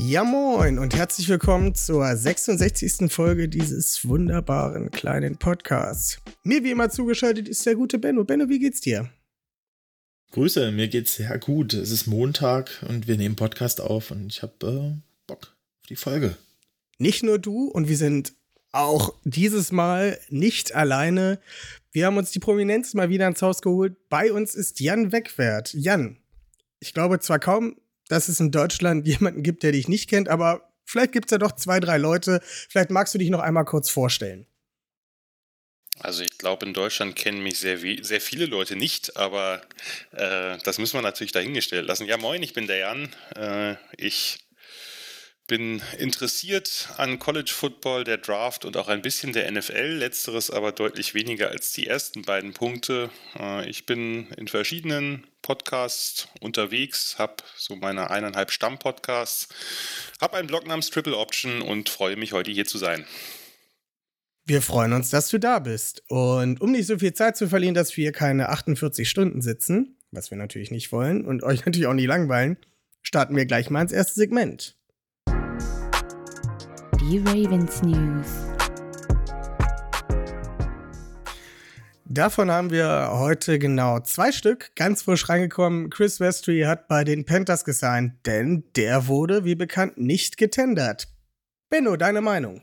Ja moin und herzlich willkommen zur 66. Folge dieses wunderbaren kleinen Podcasts. Mir wie immer zugeschaltet ist der gute Benno. Benno, wie geht's dir? Grüße, mir geht's sehr gut. Es ist Montag und wir nehmen Podcast auf und ich habe äh, Bock auf die Folge. Nicht nur du und wir sind auch dieses Mal nicht alleine. Wir haben uns die Prominenz mal wieder ins Haus geholt. Bei uns ist Jan Wegwert. Jan, ich glaube zwar kaum, dass es in Deutschland jemanden gibt, der dich nicht kennt, aber vielleicht gibt es ja doch zwei, drei Leute. Vielleicht magst du dich noch einmal kurz vorstellen. Also ich glaube, in Deutschland kennen mich sehr, sehr viele Leute nicht, aber äh, das müssen wir natürlich dahingestellt lassen. Ja, moin, ich bin der Jan. Äh, ich bin interessiert an College Football, der Draft und auch ein bisschen der NFL, letzteres aber deutlich weniger als die ersten beiden Punkte. Äh, ich bin in verschiedenen Podcasts unterwegs, habe so meine eineinhalb Stammpodcasts, habe einen Blog namens Triple Option und freue mich heute hier zu sein. Wir freuen uns, dass du da bist. Und um nicht so viel Zeit zu verlieren, dass wir keine 48 Stunden sitzen, was wir natürlich nicht wollen und euch natürlich auch nicht langweilen, starten wir gleich mal ins erste Segment. Die Ravens News. Davon haben wir heute genau zwei Stück ganz frisch reingekommen. Chris Westry hat bei den Panthers gesigned, denn der wurde, wie bekannt, nicht getendert. Benno, deine Meinung?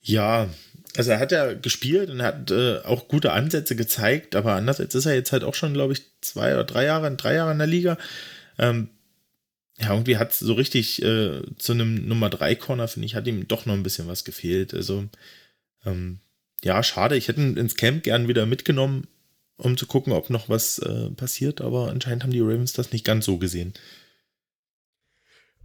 Ja, also er hat ja gespielt und hat äh, auch gute Ansätze gezeigt, aber andererseits ist er jetzt halt auch schon, glaube ich, zwei oder drei Jahre, drei Jahre in der Liga. Ähm, ja, irgendwie hat so richtig äh, zu einem Nummer 3 Corner, finde ich, hat ihm doch noch ein bisschen was gefehlt. Also, ähm, ja, schade. Ich hätte ihn ins Camp gern wieder mitgenommen, um zu gucken, ob noch was äh, passiert, aber anscheinend haben die Ravens das nicht ganz so gesehen.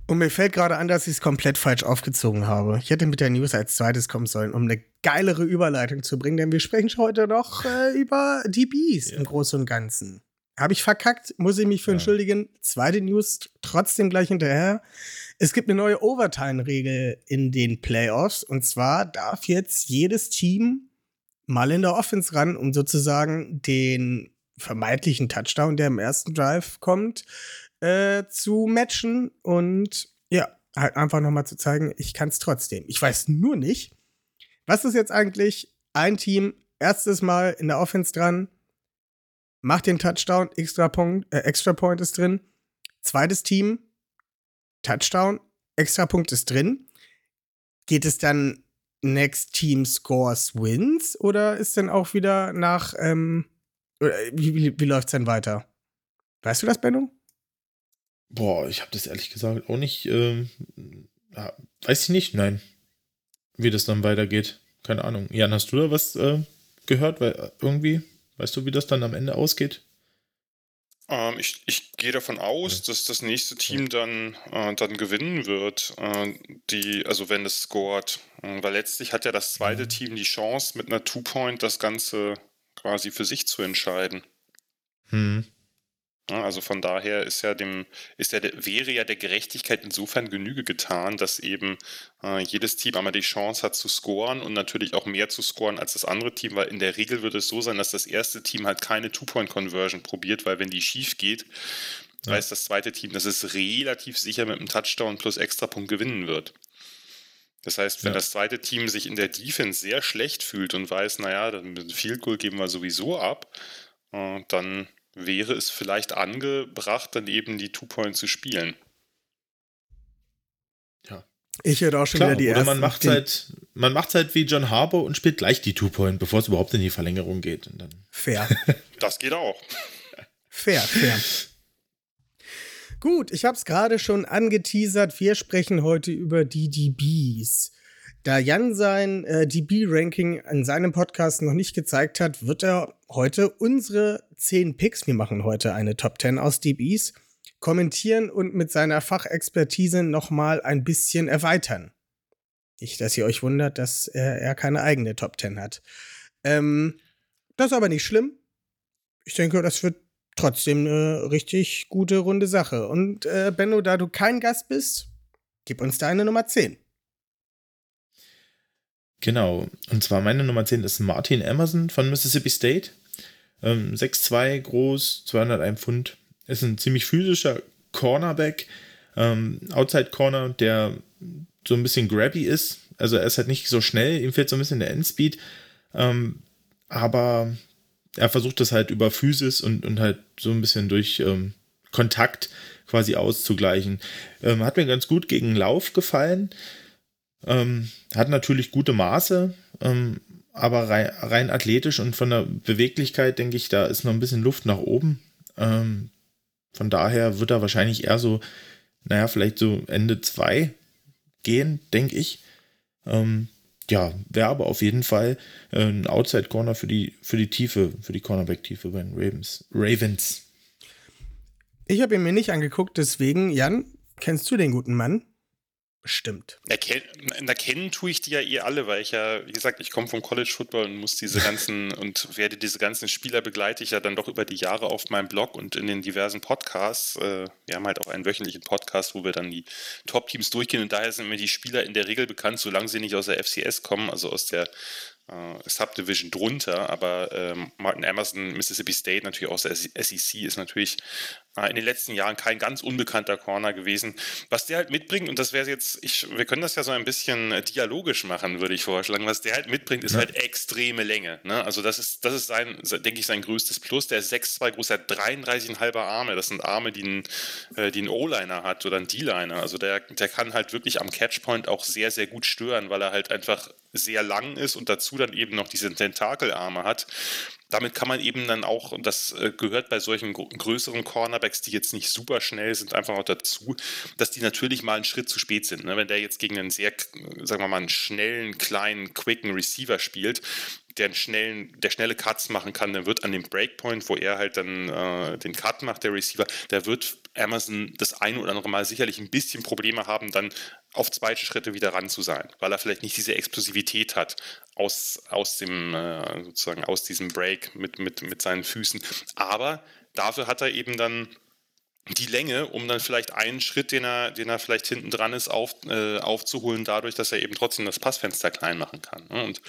Und mir fällt gerade an, dass ich es komplett falsch aufgezogen habe. Ich hätte mit der News als zweites kommen sollen, um eine geilere Überleitung zu bringen, denn wir sprechen heute noch äh, über DBs ja. im Großen und Ganzen. Habe ich verkackt, muss ich mich für ja. entschuldigen. Zweite News trotzdem gleich hinterher. Es gibt eine neue Overtime-Regel in den Playoffs. Und zwar darf jetzt jedes Team mal in der Offense ran, um sozusagen den vermeintlichen Touchdown, der im ersten Drive kommt, äh, zu matchen. Und ja, halt einfach nochmal zu zeigen, ich kann es trotzdem. Ich weiß nur nicht, was ist jetzt eigentlich ein Team erstes Mal in der Offense dran, macht den Touchdown, extra Punkt, äh, extra Point ist drin. Zweites Team, Touchdown, extra Punkt ist drin. Geht es dann Next Team Scores Wins oder ist dann auch wieder nach, ähm, wie, wie, wie läuft es denn weiter? Weißt du das, Benno? Boah, ich habe das ehrlich gesagt auch nicht, ähm, weiß ich nicht, nein, wie das dann weitergeht. Keine Ahnung. Jan, hast du da was äh, gehört? Weil äh, irgendwie Weißt du, wie das dann am Ende ausgeht? Ähm, ich, ich gehe davon aus, dass das nächste Team dann, äh, dann gewinnen wird, äh, die, also wenn es scored. Äh, weil letztlich hat ja das zweite mhm. Team die Chance, mit einer Two-Point das Ganze quasi für sich zu entscheiden. Hm. Also von daher ist ja dem, ist ja, wäre ja der Gerechtigkeit insofern Genüge getan, dass eben äh, jedes Team einmal die Chance hat zu scoren und natürlich auch mehr zu scoren als das andere Team, weil in der Regel wird es so sein, dass das erste Team halt keine Two-Point-Conversion probiert, weil wenn die schief geht, ja. weiß das zweite Team, dass es relativ sicher mit einem Touchdown plus Extrapunkt gewinnen wird. Das heißt, wenn ja. das zweite Team sich in der Defense sehr schlecht fühlt und weiß, naja, mit einem Field Goal geben wir sowieso ab, äh, dann wäre es vielleicht angebracht, dann eben die Two-Point zu spielen. Ja. Ich hätte auch schon Klar, wieder die oder man macht halt, man macht halt wie John Harbour und spielt gleich die Two-Point, bevor es überhaupt in die Verlängerung geht. fair. das geht auch. Fair, fair. Gut, ich habe es gerade schon angeteasert. Wir sprechen heute über die DBs. Da Jan sein äh, DB-Ranking in seinem Podcast noch nicht gezeigt hat, wird er heute unsere 10 Picks, wir machen heute eine Top 10 aus DBs, kommentieren und mit seiner Fachexpertise nochmal ein bisschen erweitern. Nicht, dass ihr euch wundert, dass er, er keine eigene Top 10 hat. Ähm, das ist aber nicht schlimm. Ich denke, das wird trotzdem eine richtig gute runde Sache. Und äh, Benno, da du kein Gast bist, gib uns deine Nummer 10. Genau, und zwar meine Nummer 10 ist Martin Emerson von Mississippi State. Ähm, 6'2 groß, 201 Pfund. Ist ein ziemlich physischer Cornerback, ähm, Outside Corner, der so ein bisschen grabby ist. Also er ist halt nicht so schnell, ihm fehlt so ein bisschen der Endspeed. Ähm, aber er versucht das halt über Physis und, und halt so ein bisschen durch ähm, Kontakt quasi auszugleichen. Ähm, hat mir ganz gut gegen Lauf gefallen. Ähm, hat natürlich gute Maße, ähm, aber rein, rein, athletisch und von der Beweglichkeit denke ich, da ist noch ein bisschen Luft nach oben. Ähm, von daher wird er wahrscheinlich eher so, naja, vielleicht so Ende 2 gehen, denke ich. Ähm, ja, wäre aber auf jeden Fall äh, ein Outside Corner für die, für die Tiefe, für die Cornerback-Tiefe bei den Ravens. Ravens. Ich habe ihn mir nicht angeguckt, deswegen, Jan, kennst du den guten Mann? Stimmt. Erkennen, erkennen tue ich die ja eh alle, weil ich ja, wie gesagt, ich komme vom College Football und muss diese ganzen und werde diese ganzen Spieler begleite ich ja dann doch über die Jahre auf meinem Blog und in den diversen Podcasts. Äh, wir haben halt auch einen wöchentlichen Podcast, wo wir dann die Top-Teams durchgehen und daher sind mir die Spieler in der Regel bekannt, solange sie nicht aus der FCS kommen, also aus der äh, Subdivision drunter, aber ähm, Martin Emerson, Mississippi State, natürlich auch der SEC, ist natürlich äh, in den letzten Jahren kein ganz unbekannter Corner gewesen. Was der halt mitbringt, und das wäre jetzt, ich, wir können das ja so ein bisschen äh, dialogisch machen, würde ich vorschlagen, was der halt mitbringt, ist ja. halt extreme Länge. Ne? Also das ist, das ist sein, denke ich, sein größtes Plus. Der ist 6'2 groß, der hat 33,5 Arme. Das sind Arme, die ein, äh, die ein O-Liner hat oder ein D-Liner. Also der, der kann halt wirklich am Catchpoint auch sehr, sehr gut stören, weil er halt einfach sehr lang ist und dazu dann eben noch diese Tentakelarme hat. Damit kann man eben dann auch, und das äh, gehört bei solchen größeren Cornerbacks, die jetzt nicht super schnell sind, einfach auch dazu, dass die natürlich mal einen Schritt zu spät sind. Ne? Wenn der jetzt gegen einen sehr, sagen wir mal, einen schnellen, kleinen, quicken Receiver spielt, der, schnellen, der schnelle Cuts machen kann, dann wird an dem Breakpoint, wo er halt dann äh, den Cut macht, der Receiver, der wird Amazon das eine oder andere Mal sicherlich ein bisschen Probleme haben, dann auf zweite Schritte wieder ran zu sein, weil er vielleicht nicht diese Explosivität hat aus, aus dem äh, sozusagen aus diesem Break mit, mit, mit seinen Füßen. Aber dafür hat er eben dann die Länge, um dann vielleicht einen Schritt, den er, den er vielleicht hinten dran ist, auf, äh, aufzuholen, dadurch, dass er eben trotzdem das Passfenster klein machen kann. Ne? Und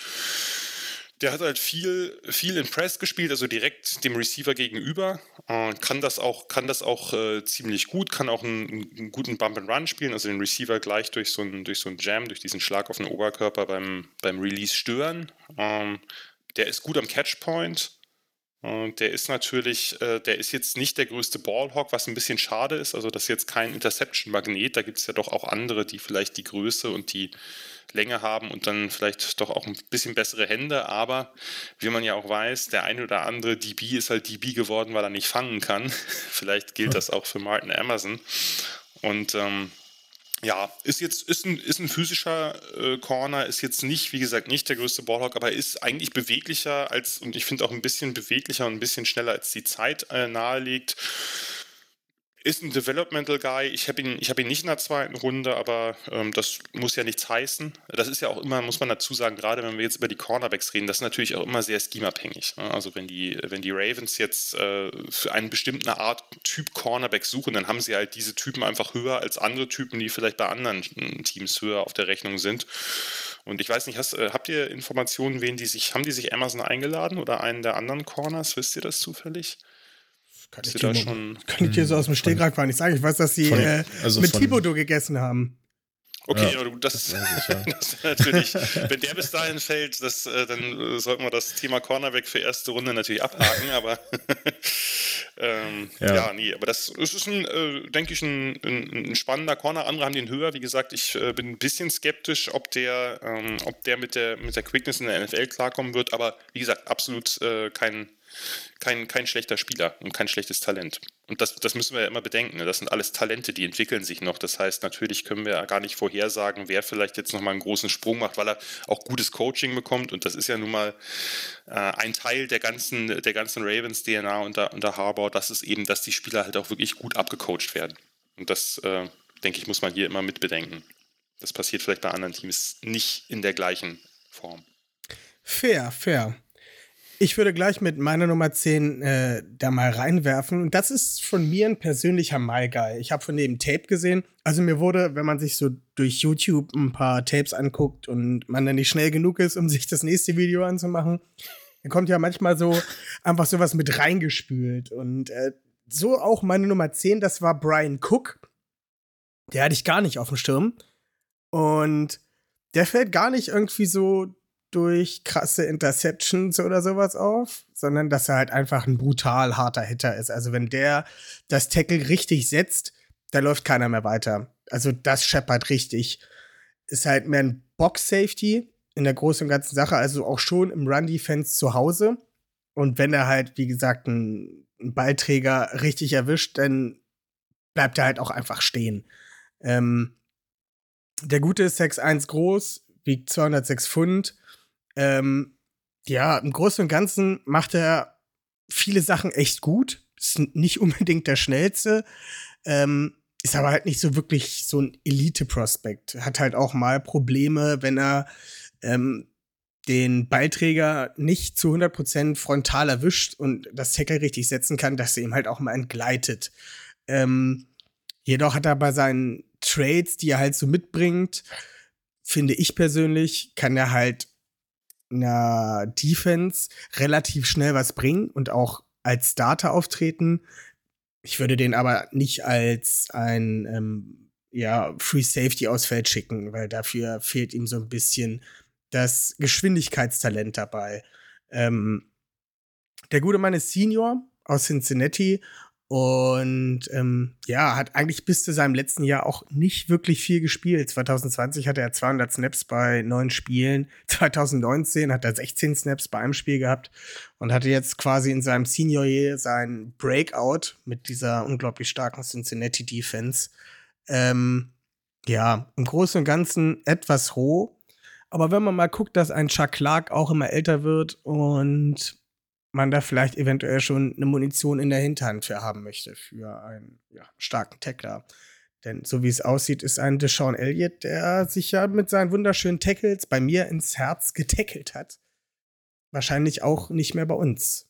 der hat halt viel, viel in Press gespielt, also direkt dem Receiver gegenüber. Äh, kann das auch, kann das auch äh, ziemlich gut, kann auch einen, einen, guten Bump and Run spielen, also den Receiver gleich durch so einen, durch so einen Jam, durch diesen Schlag auf den Oberkörper beim, beim Release stören. Ähm, der ist gut am Catchpoint. Und der ist natürlich, äh, der ist jetzt nicht der größte Ballhawk, was ein bisschen schade ist. Also das ist jetzt kein Interception-Magnet. Da gibt es ja doch auch andere, die vielleicht die Größe und die Länge haben und dann vielleicht doch auch ein bisschen bessere Hände. Aber wie man ja auch weiß, der eine oder andere DB ist halt DB geworden, weil er nicht fangen kann. vielleicht gilt das auch für Martin Emerson. Und ähm, ja, ist jetzt ist ein, ist ein physischer äh, Corner, ist jetzt nicht, wie gesagt, nicht der größte Ballhawk, aber ist eigentlich beweglicher als, und ich finde auch ein bisschen beweglicher und ein bisschen schneller als die Zeit äh, nahelegt ist ein Developmental Guy. Ich habe ihn, hab ihn nicht in der zweiten Runde, aber ähm, das muss ja nichts heißen. Das ist ja auch immer, muss man dazu sagen, gerade wenn wir jetzt über die Cornerbacks reden, das ist natürlich auch immer sehr schemabhängig. Ne? Also wenn die, wenn die Ravens jetzt äh, für eine bestimmte Art Typ Cornerback suchen, dann haben sie halt diese Typen einfach höher als andere Typen, die vielleicht bei anderen Teams höher auf der Rechnung sind. Und ich weiß nicht, hast, äh, habt ihr Informationen, wen die sich, haben die sich Amazon eingeladen oder einen der anderen Corners? Wisst ihr das zufällig? Kann ich, dir, schon, kann ich dir so aus dem Stegreif gar nicht sagen. Ich weiß, dass sie von, äh, also mit Thibodeau gegessen haben. Okay, ja, das, das, ich, ja. das natürlich, wenn der bis dahin fällt, das, äh, dann sollten wir das Thema Cornerback für erste Runde natürlich abhaken, aber ähm, ja. ja. nee, aber das, das ist ein, äh, denke ich, ein, ein, ein, spannender Corner. Andere haben den höher. Wie gesagt, ich äh, bin ein bisschen skeptisch, ob der, ähm, ob der mit der mit der Quickness in der NFL klarkommen wird, aber wie gesagt, absolut äh, kein kein, kein schlechter Spieler und kein schlechtes Talent. Und das, das müssen wir ja immer bedenken. Ne? Das sind alles Talente, die entwickeln sich noch. Das heißt, natürlich können wir gar nicht vorhersagen, wer vielleicht jetzt nochmal einen großen Sprung macht, weil er auch gutes Coaching bekommt. Und das ist ja nun mal äh, ein Teil der ganzen, der ganzen Ravens-DNA unter, unter Harbour. Das ist eben, dass die Spieler halt auch wirklich gut abgecoacht werden. Und das, äh, denke ich, muss man hier immer mit bedenken. Das passiert vielleicht bei anderen Teams nicht in der gleichen Form. Fair, fair. Ich würde gleich mit meiner Nummer 10 äh, da mal reinwerfen. Das ist von mir ein persönlicher My Guy. Ich habe von dem Tape gesehen. Also mir wurde, wenn man sich so durch YouTube ein paar Tapes anguckt und man dann nicht schnell genug ist, um sich das nächste Video anzumachen, dann kommt ja manchmal so einfach sowas mit reingespült. Und äh, so auch meine Nummer 10, das war Brian Cook. Der hatte ich gar nicht auf dem Sturm. Und der fällt gar nicht irgendwie so durch krasse Interceptions oder sowas auf, sondern dass er halt einfach ein brutal harter Hitter ist. Also wenn der das Tackle richtig setzt, da läuft keiner mehr weiter. Also das scheppert richtig. Ist halt mehr ein Box-Safety in der großen und ganzen Sache, also auch schon im Run-Defense zu Hause. Und wenn er halt, wie gesagt, einen Ballträger richtig erwischt, dann bleibt er halt auch einfach stehen. Ähm, der Gute ist 6'1 groß, wiegt 206 Pfund ähm, ja, im Großen und Ganzen macht er viele Sachen echt gut. Ist nicht unbedingt der schnellste. Ähm, ist aber halt nicht so wirklich so ein Elite-Prospect. Hat halt auch mal Probleme, wenn er ähm, den Ballträger nicht zu 100% frontal erwischt und das Tackle richtig setzen kann, dass er ihm halt auch mal entgleitet. Ähm, jedoch hat er bei seinen Trades, die er halt so mitbringt, finde ich persönlich, kann er halt einer Defense relativ schnell was bringen und auch als Starter auftreten. Ich würde den aber nicht als ein ähm, ja, Free Safety aus Feld schicken, weil dafür fehlt ihm so ein bisschen das Geschwindigkeitstalent dabei. Ähm, der gute Mann ist Senior aus Cincinnati und ähm, ja, hat eigentlich bis zu seinem letzten Jahr auch nicht wirklich viel gespielt. 2020 hatte er 200 Snaps bei neun Spielen. 2019 hat er 16 Snaps bei einem Spiel gehabt und hatte jetzt quasi in seinem Senior Year sein Breakout mit dieser unglaublich starken Cincinnati Defense. Ähm, ja, im Großen und Ganzen etwas roh. Aber wenn man mal guckt, dass ein Chuck Clark auch immer älter wird und man da vielleicht eventuell schon eine Munition in der Hinterhand für haben möchte, für einen ja, starken Tackler. Denn so wie es aussieht, ist ein Deshaun Elliott, der sich ja mit seinen wunderschönen Tackles bei mir ins Herz getackelt hat. Wahrscheinlich auch nicht mehr bei uns.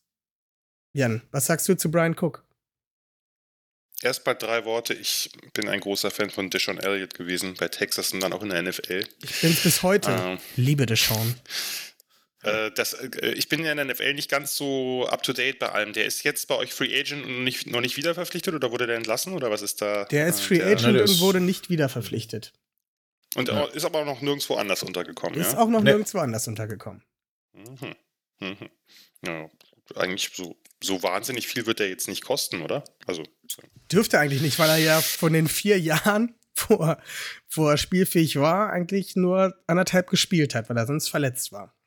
Jan, was sagst du zu Brian Cook? Erstmal drei Worte. Ich bin ein großer Fan von Deshaun Elliott gewesen bei Texas und dann auch in der NFL. Ich bin es bis heute. Ähm, Liebe Deshaun. Äh, das, äh, ich bin ja in der NFL nicht ganz so up to date bei allem. Der ist jetzt bei euch Free Agent und nicht, noch nicht wieder verpflichtet oder wurde der entlassen oder was ist da? Der ist äh, Free Agent der, und wurde nicht wieder verpflichtet. Und ja. ist aber noch nirgendwo anders untergekommen. Ist ja? auch noch nee. nirgendwo anders untergekommen. Mhm. Mhm. Ja, eigentlich so, so wahnsinnig viel wird der jetzt nicht kosten, oder? Also. So. Dürfte eigentlich nicht, weil er ja von den vier Jahren, wo er, wo er spielfähig war, eigentlich nur anderthalb gespielt hat, weil er sonst verletzt war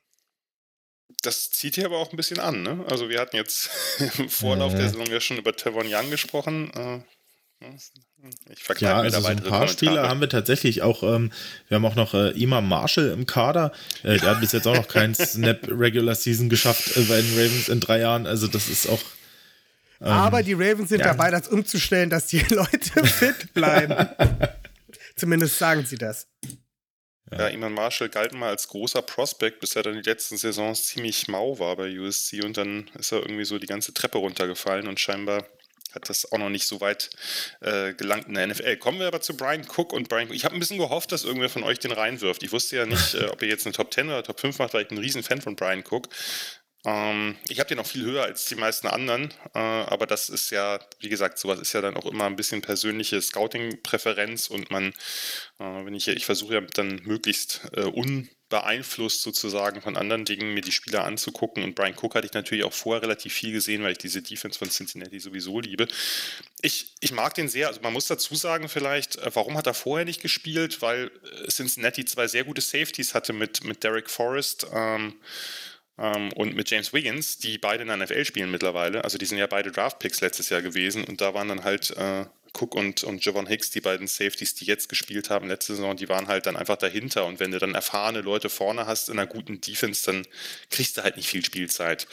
das zieht hier aber auch ein bisschen an. Ne? Also wir hatten jetzt im Vorlauf äh. der Saison ja schon über Tevon Young gesprochen. Äh, ich ja, also so ein paar Spieler haben wir tatsächlich auch. Ähm, wir haben auch noch äh, Imam Marshall im Kader. Äh, der hat bis jetzt auch noch keinen Snap Regular Season geschafft äh, bei den Ravens in drei Jahren. Also das ist auch. Ähm, Aber die Ravens sind ja. dabei, das umzustellen, dass die Leute fit bleiben. Zumindest sagen sie das. Ja, Iman Marshall galt mal als großer Prospect, bis er dann die letzten Saisons ziemlich mau war bei USC und dann ist er irgendwie so die ganze Treppe runtergefallen und scheinbar hat das auch noch nicht so weit äh, gelangt in der NFL. Kommen wir aber zu Brian Cook und Brian Cook. Ich habe ein bisschen gehofft, dass irgendwer von euch den reinwirft. Ich wusste ja nicht, äh, ob ihr jetzt eine Top 10 oder Top 5 macht, weil ich ein riesen Fan von Brian Cook. Ähm, ich habe den noch viel höher als die meisten anderen, äh, aber das ist ja, wie gesagt, sowas ist ja dann auch immer ein bisschen persönliche Scouting-Präferenz und man, äh, wenn ich ich versuche ja dann möglichst äh, unbeeinflusst sozusagen von anderen Dingen mir die Spieler anzugucken. Und Brian Cook hatte ich natürlich auch vorher relativ viel gesehen, weil ich diese Defense von Cincinnati sowieso liebe. Ich, ich mag den sehr, also man muss dazu sagen vielleicht, äh, warum hat er vorher nicht gespielt, weil äh, Cincinnati zwei sehr gute Safeties hatte mit, mit Derek Forrest, ähm, ähm, und mit James Wiggins, die beide in der NFL spielen mittlerweile. Also die sind ja beide Draftpicks letztes Jahr gewesen und da waren dann halt äh, Cook und, und Javon Hicks, die beiden Safeties, die jetzt gespielt haben letzte Saison, die waren halt dann einfach dahinter. Und wenn du dann erfahrene Leute vorne hast in einer guten Defense, dann kriegst du halt nicht viel Spielzeit.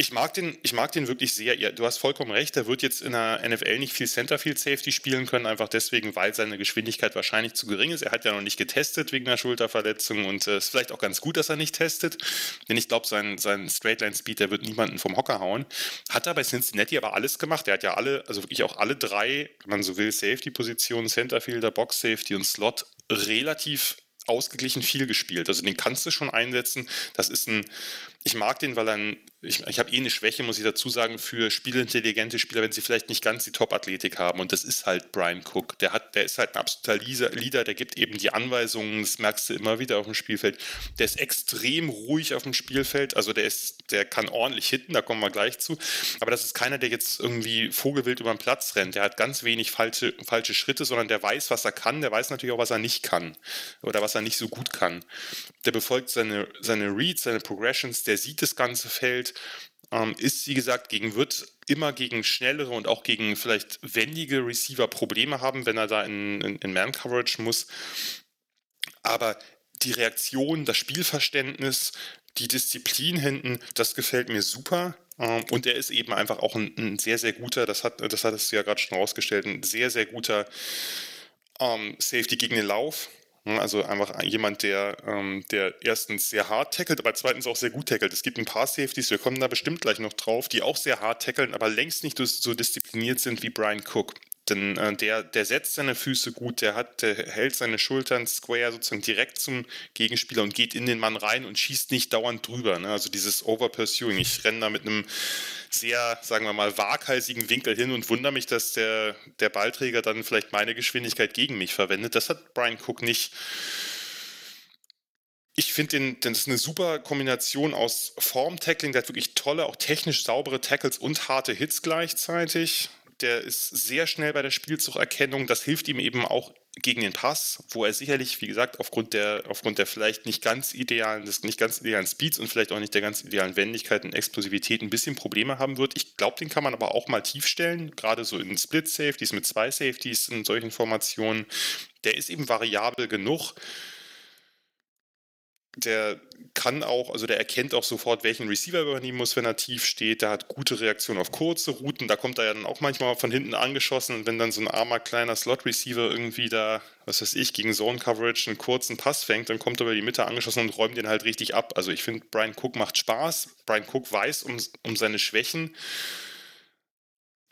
Ich mag, den, ich mag den wirklich sehr. Du hast vollkommen recht, er wird jetzt in der NFL nicht viel Centerfield Safety spielen können, einfach deswegen, weil seine Geschwindigkeit wahrscheinlich zu gering ist. Er hat ja noch nicht getestet wegen einer Schulterverletzung und es äh, ist vielleicht auch ganz gut, dass er nicht testet, denn ich glaube, sein, sein Straightline Speed, der wird niemanden vom Hocker hauen. Hat er bei Cincinnati aber alles gemacht. Er hat ja alle, also wirklich auch alle drei, wenn man so will, Safety-Positionen, Centerfielder, Box Safety und Slot relativ ausgeglichen viel gespielt. Also den kannst du schon einsetzen. Das ist ein, ich mag den, weil er ein ich, ich habe eh eine Schwäche, muss ich dazu sagen, für spielintelligente Spieler, wenn sie vielleicht nicht ganz die Top-Athletik haben. Und das ist halt Brian Cook. Der, hat, der ist halt ein absoluter Leader, der gibt eben die Anweisungen, das merkst du immer wieder auf dem Spielfeld. Der ist extrem ruhig auf dem Spielfeld, also der, ist, der kann ordentlich hitten, da kommen wir gleich zu. Aber das ist keiner, der jetzt irgendwie vogelwild über den Platz rennt. Der hat ganz wenig falsche, falsche Schritte, sondern der weiß, was er kann. Der weiß natürlich auch, was er nicht kann oder was er nicht so gut kann. Der befolgt seine, seine Reads, seine Progressions, der sieht das ganze Feld ähm, ist, wie gesagt, gegen wird immer gegen schnellere und auch gegen vielleicht wendige Receiver Probleme haben, wenn er da in, in, in Man-Coverage muss. Aber die Reaktion, das Spielverständnis, die Disziplin hinten, das gefällt mir super. Ähm, und er ist eben einfach auch ein, ein, sehr, sehr guter, das hat, das hat es ja gerade schon rausgestellt, ein sehr, sehr guter ähm, Safety gegen den Lauf. Ne, also einfach jemand, der, ähm, der erstens sehr hart tackelt, aber zweitens auch sehr gut tackelt. Es gibt ein paar Safeties, wir kommen da bestimmt gleich noch drauf, die auch sehr hart tackeln, aber längst nicht so diszipliniert sind wie Brian Cook. Denn äh, der, der setzt seine Füße gut, der, hat, der hält seine Schultern square sozusagen direkt zum Gegenspieler und geht in den Mann rein und schießt nicht dauernd drüber. Ne? Also dieses Overpursuing. Ich renne da mit einem sehr, sagen wir mal, waghalsigen Winkel hin und wundere mich, dass der, der Ballträger dann vielleicht meine Geschwindigkeit gegen mich verwendet. Das hat Brian Cook nicht. Ich finde, das ist eine super Kombination aus Form-Tackling, der hat wirklich tolle, auch technisch saubere Tackles und harte Hits gleichzeitig der ist sehr schnell bei der Spielzugerkennung. Das hilft ihm eben auch gegen den Pass, wo er sicherlich, wie gesagt, aufgrund der, aufgrund der vielleicht nicht ganz idealen, des nicht ganz idealen Speeds und vielleicht auch nicht der ganz idealen Wendigkeit und Explosivität ein bisschen Probleme haben wird. Ich glaube, den kann man aber auch mal tief stellen, gerade so in Split-Safeties mit zwei Safeties in solchen Formationen. Der ist eben variabel genug der kann auch, also der erkennt auch sofort, welchen Receiver er übernehmen muss, wenn er tief steht. Der hat gute Reaktion auf kurze Routen. Da kommt er ja dann auch manchmal von hinten angeschossen und wenn dann so ein armer kleiner Slot-Receiver irgendwie da, was weiß ich, gegen Zone-Coverage einen kurzen Pass fängt, dann kommt er über die Mitte angeschossen und räumt den halt richtig ab. Also ich finde, Brian Cook macht Spaß. Brian Cook weiß um, um seine Schwächen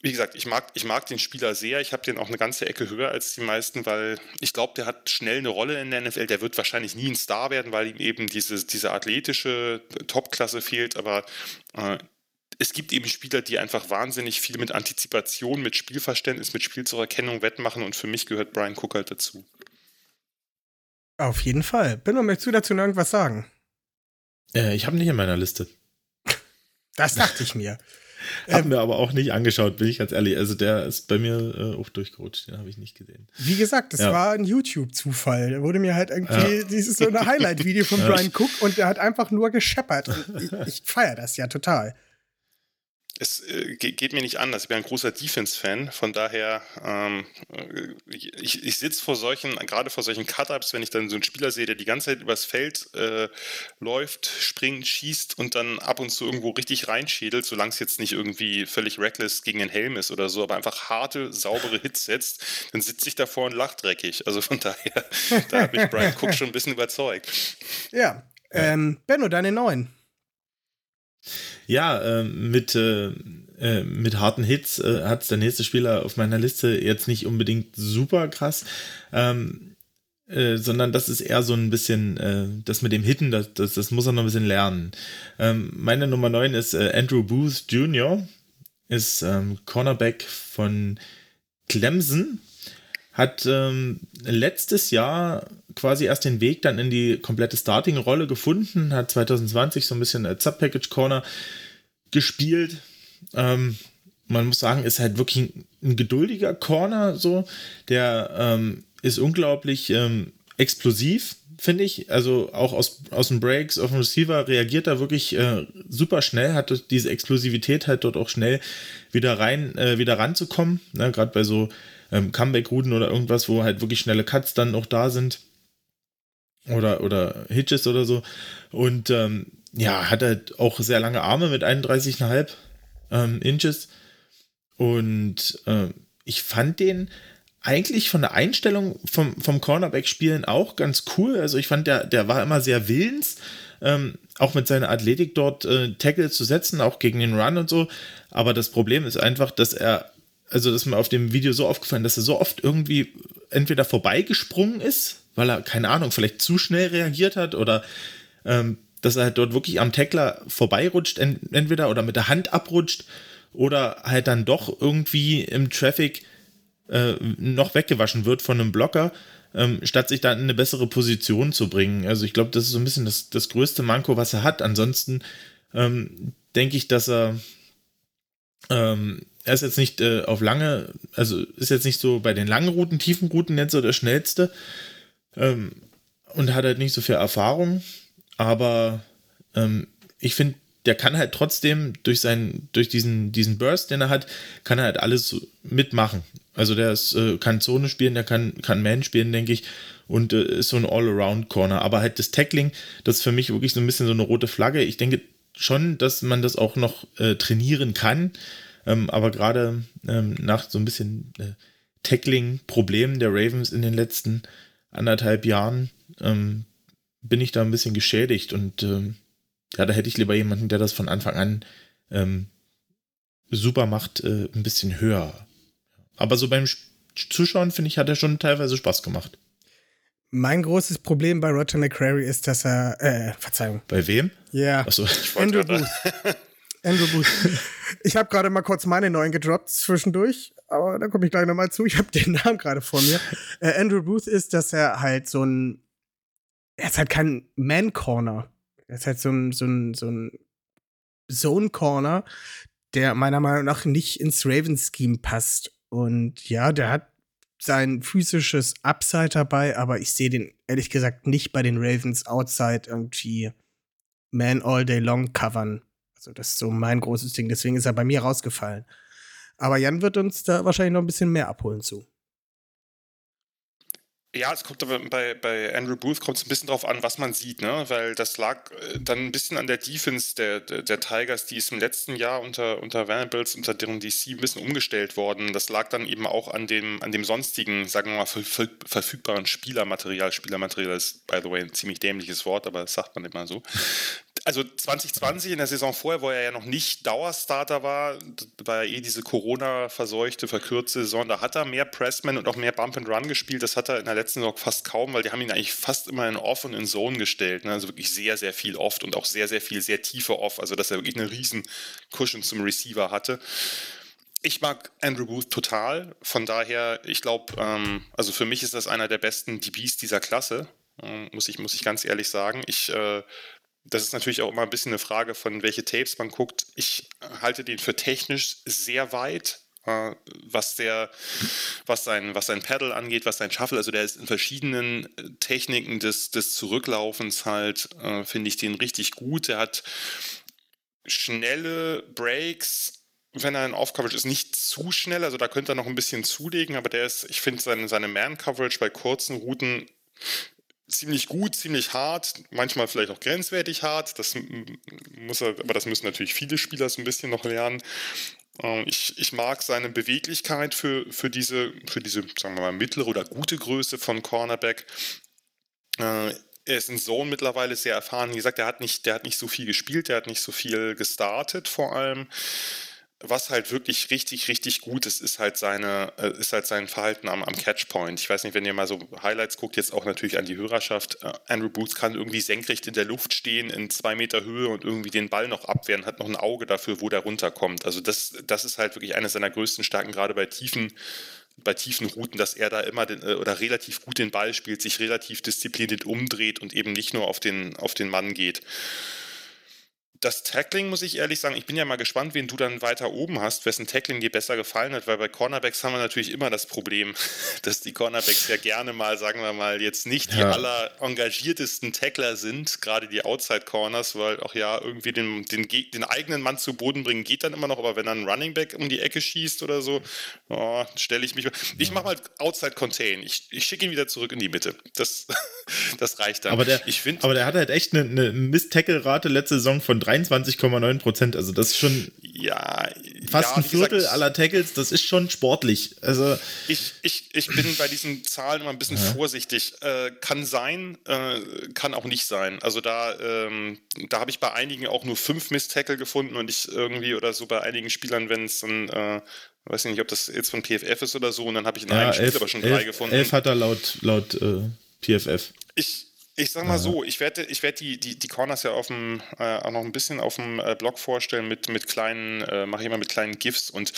wie gesagt, ich mag, ich mag den Spieler sehr. Ich habe den auch eine ganze Ecke höher als die meisten, weil ich glaube, der hat schnell eine Rolle in der NFL. Der wird wahrscheinlich nie ein Star werden, weil ihm eben diese, diese athletische Topklasse fehlt. Aber äh, es gibt eben Spieler, die einfach wahnsinnig viel mit Antizipation, mit Spielverständnis, mit Spielzeugerkennung wettmachen. Und für mich gehört Brian Cook halt dazu. Auf jeden Fall. Benno, möchtest du dazu noch irgendwas sagen? Äh, ich habe nicht in meiner Liste. Das dachte ich mir. Haben ähm, wir aber auch nicht angeschaut, bin ich ganz ehrlich. Also der ist bei mir äh, auch durchgerutscht, den habe ich nicht gesehen. Wie gesagt, das ja. war ein YouTube-Zufall. Da wurde mir halt irgendwie ja. dieses so eine Highlight-Video von Brian Cook und der hat einfach nur gescheppert. ich, ich feiere das ja total es äh, geht mir nicht anders. Ich bin ein großer Defense-Fan, von daher, ähm, äh, ich, ich sitze vor solchen, gerade vor solchen Cut-Ups, wenn ich dann so einen Spieler sehe, der die ganze Zeit übers Feld äh, läuft, springt, schießt und dann ab und zu irgendwo richtig reinschädelt, solange es jetzt nicht irgendwie völlig reckless gegen den Helm ist oder so, aber einfach harte, saubere Hits setzt, dann sitze ich davor und lach dreckig. Also von daher, da hat mich Brian Cook schon ein bisschen überzeugt. Ja, ähm, Benno, deine neuen. Ja, äh, mit, äh, äh, mit harten Hits äh, hat der nächste Spieler auf meiner Liste jetzt nicht unbedingt super krass, ähm, äh, sondern das ist eher so ein bisschen, äh, das mit dem Hitten, das, das, das muss er noch ein bisschen lernen. Ähm, meine Nummer 9 ist Andrew Booth Jr., ist ähm, Cornerback von Clemson hat ähm, letztes Jahr quasi erst den Weg dann in die komplette Starting-Rolle gefunden, hat 2020 so ein bisschen als Sub-Package-Corner gespielt. Ähm, man muss sagen, ist halt wirklich ein, geduldiger Corner, so. Der ähm, ist unglaublich ähm, explosiv, finde ich. Also auch aus, aus den Breaks auf dem Receiver reagiert er wirklich äh, super schnell, hat diese Explosivität halt dort auch schnell wieder rein, äh, wieder ranzukommen. Ne? Gerade bei so ähm, Comeback-Routen oder irgendwas, wo halt wirklich schnelle Cuts dann noch da sind. Oder, oder Hitches oder so. Und ähm, ja, hat halt auch sehr lange Arme mit 31,5 ähm, Inches. Und äh, ich fand den eigentlich von der Einstellung vom, vom Cornerback-Spielen auch ganz cool. Also ich fand, der, der war immer sehr willens, ähm, auch mit seiner Athletik dort äh, Tackle zu setzen, auch gegen den Run und so. Aber das Problem ist einfach, dass er, also das ist mir auf dem Video so aufgefallen, dass er so oft irgendwie entweder vorbeigesprungen ist, weil er, keine Ahnung, vielleicht zu schnell reagiert hat oder ähm, dass er halt dort wirklich am Tackler vorbeirutscht, entweder oder mit der Hand abrutscht oder halt dann doch irgendwie im Traffic äh, noch weggewaschen wird von einem Blocker, ähm, statt sich dann in eine bessere Position zu bringen. Also ich glaube, das ist so ein bisschen das, das größte Manko, was er hat. Ansonsten ähm, denke ich, dass er ähm, er ist jetzt nicht äh, auf lange, also ist jetzt nicht so bei den langen Routen, tiefen Routen nicht so der schnellste ähm, und hat halt nicht so viel Erfahrung, aber ähm, ich finde, der kann halt trotzdem durch seinen, durch diesen, diesen Burst, den er hat, kann er halt alles mitmachen. Also der ist, äh, kann Zone spielen, der kann, kann Man spielen, denke ich, und äh, ist so ein All-Around-Corner. Aber halt das Tackling, das ist für mich wirklich so ein bisschen so eine rote Flagge. Ich denke schon, dass man das auch noch äh, trainieren kann. Ähm, aber gerade ähm, nach so ein bisschen äh, Tackling-Problemen der Ravens in den letzten anderthalb Jahren ähm, bin ich da ein bisschen geschädigt und ähm, ja, da hätte ich lieber jemanden, der das von Anfang an ähm, super macht, äh, ein bisschen höher. Aber so beim Zuschauen, finde ich, hat er schon teilweise Spaß gemacht. Mein großes Problem bei Roger McCrary ist, dass er, äh, Verzeihung. Bei wem? Ja. Achso. Andrew Booth. Andrew Booth. Ich habe gerade mal kurz meine neuen gedroppt zwischendurch, aber da komme ich gleich nochmal zu. Ich habe den Namen gerade vor mir. Äh, Andrew Booth ist, dass er halt so ein, er ist halt kein Man-Corner. Er ist halt so ein, so ein, so ein Zone-Corner, der meiner Meinung nach nicht ins Ravens-Scheme passt. Und ja, der hat sein physisches Upside dabei, aber ich sehe den ehrlich gesagt nicht bei den Ravens outside irgendwie Man All Day Long covern. Also das ist so mein großes Ding, deswegen ist er bei mir rausgefallen. Aber Jan wird uns da wahrscheinlich noch ein bisschen mehr abholen zu. Ja, es kommt aber bei, bei Andrew Booth kommt es ein bisschen drauf an, was man sieht, ne? Weil das lag äh, dann ein bisschen an der Defense der, der, der Tigers, die ist im letzten Jahr unter, unter Vanderbilts, unter deren DC ein bisschen umgestellt worden. Das lag dann eben auch an dem, an dem sonstigen, sagen wir mal, verfügbaren Spielermaterial. Spielermaterial ist, by the way, ein ziemlich dämliches Wort, aber das sagt man immer so also 2020 in der Saison vorher, wo er ja noch nicht Dauerstarter war, war ja eh diese Corona-verseuchte, verkürzte Saison, da hat er mehr Pressman und auch mehr Bump and Run gespielt. Das hat er in der letzten Saison fast kaum, weil die haben ihn eigentlich fast immer in Off und in Zone gestellt. Ne? Also wirklich sehr, sehr viel Oft und auch sehr, sehr viel, sehr tiefe Off. Also dass er wirklich eine riesen Cushion zum Receiver hatte. Ich mag Andrew Booth total. Von daher, ich glaube, ähm, also für mich ist das einer der besten DBs dieser Klasse. Ähm, muss, ich, muss ich ganz ehrlich sagen. Ich äh, das ist natürlich auch immer ein bisschen eine Frage von welche Tapes man guckt. Ich halte den für technisch sehr weit, äh, was der, was sein, was sein Pedal angeht, was sein Shuffle, also der ist in verschiedenen äh, Techniken des, des Zurücklaufens halt, äh, finde ich den richtig gut. Der hat schnelle Breaks, wenn er in Off-Coverage ist, nicht zu schnell, also da könnte er noch ein bisschen zulegen, aber der ist, ich finde seine, seine Man-Coverage bei kurzen Routen ziemlich gut, ziemlich hart, manchmal vielleicht auch grenzwertig hart. Das muss er, aber das müssen natürlich viele Spieler so ein bisschen noch lernen. Ähm, ich, ich mag seine Beweglichkeit für, für, diese, für diese, sagen wir mal, mittlere oder gute Größe von Cornerback. Äh, er ist in Zone mittlerweile sehr erfahren. Wie gesagt, der hat nicht, der hat nicht so viel gespielt, der hat nicht so viel gestartet vor allem was halt wirklich richtig, richtig gut ist, ist halt seine, äh, ist halt sein Verhalten am, am Catchpoint. Ich weiß nicht, wenn ihr mal so Highlights guckt, jetzt auch natürlich an die Hörerschaft. Äh, Andrew Booth kann irgendwie senkrecht in der Luft stehen, in zwei Meter Höhe und irgendwie den Ball noch abwehren, hat noch ein Auge dafür, wo der runterkommt. Also das, das ist halt wirklich eine seiner größten Stärken, gerade bei tiefen, bei tiefen Routen, dass er da immer den, äh, oder relativ gut den Ball spielt, sich relativ diszipliniert umdreht und eben nicht nur auf den, auf den Mann geht das Tackling, muss ich ehrlich sagen, ich bin ja mal gespannt, wen du dann weiter oben hast, wessen Tackling dir besser gefallen hat, weil bei Cornerbacks haben wir natürlich immer das Problem, dass die Cornerbacks ja gerne mal, sagen wir mal, jetzt nicht die aller engagiertesten Tackler sind, gerade die Outside Corners, weil auch ja irgendwie den, den, den, eigenen Mann zu Boden bringen geht dann immer noch, aber wenn dann ein Running Back um die Ecke schießt oder so, oh, stelle ich mich. Ich mache mal Outside Contain. Ich, ich schicke ihn wieder zurück in die Mitte. Das, das reicht dann. Aber der, ich find, aber der hat halt echt eine, eine Miss-Tackle-Rate letzte Saison von 23,9 Prozent. Also das ist schon ja, fast ja, ein Viertel gesagt, aller Tackles. Das ist schon sportlich. Also ich, ich, ich bin bei diesen Zahlen immer ein bisschen ja. vorsichtig. Äh, kann sein, äh, kann auch nicht sein. Also da, ähm, da habe ich bei einigen auch nur fünf Miss-Tackle gefunden und ich irgendwie oder so bei einigen Spielern, wenn es dann äh, weiß nicht, ob das jetzt von PFF ist oder so, und dann habe ich in ja, einem Spiel aber schon drei gefunden. Elf hat er laut, laut äh, PFF. Ich, ich sag mal so, ich werde ich werd die, die, die Corners ja auf dem, äh, auch noch ein bisschen auf dem äh, Blog vorstellen mit, mit kleinen, äh, mache ich immer mit kleinen GIFs und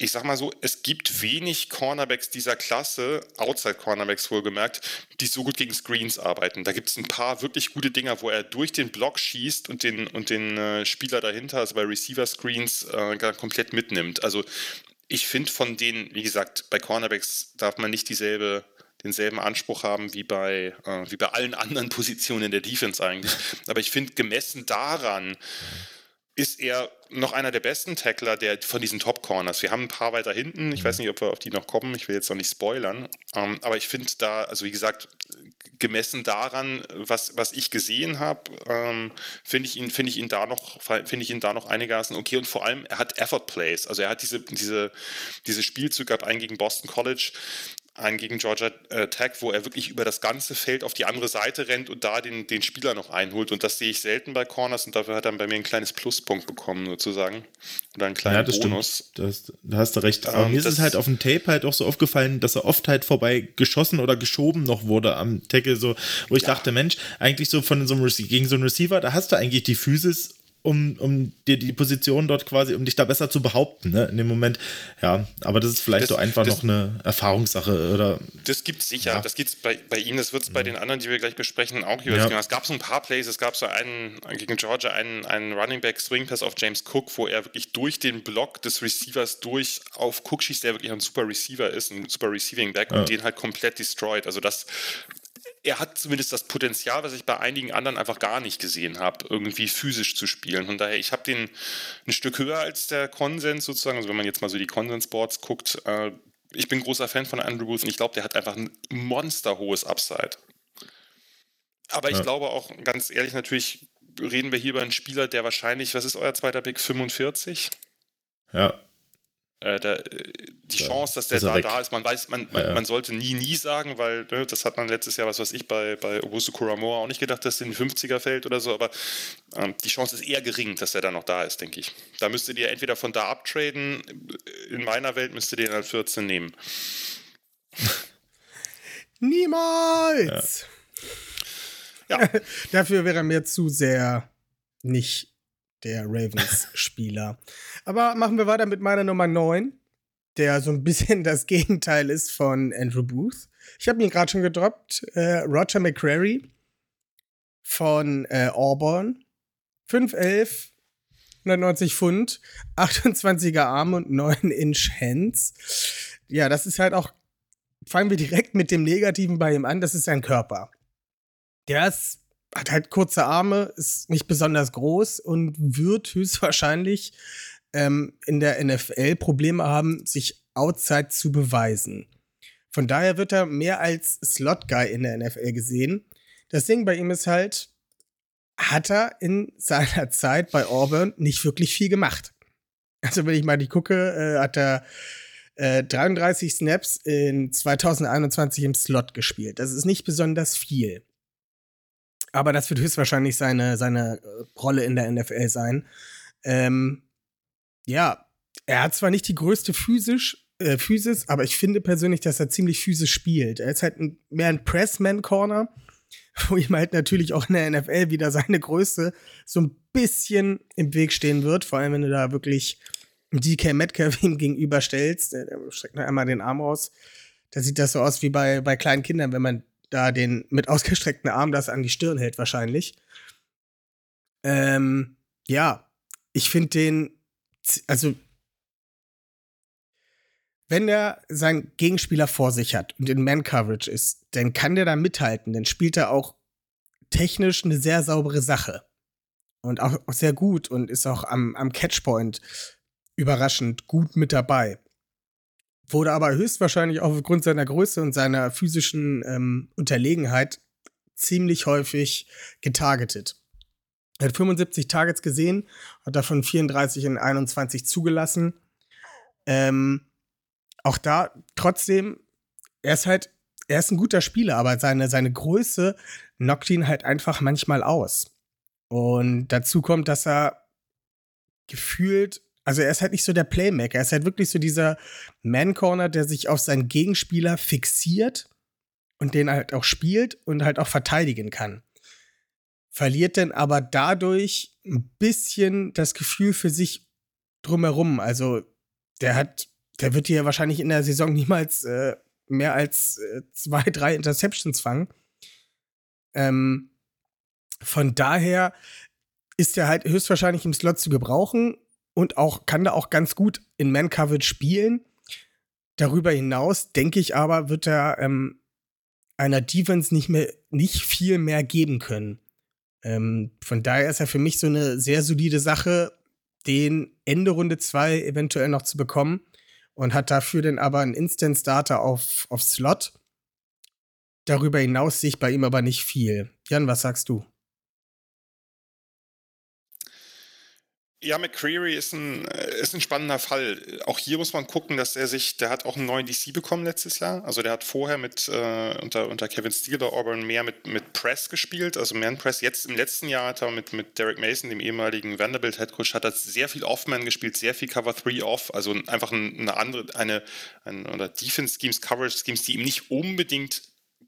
ich sag mal so, es gibt wenig Cornerbacks dieser Klasse, Outside Cornerbacks wohlgemerkt, die so gut gegen Screens arbeiten. Da gibt es ein paar wirklich gute Dinger, wo er durch den Block schießt und den, und den äh, Spieler dahinter, also bei Receiver Screens, äh, komplett mitnimmt. Also ich finde von denen, wie gesagt, bei Cornerbacks darf man nicht dieselbe denselben Anspruch haben wie bei, äh, wie bei allen anderen Positionen in der Defense eigentlich. Aber ich finde, gemessen daran ist er noch einer der besten Tackler der, von diesen Top-Corners. Wir haben ein paar weiter hinten. Ich weiß nicht, ob wir auf die noch kommen. Ich will jetzt noch nicht spoilern. Ähm, aber ich finde da, also wie gesagt, gemessen daran, was, was ich gesehen habe, ähm, finde ich ihn, finde ich ihn da noch, finde ich ihn da noch einigermaßen okay. Und vor allem, er hat Effort Plays. Also er hat diese, diese, diese Spielzüge gab einen gegen Boston College, einen gegen Georgia äh, Tech, wo er wirklich über das ganze Feld auf die andere Seite rennt und da den, den Spieler noch einholt. Und das sehe ich selten bei Corners und dafür hat er bei mir ein kleines Pluspunkt bekommen, sozusagen. Oder einen kleinen ja, das Bonus. Stimmt. Das, da hast du recht. Aber ähm, mir ist es halt auf dem Tape halt auch so aufgefallen, dass er oft halt vorbei geschossen oder geschoben noch wurde am Tackle, so, wo ich ja. dachte, Mensch, eigentlich so von so einem Receiver, gegen so einen Receiver, da hast du eigentlich die Physis um, um dir die Position dort quasi, um dich da besser zu behaupten, ne, in dem Moment. Ja, aber das ist vielleicht das, so einfach das, noch eine Erfahrungssache, oder? Das gibt es sicher, ja. das gibt's bei, bei Ihnen, das wird es bei den anderen, die wir gleich besprechen, auch jeweils ja. Es gab so ein paar Plays, es gab so einen, gegen Georgia einen, einen Running Back Swing Pass auf James Cook, wo er wirklich durch den Block des Receivers durch auf Cook schießt, der wirklich ein super Receiver ist, ein super Receiving Back ja. und den halt komplett destroyed. Also das er hat zumindest das Potenzial, was ich bei einigen anderen einfach gar nicht gesehen habe, irgendwie physisch zu spielen. Von daher, ich habe den ein Stück höher als der Konsens sozusagen. Also wenn man jetzt mal so die Konsensboards guckt, äh, ich bin großer Fan von Andrew Booth und ich glaube, der hat einfach ein monsterhohes Upside. Aber ich ja. glaube auch, ganz ehrlich, natürlich reden wir hier über einen Spieler, der wahrscheinlich, was ist euer zweiter Pick, 45? Ja. Äh, der, äh, die ja, Chance, dass der da, da ist, man weiß, man, man, ja, ja. man, sollte nie, nie sagen, weil ne, das hat man letztes Jahr, was weiß ich, bei, bei Obusu Kuramora auch nicht gedacht, dass er in den 50er fällt oder so, aber ähm, die Chance ist eher gering, dass er da noch da ist, denke ich. Da müsstet ihr entweder von da abtraden, in meiner Welt müsstet ihr ihn als 14 nehmen. Niemals! Ja. Dafür wäre er mir zu sehr nicht der Ravens-Spieler. Aber machen wir weiter mit meiner Nummer 9, der so ein bisschen das Gegenteil ist von Andrew Booth. Ich habe ihn gerade schon gedroppt. Äh, Roger McCrary von äh, Auburn. 5'11, 190 Pfund, 28er Arme und 9 Inch Hands. Ja, das ist halt auch. Fangen wir direkt mit dem Negativen bei ihm an. Das ist sein Körper. Der ist hat halt kurze Arme, ist nicht besonders groß und wird höchstwahrscheinlich ähm, in der NFL Probleme haben, sich outside zu beweisen. Von daher wird er mehr als Slot-Guy in der NFL gesehen. Das Ding bei ihm ist halt, hat er in seiner Zeit bei Auburn nicht wirklich viel gemacht. Also wenn ich mal die gucke, äh, hat er äh, 33 Snaps in 2021 im Slot gespielt. Das ist nicht besonders viel. Aber das wird höchstwahrscheinlich seine, seine äh, Rolle in der NFL sein. Ähm, ja, er hat zwar nicht die größte physisch, äh, Physis, aber ich finde persönlich, dass er ziemlich physisch spielt. Er ist halt ein, mehr ein Pressman-Corner, wo ihm halt natürlich auch in der NFL wieder seine Größe so ein bisschen im Weg stehen wird. Vor allem, wenn du da wirklich DK Metcalf ihm gegenüberstellst. Der, der streckt nur einmal den Arm aus. Da sieht das so aus wie bei, bei kleinen Kindern, wenn man da den mit ausgestreckten Arm das an die Stirn hält, wahrscheinlich. Ähm, ja, ich finde den, also wenn er seinen Gegenspieler vor sich hat und in Man-Coverage ist, dann kann der da mithalten. Dann spielt er auch technisch eine sehr saubere Sache. Und auch, auch sehr gut und ist auch am, am Catchpoint überraschend gut mit dabei. Wurde aber höchstwahrscheinlich auch aufgrund seiner Größe und seiner physischen ähm, Unterlegenheit ziemlich häufig getargetet. Er hat 75 Targets gesehen, hat davon 34 in 21 zugelassen. Ähm, auch da trotzdem, er ist halt, er ist ein guter Spieler, aber seine, seine Größe knockt ihn halt einfach manchmal aus. Und dazu kommt, dass er gefühlt, also er ist halt nicht so der Playmaker, er ist halt wirklich so dieser Man-Corner, der sich auf seinen Gegenspieler fixiert und den halt auch spielt und halt auch verteidigen kann. Verliert denn aber dadurch ein bisschen das Gefühl für sich drumherum. Also der hat der wird hier wahrscheinlich in der Saison niemals äh, mehr als äh, zwei, drei Interceptions fangen. Ähm, von daher ist er halt höchstwahrscheinlich im Slot zu gebrauchen und auch kann da auch ganz gut in Man-Coverage spielen. Darüber hinaus denke ich aber, wird er ähm, einer Defense nicht mehr nicht viel mehr geben können. Ähm, von daher ist er für mich so eine sehr solide Sache, den Ende Runde 2 eventuell noch zu bekommen und hat dafür dann aber einen Instant Starter auf, auf Slot. Darüber hinaus sehe ich bei ihm aber nicht viel. Jan, was sagst du? Ja, McCreary ist ein, äh, ist ein spannender Fall. Auch hier muss man gucken, dass er sich, der hat auch einen neuen DC bekommen letztes Jahr. Also der hat vorher mit äh, unter, unter Kevin Steele bei Auburn mehr mit, mit Press gespielt, also Man Press. Jetzt im letzten Jahr hat er mit, mit Derek Mason, dem ehemaligen Vanderbilt Head Coach, hat er sehr viel Off-Man gespielt, sehr viel Cover 3 Off, also einfach eine andere, eine, eine oder Defense Schemes, Coverage Schemes, die ihm nicht unbedingt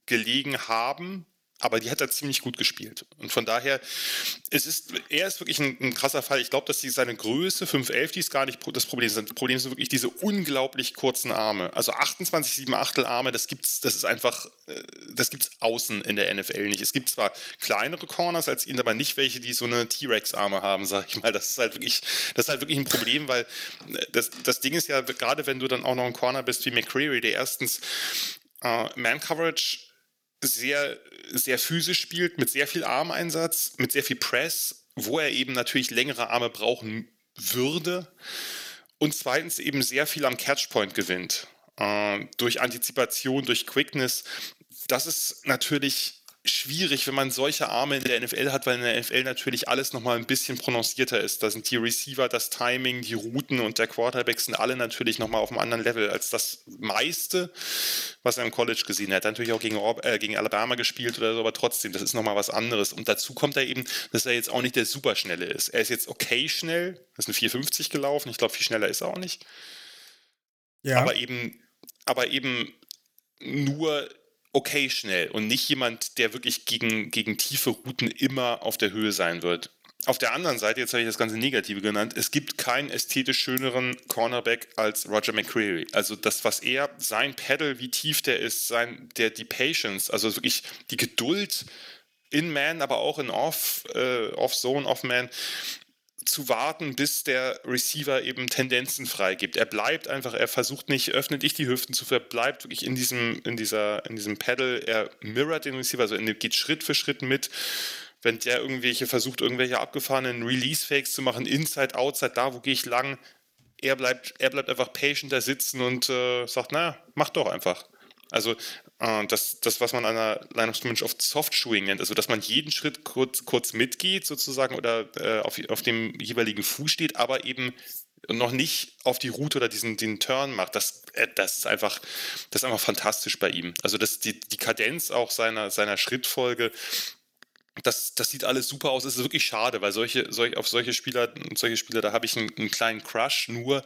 gelegen haben, aber die hat er ziemlich gut gespielt. Und von daher, es ist, er ist wirklich ein, ein krasser Fall. Ich glaube, dass die, seine Größe, 5'11, die ist gar nicht das Problem. Das Problem sind wirklich diese unglaublich kurzen Arme. Also 28, 7 Achtel Arme, das gibt's, das ist einfach, äh, das gibt's außen in der NFL nicht. Es gibt zwar kleinere Corners als ihn, aber nicht welche, die so eine T-Rex-Arme haben, sag ich mal. Das ist halt wirklich, das ist halt wirklich ein Problem, weil äh, das, das Ding ist ja, gerade wenn du dann auch noch ein Corner bist wie McCreary, der erstens äh, Man-Coverage sehr, sehr physisch spielt, mit sehr viel Armeinsatz, mit sehr viel Press, wo er eben natürlich längere Arme brauchen würde. Und zweitens eben sehr viel am Catchpoint gewinnt. Äh, durch Antizipation, durch Quickness. Das ist natürlich schwierig, wenn man solche Arme in der NFL hat, weil in der NFL natürlich alles nochmal ein bisschen prononcierter ist. Da sind die Receiver, das Timing, die Routen und der Quarterback sind alle natürlich nochmal auf einem anderen Level als das meiste, was er im College gesehen hat. Natürlich auch gegen, äh, gegen Alabama gespielt oder so, aber trotzdem, das ist nochmal was anderes. Und dazu kommt er eben, dass er jetzt auch nicht der Superschnelle ist. Er ist jetzt okay schnell, das ist eine 450 gelaufen, ich glaube, viel schneller ist er auch nicht. Ja. Aber eben, aber eben nur okay schnell und nicht jemand, der wirklich gegen, gegen tiefe Routen immer auf der Höhe sein wird. Auf der anderen Seite, jetzt habe ich das ganze Negative genannt, es gibt keinen ästhetisch schöneren Cornerback als Roger McCreary. Also das, was er, sein Pedal, wie tief der ist, sein, der, die Patience, also wirklich die Geduld in Man, aber auch in Off, äh, Off-Zone, Off-Man, zu warten, bis der Receiver eben Tendenzen freigibt. Er bleibt einfach, er versucht nicht, öffnet nicht die Hüften zu, er bleibt wirklich in diesem, in dieser, in diesem Pedal, er mirrort den Receiver, also er geht Schritt für Schritt mit. Wenn der irgendwelche versucht, irgendwelche abgefahrenen Release-Fakes zu machen, Inside, Outside, da wo gehe ich lang, er bleibt, er bleibt einfach patient da sitzen und äh, sagt, naja, mach doch einfach. Also das, das, was man an der Line of Scrimmage oft Soft-Shoeing nennt, also dass man jeden Schritt kurz, kurz mitgeht sozusagen oder äh, auf, auf dem jeweiligen Fuß steht, aber eben noch nicht auf die Route oder diesen den Turn macht, das, äh, das ist einfach, das ist einfach fantastisch bei ihm. Also das, die, die Kadenz auch seiner, seiner Schrittfolge, das, das sieht alles super aus. Es ist wirklich schade, weil solche, solch, auf solche Spieler, solche Spieler, da habe ich einen, einen, kleinen Crush. Nur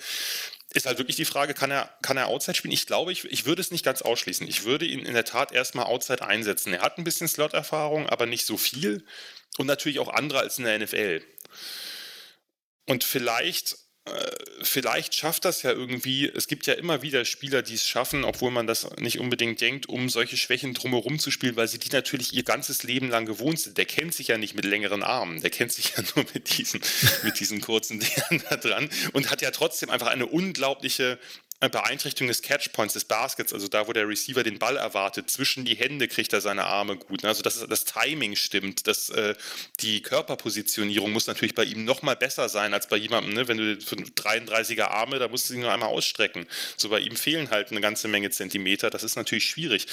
ist halt wirklich die Frage, kann er, kann er Outside spielen? Ich glaube, ich, ich würde es nicht ganz ausschließen. Ich würde ihn in der Tat erstmal Outside einsetzen. Er hat ein bisschen Slot-Erfahrung, aber nicht so viel. Und natürlich auch andere als in der NFL. Und vielleicht vielleicht schafft das ja irgendwie. Es gibt ja immer wieder Spieler, die es schaffen, obwohl man das nicht unbedingt denkt, um solche Schwächen drumherum zu spielen, weil sie die natürlich ihr ganzes Leben lang gewohnt sind. Der kennt sich ja nicht mit längeren Armen, der kennt sich ja nur mit diesen, mit diesen kurzen Dingern da dran und hat ja trotzdem einfach eine unglaubliche Beeinträchtigung des Catchpoints des Baskets, also da, wo der Receiver den Ball erwartet, zwischen die Hände kriegt er seine Arme gut. Ne? Also dass das Timing stimmt, dass äh, die Körperpositionierung muss natürlich bei ihm noch mal besser sein als bei jemandem, ne? wenn du 33er Arme, da musst du sie nur einmal ausstrecken. So bei ihm fehlen halt eine ganze Menge Zentimeter, das ist natürlich schwierig.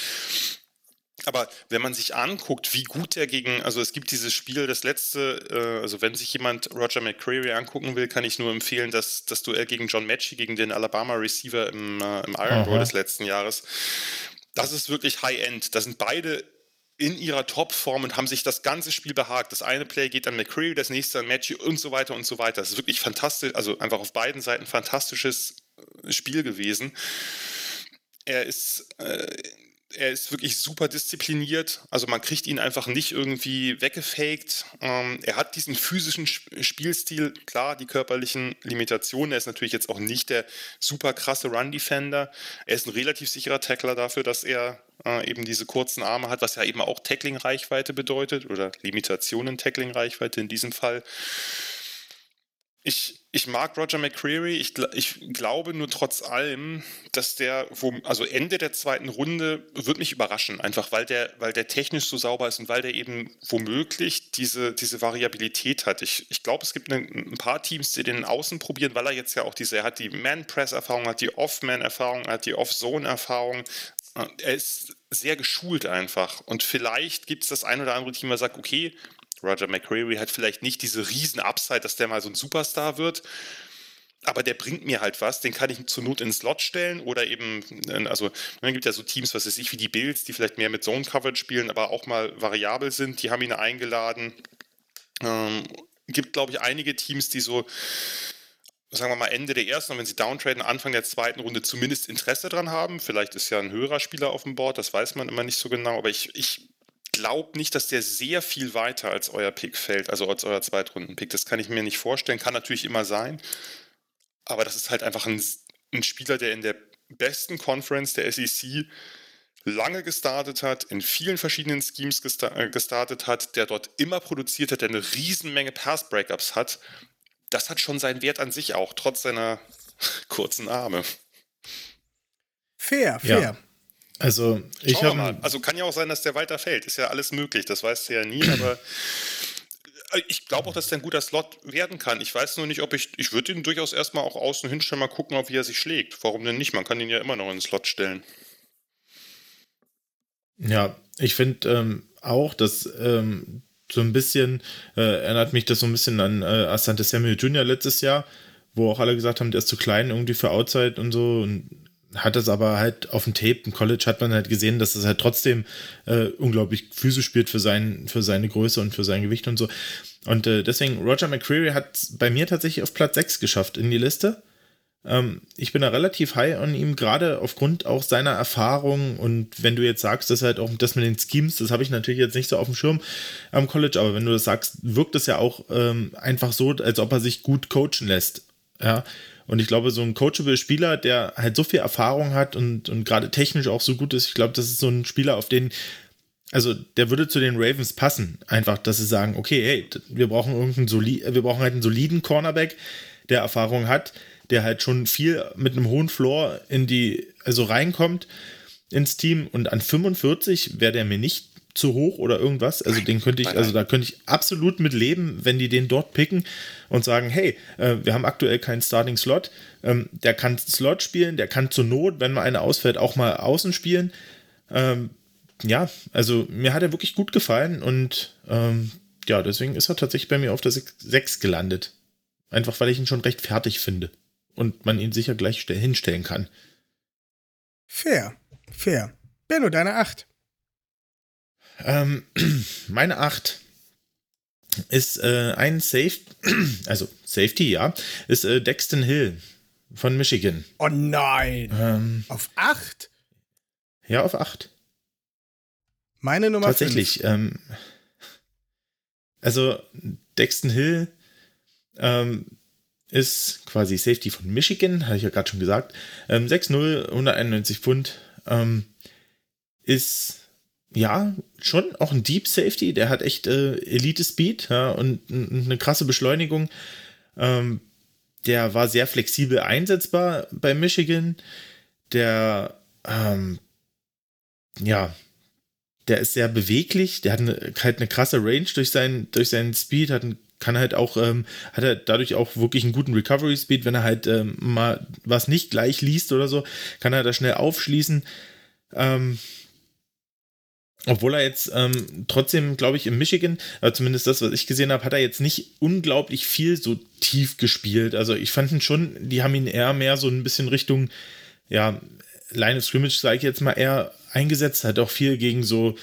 Aber wenn man sich anguckt, wie gut er gegen, also es gibt dieses Spiel, das letzte, äh, also wenn sich jemand Roger McCreary angucken will, kann ich nur empfehlen, dass das Duell gegen John Matchy, gegen den Alabama Receiver im, äh, im Iron Bowl des letzten Jahres, das ist wirklich High-End. Da sind beide in ihrer Topform und haben sich das ganze Spiel behagt. Das eine Play geht an McCreary, das nächste an Matchy und so weiter und so weiter. Das ist wirklich fantastisch, also einfach auf beiden Seiten fantastisches äh, Spiel gewesen. Er ist äh, er ist wirklich super diszipliniert. Also man kriegt ihn einfach nicht irgendwie weggefaked. Ähm, er hat diesen physischen Spielstil, klar, die körperlichen Limitationen. Er ist natürlich jetzt auch nicht der super krasse Run-Defender. Er ist ein relativ sicherer Tackler dafür, dass er äh, eben diese kurzen Arme hat, was ja eben auch Tackling-Reichweite bedeutet oder Limitationen Tackling-Reichweite in diesem Fall. Ich, ich mag Roger McCreary. Ich, ich glaube nur trotz allem, dass der, also Ende der zweiten Runde wird mich überraschen, einfach weil der, weil der technisch so sauber ist und weil der eben womöglich diese, diese Variabilität hat. Ich, ich glaube, es gibt eine, ein paar Teams, die den Außen probieren, weil er jetzt ja auch diese, er hat die Man-Press-Erfahrung, hat die Off-Man-Erfahrung, hat die Off-Zone-Erfahrung. Er ist sehr geschult einfach. Und vielleicht gibt es das ein oder andere Team, das sagt, okay, Roger McCreary hat vielleicht nicht diese riesen Upside, dass der mal so ein Superstar wird, aber der bringt mir halt was, den kann ich zur Not in den Slot stellen oder eben, also dann gibt ja so Teams, was weiß ich, wie die Bills, die vielleicht mehr mit Zone Coverage spielen, aber auch mal variabel sind, die haben ihn eingeladen. Ähm, gibt, glaube ich, einige Teams, die so, sagen wir mal, Ende der ersten und wenn sie downtraden, Anfang der zweiten Runde zumindest Interesse dran haben. Vielleicht ist ja ein höherer Spieler auf dem Board, das weiß man immer nicht so genau, aber ich, ich glaube nicht, dass der sehr viel weiter als euer Pick fällt, also als euer Zweitrunden-Pick. Das kann ich mir nicht vorstellen, kann natürlich immer sein. Aber das ist halt einfach ein, ein Spieler, der in der besten Conference der SEC lange gestartet hat, in vielen verschiedenen Schemes äh, gestartet hat, der dort immer produziert hat, der eine Riesenmenge Pass-Breakups hat. Das hat schon seinen Wert an sich auch, trotz seiner kurzen Arme. Fair, fair. Ja. Also, ich habe. Also, kann ja auch sein, dass der weiter fällt. Ist ja alles möglich. Das weißt du ja nie, aber. Ich glaube auch, dass der ein guter Slot werden kann. Ich weiß nur nicht, ob ich. Ich würde ihn durchaus erstmal auch außen hinstellen, mal gucken, ob wie er sich schlägt. Warum denn nicht? Man kann ihn ja immer noch in den Slot stellen. Ja, ich finde ähm, auch, dass ähm, so ein bisschen äh, erinnert mich das so ein bisschen an äh, Asante Samuel Jr. letztes Jahr, wo auch alle gesagt haben, der ist zu klein irgendwie für Outside und so. Und hat es aber halt auf dem Tape im College hat man halt gesehen, dass es halt trotzdem äh, unglaublich physisch spielt für, sein, für seine Größe und für sein Gewicht und so. Und äh, deswegen, Roger McCreary hat bei mir tatsächlich auf Platz 6 geschafft in die Liste. Ähm, ich bin da relativ high an ihm, gerade aufgrund auch seiner Erfahrung. Und wenn du jetzt sagst, dass halt auch das mit den Schemes, das habe ich natürlich jetzt nicht so auf dem Schirm am College, aber wenn du das sagst, wirkt es ja auch ähm, einfach so, als ob er sich gut coachen lässt. Ja, und ich glaube, so ein coachable Spieler, der halt so viel Erfahrung hat und, und gerade technisch auch so gut ist, ich glaube, das ist so ein Spieler, auf den, also der würde zu den Ravens passen. Einfach, dass sie sagen, okay, hey, wir brauchen irgendeinen soli wir brauchen halt einen soliden Cornerback, der Erfahrung hat, der halt schon viel mit einem hohen Floor in die, also reinkommt ins Team und an 45 wäre der mir nicht zu hoch oder irgendwas. Also den könnte ich, also da könnte ich absolut mit leben, wenn die den dort picken und sagen, hey, äh, wir haben aktuell keinen Starting Slot. Ähm, der kann Slot spielen, der kann zur Not, wenn mal einer ausfällt, auch mal außen spielen. Ähm, ja, also mir hat er wirklich gut gefallen und ähm, ja, deswegen ist er tatsächlich bei mir auf der 6 gelandet. Einfach weil ich ihn schon recht fertig finde und man ihn sicher gleich hinstellen kann. Fair, fair. Benno, deine 8. Ähm, meine 8 ist äh, ein Safe, also Safety, ja, ist äh, Dexton Hill von Michigan. Oh nein! Ähm, auf 8? Ja, auf 8. Meine Nummer Tatsächlich. Ähm, also Dexton Hill, ähm, ist quasi Safety von Michigan, hatte ich ja gerade schon gesagt. Ähm, 6-0, 191 Pfund. Ähm, ist ja schon auch ein Deep Safety. Der hat echt äh, Elite Speed ja, und eine krasse Beschleunigung. Ähm, der war sehr flexibel einsetzbar bei Michigan. Der, ähm, ja, der ist sehr beweglich. Der hat eine, halt eine krasse Range durch seinen, durch seinen Speed, hat kann halt auch, ähm, hat er dadurch auch wirklich einen guten Recovery Speed, wenn er halt ähm, mal was nicht gleich liest oder so, kann er da schnell aufschließen. Ähm, obwohl er jetzt ähm, trotzdem, glaube ich, im Michigan, äh, zumindest das, was ich gesehen habe, hat er jetzt nicht unglaublich viel so tief gespielt. Also ich fand ihn schon, die haben ihn eher mehr so ein bisschen Richtung, ja, Line of Scrimmage, sage ich jetzt mal, eher eingesetzt. Hat auch viel gegen so,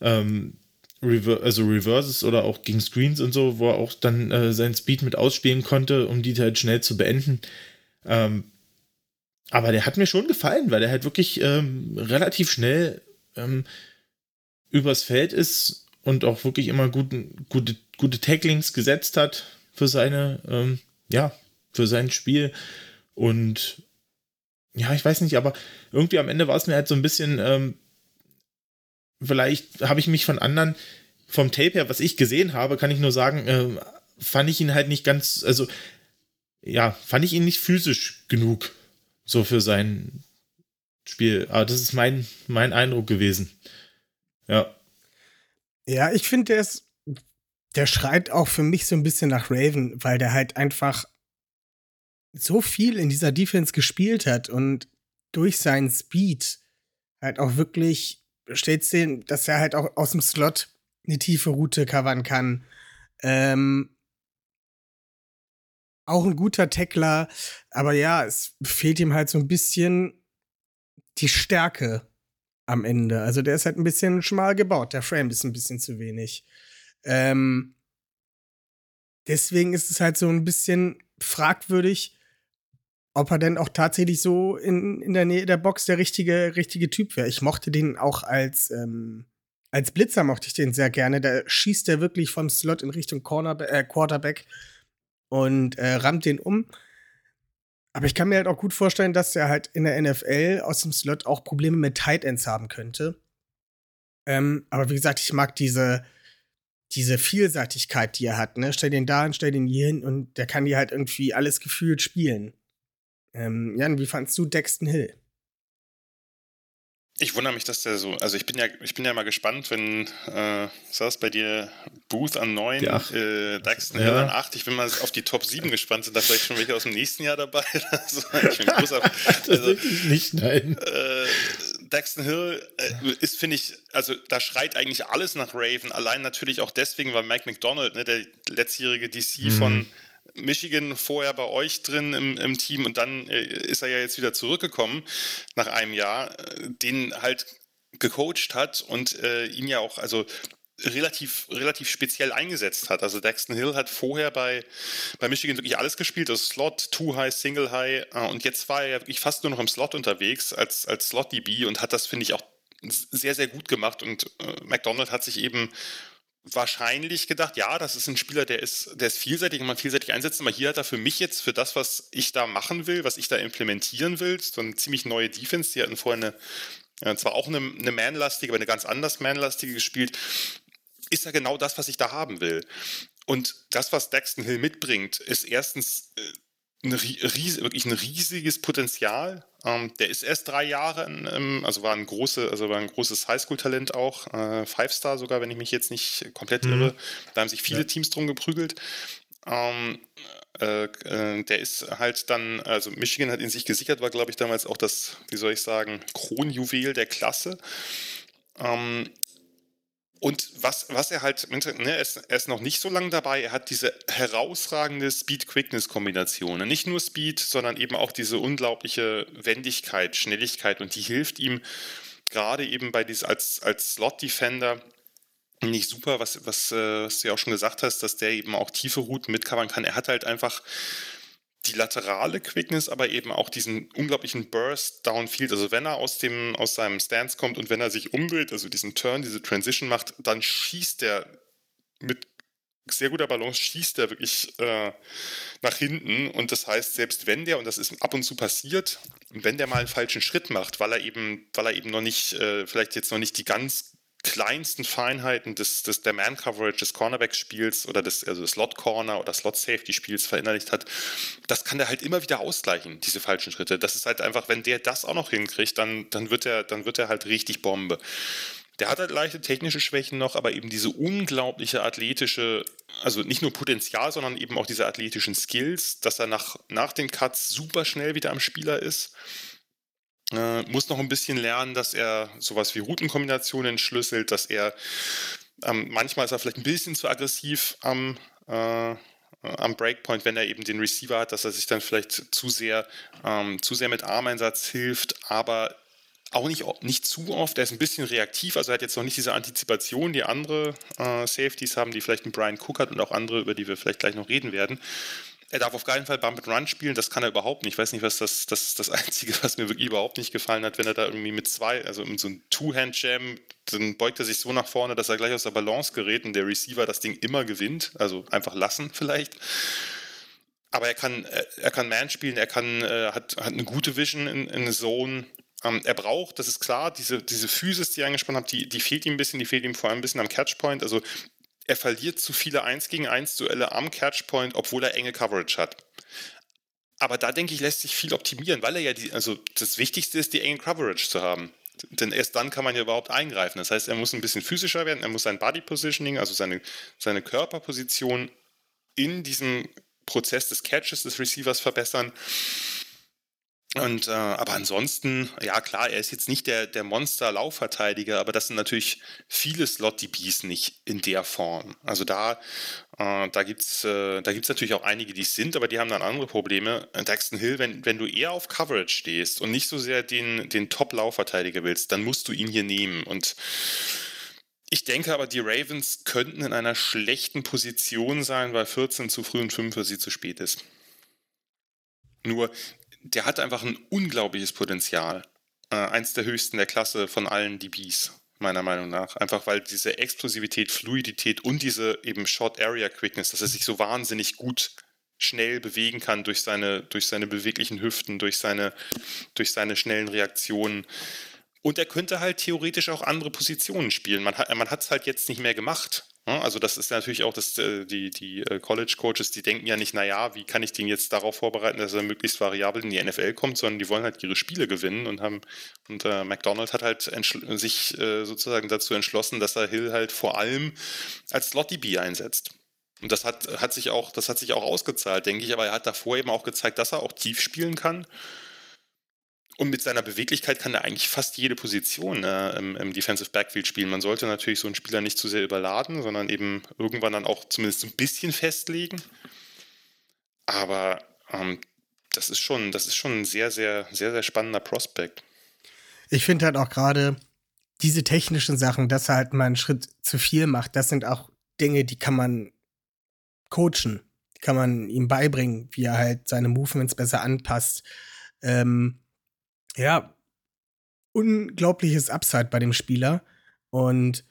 ähm, Rever also Reverses oder auch gegen Screens und so, wo er auch dann äh, seinen Speed mit ausspielen konnte, um die halt schnell zu beenden. Ähm, aber der hat mir schon gefallen, weil der halt wirklich ähm, relativ schnell ähm, übers Feld ist und auch wirklich immer guten, gute, gute Tacklings gesetzt hat für seine, ähm, ja, für sein Spiel. Und ja, ich weiß nicht, aber irgendwie am Ende war es mir halt so ein bisschen, ähm, vielleicht habe ich mich von anderen, vom Tape her, was ich gesehen habe, kann ich nur sagen, äh, fand ich ihn halt nicht ganz, also ja, fand ich ihn nicht physisch genug, so für sein Spiel. Aber das ist mein, mein Eindruck gewesen. Ja. Ja, ich finde, der ist, der schreit auch für mich so ein bisschen nach Raven, weil der halt einfach so viel in dieser Defense gespielt hat und durch seinen Speed halt auch wirklich stellt den, dass er halt auch aus dem Slot eine tiefe Route covern kann. Ähm, auch ein guter Tackler, aber ja, es fehlt ihm halt so ein bisschen die Stärke am Ende. Also der ist halt ein bisschen schmal gebaut. Der Frame ist ein bisschen zu wenig. Ähm, deswegen ist es halt so ein bisschen fragwürdig, ob er denn auch tatsächlich so in, in der Nähe der Box der richtige, richtige Typ wäre. Ich mochte den auch als, ähm, als Blitzer mochte ich den sehr gerne. Da schießt er wirklich vom Slot in Richtung Corner, äh, Quarterback und äh, rammt den um. Aber ich kann mir halt auch gut vorstellen, dass er halt in der NFL aus dem Slot auch Probleme mit Tight Ends haben könnte. Ähm, aber wie gesagt, ich mag diese, diese Vielseitigkeit, die er hat. Ne? Stell den da hin, stell den hier hin und der kann die halt irgendwie alles gefühlt spielen. Ähm, Jan, wie fandst du Dexton Hill? Ich wundere mich, dass der so, also ich bin ja, ich bin ja mal gespannt, wenn äh, saß bei dir Booth an 9, äh, Daxton ja. an 8. Ich bin mal auf die Top 7 gespannt, sind da vielleicht schon welche aus dem nächsten Jahr dabei? also, ich bin großer, also, nicht, nein. Äh, Daxton Hill äh, ist, finde ich, also da schreit eigentlich alles nach Raven. Allein natürlich auch deswegen, weil Mike McDonald, ne, der letztjährige DC mhm. von Michigan vorher bei euch drin im, im Team und dann äh, ist er ja jetzt wieder zurückgekommen nach einem Jahr, äh, den halt gecoacht hat und äh, ihn ja auch, also relativ, relativ speziell eingesetzt hat. Also Daxton Hill hat vorher bei, bei Michigan wirklich alles gespielt, also Slot, Two High, Single High äh, und jetzt war er ja wirklich fast nur noch im Slot unterwegs als, als Slot-DB und hat das, finde ich, auch sehr, sehr gut gemacht und äh, McDonald hat sich eben wahrscheinlich gedacht, ja, das ist ein Spieler, der ist, der ist vielseitig und man vielseitig einsetzt, aber hier hat er für mich jetzt, für das, was ich da machen will, was ich da implementieren will, so eine ziemlich neue Defense, die hatten vorher eine, zwar auch eine, eine manlastige, aber eine ganz anders manlastige gespielt, ist ja genau das, was ich da haben will. Und das, was Daxton Hill mitbringt, ist erstens äh, ein ries wirklich ein riesiges Potenzial. Ähm, der ist erst drei Jahre, in, also war ein, große, also war ein großes Highschool-Talent auch, äh, Five-Star sogar, wenn ich mich jetzt nicht komplett mhm. irre. Da haben sich viele ja. Teams drum geprügelt. Ähm, äh, äh, der ist halt dann, also Michigan hat in sich gesichert, war glaube ich damals auch das, wie soll ich sagen, Kronjuwel der Klasse. Ähm, und was, was er halt, ne, er, ist, er ist noch nicht so lange dabei, er hat diese herausragende Speed-Quickness-Kombination. Nicht nur Speed, sondern eben auch diese unglaubliche Wendigkeit, Schnelligkeit und die hilft ihm gerade eben bei diesem als, als Slot-Defender nicht super, was, was, äh, was du ja auch schon gesagt hast, dass der eben auch tiefe Routen mitcovern kann. Er hat halt einfach die laterale Quickness, aber eben auch diesen unglaublichen Burst downfield. Also wenn er aus, dem, aus seinem Stance kommt und wenn er sich umdreht, also diesen Turn, diese Transition macht, dann schießt er mit sehr guter Balance, schießt er wirklich äh, nach hinten. Und das heißt, selbst wenn der, und das ist ab und zu passiert, wenn der mal einen falschen Schritt macht, weil er eben, weil er eben noch nicht, äh, vielleicht jetzt noch nicht die ganz kleinsten Feinheiten des, des der Man-Coverage des Cornerback-Spiels oder des, also des Slot-Corner oder Slot-Safety-Spiels verinnerlicht hat, das kann der halt immer wieder ausgleichen, diese falschen Schritte. Das ist halt einfach, wenn der das auch noch hinkriegt, dann, dann, wird, er, dann wird er halt richtig Bombe. Der hat halt leichte technische Schwächen noch, aber eben diese unglaubliche athletische, also nicht nur Potenzial, sondern eben auch diese athletischen Skills, dass er nach, nach den Cuts super schnell wieder am Spieler ist. Äh, muss noch ein bisschen lernen, dass er sowas wie Routenkombinationen entschlüsselt, dass er ähm, manchmal ist er vielleicht ein bisschen zu aggressiv am, äh, am Breakpoint, wenn er eben den Receiver hat, dass er sich dann vielleicht zu sehr, ähm, zu sehr mit Armeinsatz hilft, aber auch nicht, nicht zu oft. Er ist ein bisschen reaktiv, also er hat jetzt noch nicht diese Antizipation, die andere äh, Safeties haben, die vielleicht ein Brian Cook hat und auch andere, über die wir vielleicht gleich noch reden werden. Er darf auf keinen Fall Bump and Run spielen, das kann er überhaupt nicht. Ich weiß nicht, was das, das das Einzige, was mir wirklich überhaupt nicht gefallen hat, wenn er da irgendwie mit zwei, also mit so einem Two-Hand-Jam, dann beugt er sich so nach vorne, dass er gleich aus der Balance gerät und der Receiver das Ding immer gewinnt. Also einfach lassen vielleicht. Aber er kann, er kann Man spielen, er kann, äh, hat, hat eine gute Vision in, in Zone. Ähm, er braucht, das ist klar, diese, diese Physis, die ihr angesprochen habt, die, die fehlt ihm ein bisschen, die fehlt ihm vor allem ein bisschen am Catchpoint. Also er verliert zu viele 1 gegen 1 Duelle am Catchpoint, obwohl er enge Coverage hat. Aber da denke ich, lässt sich viel optimieren, weil er ja die, also das Wichtigste ist, die enge Coverage zu haben. Denn erst dann kann man ja überhaupt eingreifen. Das heißt, er muss ein bisschen physischer werden, er muss sein Body Positioning, also seine, seine Körperposition in diesem Prozess des Catches des Receivers verbessern. Und äh, aber ansonsten, ja klar, er ist jetzt nicht der, der Monster-Laufverteidiger, aber das sind natürlich viele Slot-DBs nicht in der Form. Also da, äh, da gibt es äh, natürlich auch einige, die es sind, aber die haben dann andere Probleme. Daxton Hill, wenn, wenn du eher auf Coverage stehst und nicht so sehr den, den Top-Laufverteidiger willst, dann musst du ihn hier nehmen. Und ich denke aber, die Ravens könnten in einer schlechten Position sein, weil 14 zu früh und 5 für sie zu spät ist. Nur der hat einfach ein unglaubliches Potenzial. Äh, eins der höchsten der Klasse von allen DBs, meiner Meinung nach. Einfach weil diese Explosivität, Fluidität und diese eben Short Area Quickness, dass er sich so wahnsinnig gut schnell bewegen kann durch seine, durch seine beweglichen Hüften, durch seine, durch seine schnellen Reaktionen. Und er könnte halt theoretisch auch andere Positionen spielen. Man hat es halt jetzt nicht mehr gemacht. Ne? Also das ist natürlich auch, das, äh, die, die äh, College-Coaches, die denken ja nicht, naja, wie kann ich den jetzt darauf vorbereiten, dass er möglichst variabel in die NFL kommt, sondern die wollen halt ihre Spiele gewinnen und haben, und äh, McDonald hat halt sich äh, sozusagen dazu entschlossen, dass er Hill halt vor allem als Slot-DB einsetzt. Und das hat, hat sich auch, das hat sich auch ausgezahlt, denke ich, aber er hat davor eben auch gezeigt, dass er auch tief spielen kann. Und mit seiner Beweglichkeit kann er eigentlich fast jede Position äh, im, im, Defensive Backfield spielen. Man sollte natürlich so einen Spieler nicht zu sehr überladen, sondern eben irgendwann dann auch zumindest ein bisschen festlegen. Aber ähm, das ist schon, das ist schon ein sehr, sehr, sehr, sehr spannender Prospekt. Ich finde halt auch gerade diese technischen Sachen, dass er halt mal einen Schritt zu viel macht, das sind auch Dinge, die kann man coachen. Die kann man ihm beibringen, wie er halt seine Movements besser anpasst. Ähm, ja, unglaubliches Upside bei dem Spieler. Und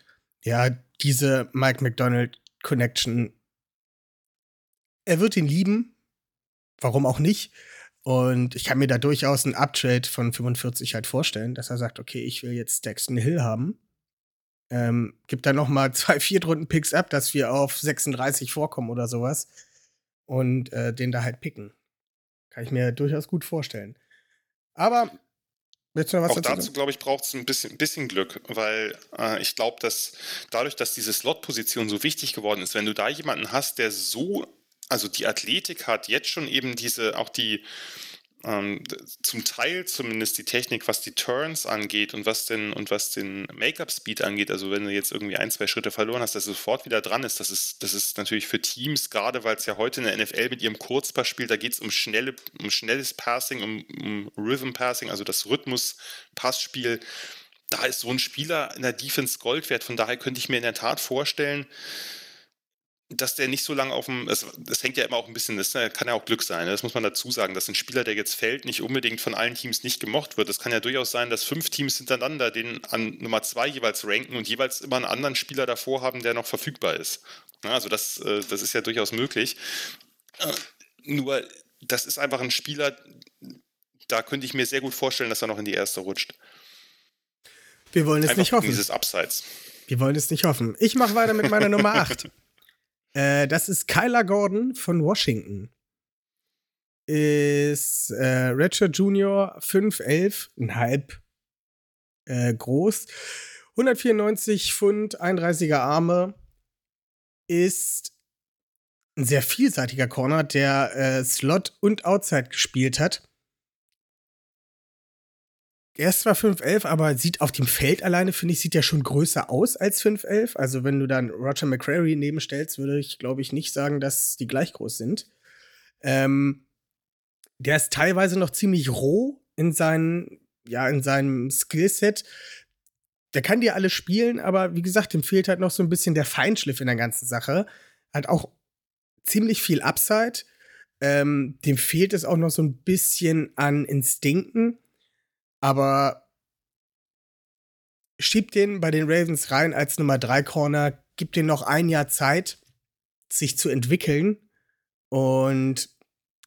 ja, diese Mike McDonald Connection, er wird ihn lieben. Warum auch nicht? Und ich kann mir da durchaus einen Uptrade von 45 halt vorstellen, dass er sagt, okay, ich will jetzt Daxton Hill haben. Ähm, gibt da noch mal zwei Viertrunden-Picks ab, dass wir auf 36 vorkommen oder sowas. Und äh, den da halt picken. Kann ich mir durchaus gut vorstellen. Aber auch dazu, glaube ich, braucht es ein bisschen, bisschen, Glück, weil äh, ich glaube, dass dadurch, dass diese Slot-Position so wichtig geworden ist, wenn du da jemanden hast, der so, also die Athletik hat, jetzt schon eben diese, auch die, ähm, zum Teil zumindest die Technik, was die Turns angeht und was den, und was den Make-up-Speed angeht, also wenn du jetzt irgendwie ein, zwei Schritte verloren hast, dass du sofort wieder dran ist, das ist, das ist natürlich für Teams, gerade weil es ja heute in der NFL mit ihrem Kurzpass spielt, da geht es um, schnelle, um schnelles Passing, um, um Rhythm-Passing, also das Rhythmus-Passspiel. Da ist so ein Spieler in der Defense Gold wert. Von daher könnte ich mir in der Tat vorstellen, dass der nicht so lange auf dem, es, das hängt ja immer auch ein bisschen, das ne, kann ja auch Glück sein, ne? das muss man dazu sagen, dass ein Spieler, der jetzt fällt, nicht unbedingt von allen Teams nicht gemocht wird. Es kann ja durchaus sein, dass fünf Teams hintereinander den an Nummer zwei jeweils ranken und jeweils immer einen anderen Spieler davor haben, der noch verfügbar ist. Ja, also das, äh, das ist ja durchaus möglich. Äh, nur, das ist einfach ein Spieler, da könnte ich mir sehr gut vorstellen, dass er noch in die erste rutscht. Wir wollen es einfach nicht hoffen. Dieses Abseits. Wir wollen es nicht hoffen. Ich mache weiter mit meiner Nummer 8. Äh, das ist Kyler Gordon von Washington. Ist äh, Redshirt Junior 5'11, ein halb äh, groß. 194 Pfund, 31er Arme. Ist ein sehr vielseitiger Corner, der äh, Slot und Outside gespielt hat. Er ist zwar 5'11, aber sieht auf dem Feld alleine, finde ich, sieht er schon größer aus als 5'11. Also, wenn du dann Roger McCrary nebenstellst, würde ich, glaube ich, nicht sagen, dass die gleich groß sind. Ähm, der ist teilweise noch ziemlich roh in, seinen, ja, in seinem Skillset. Der kann dir alles spielen, aber wie gesagt, dem fehlt halt noch so ein bisschen der Feinschliff in der ganzen Sache. Hat auch ziemlich viel Upside. Ähm, dem fehlt es auch noch so ein bisschen an Instinkten aber schiebt den bei den Ravens rein als Nummer 3 Corner, gibt den noch ein Jahr Zeit, sich zu entwickeln. Und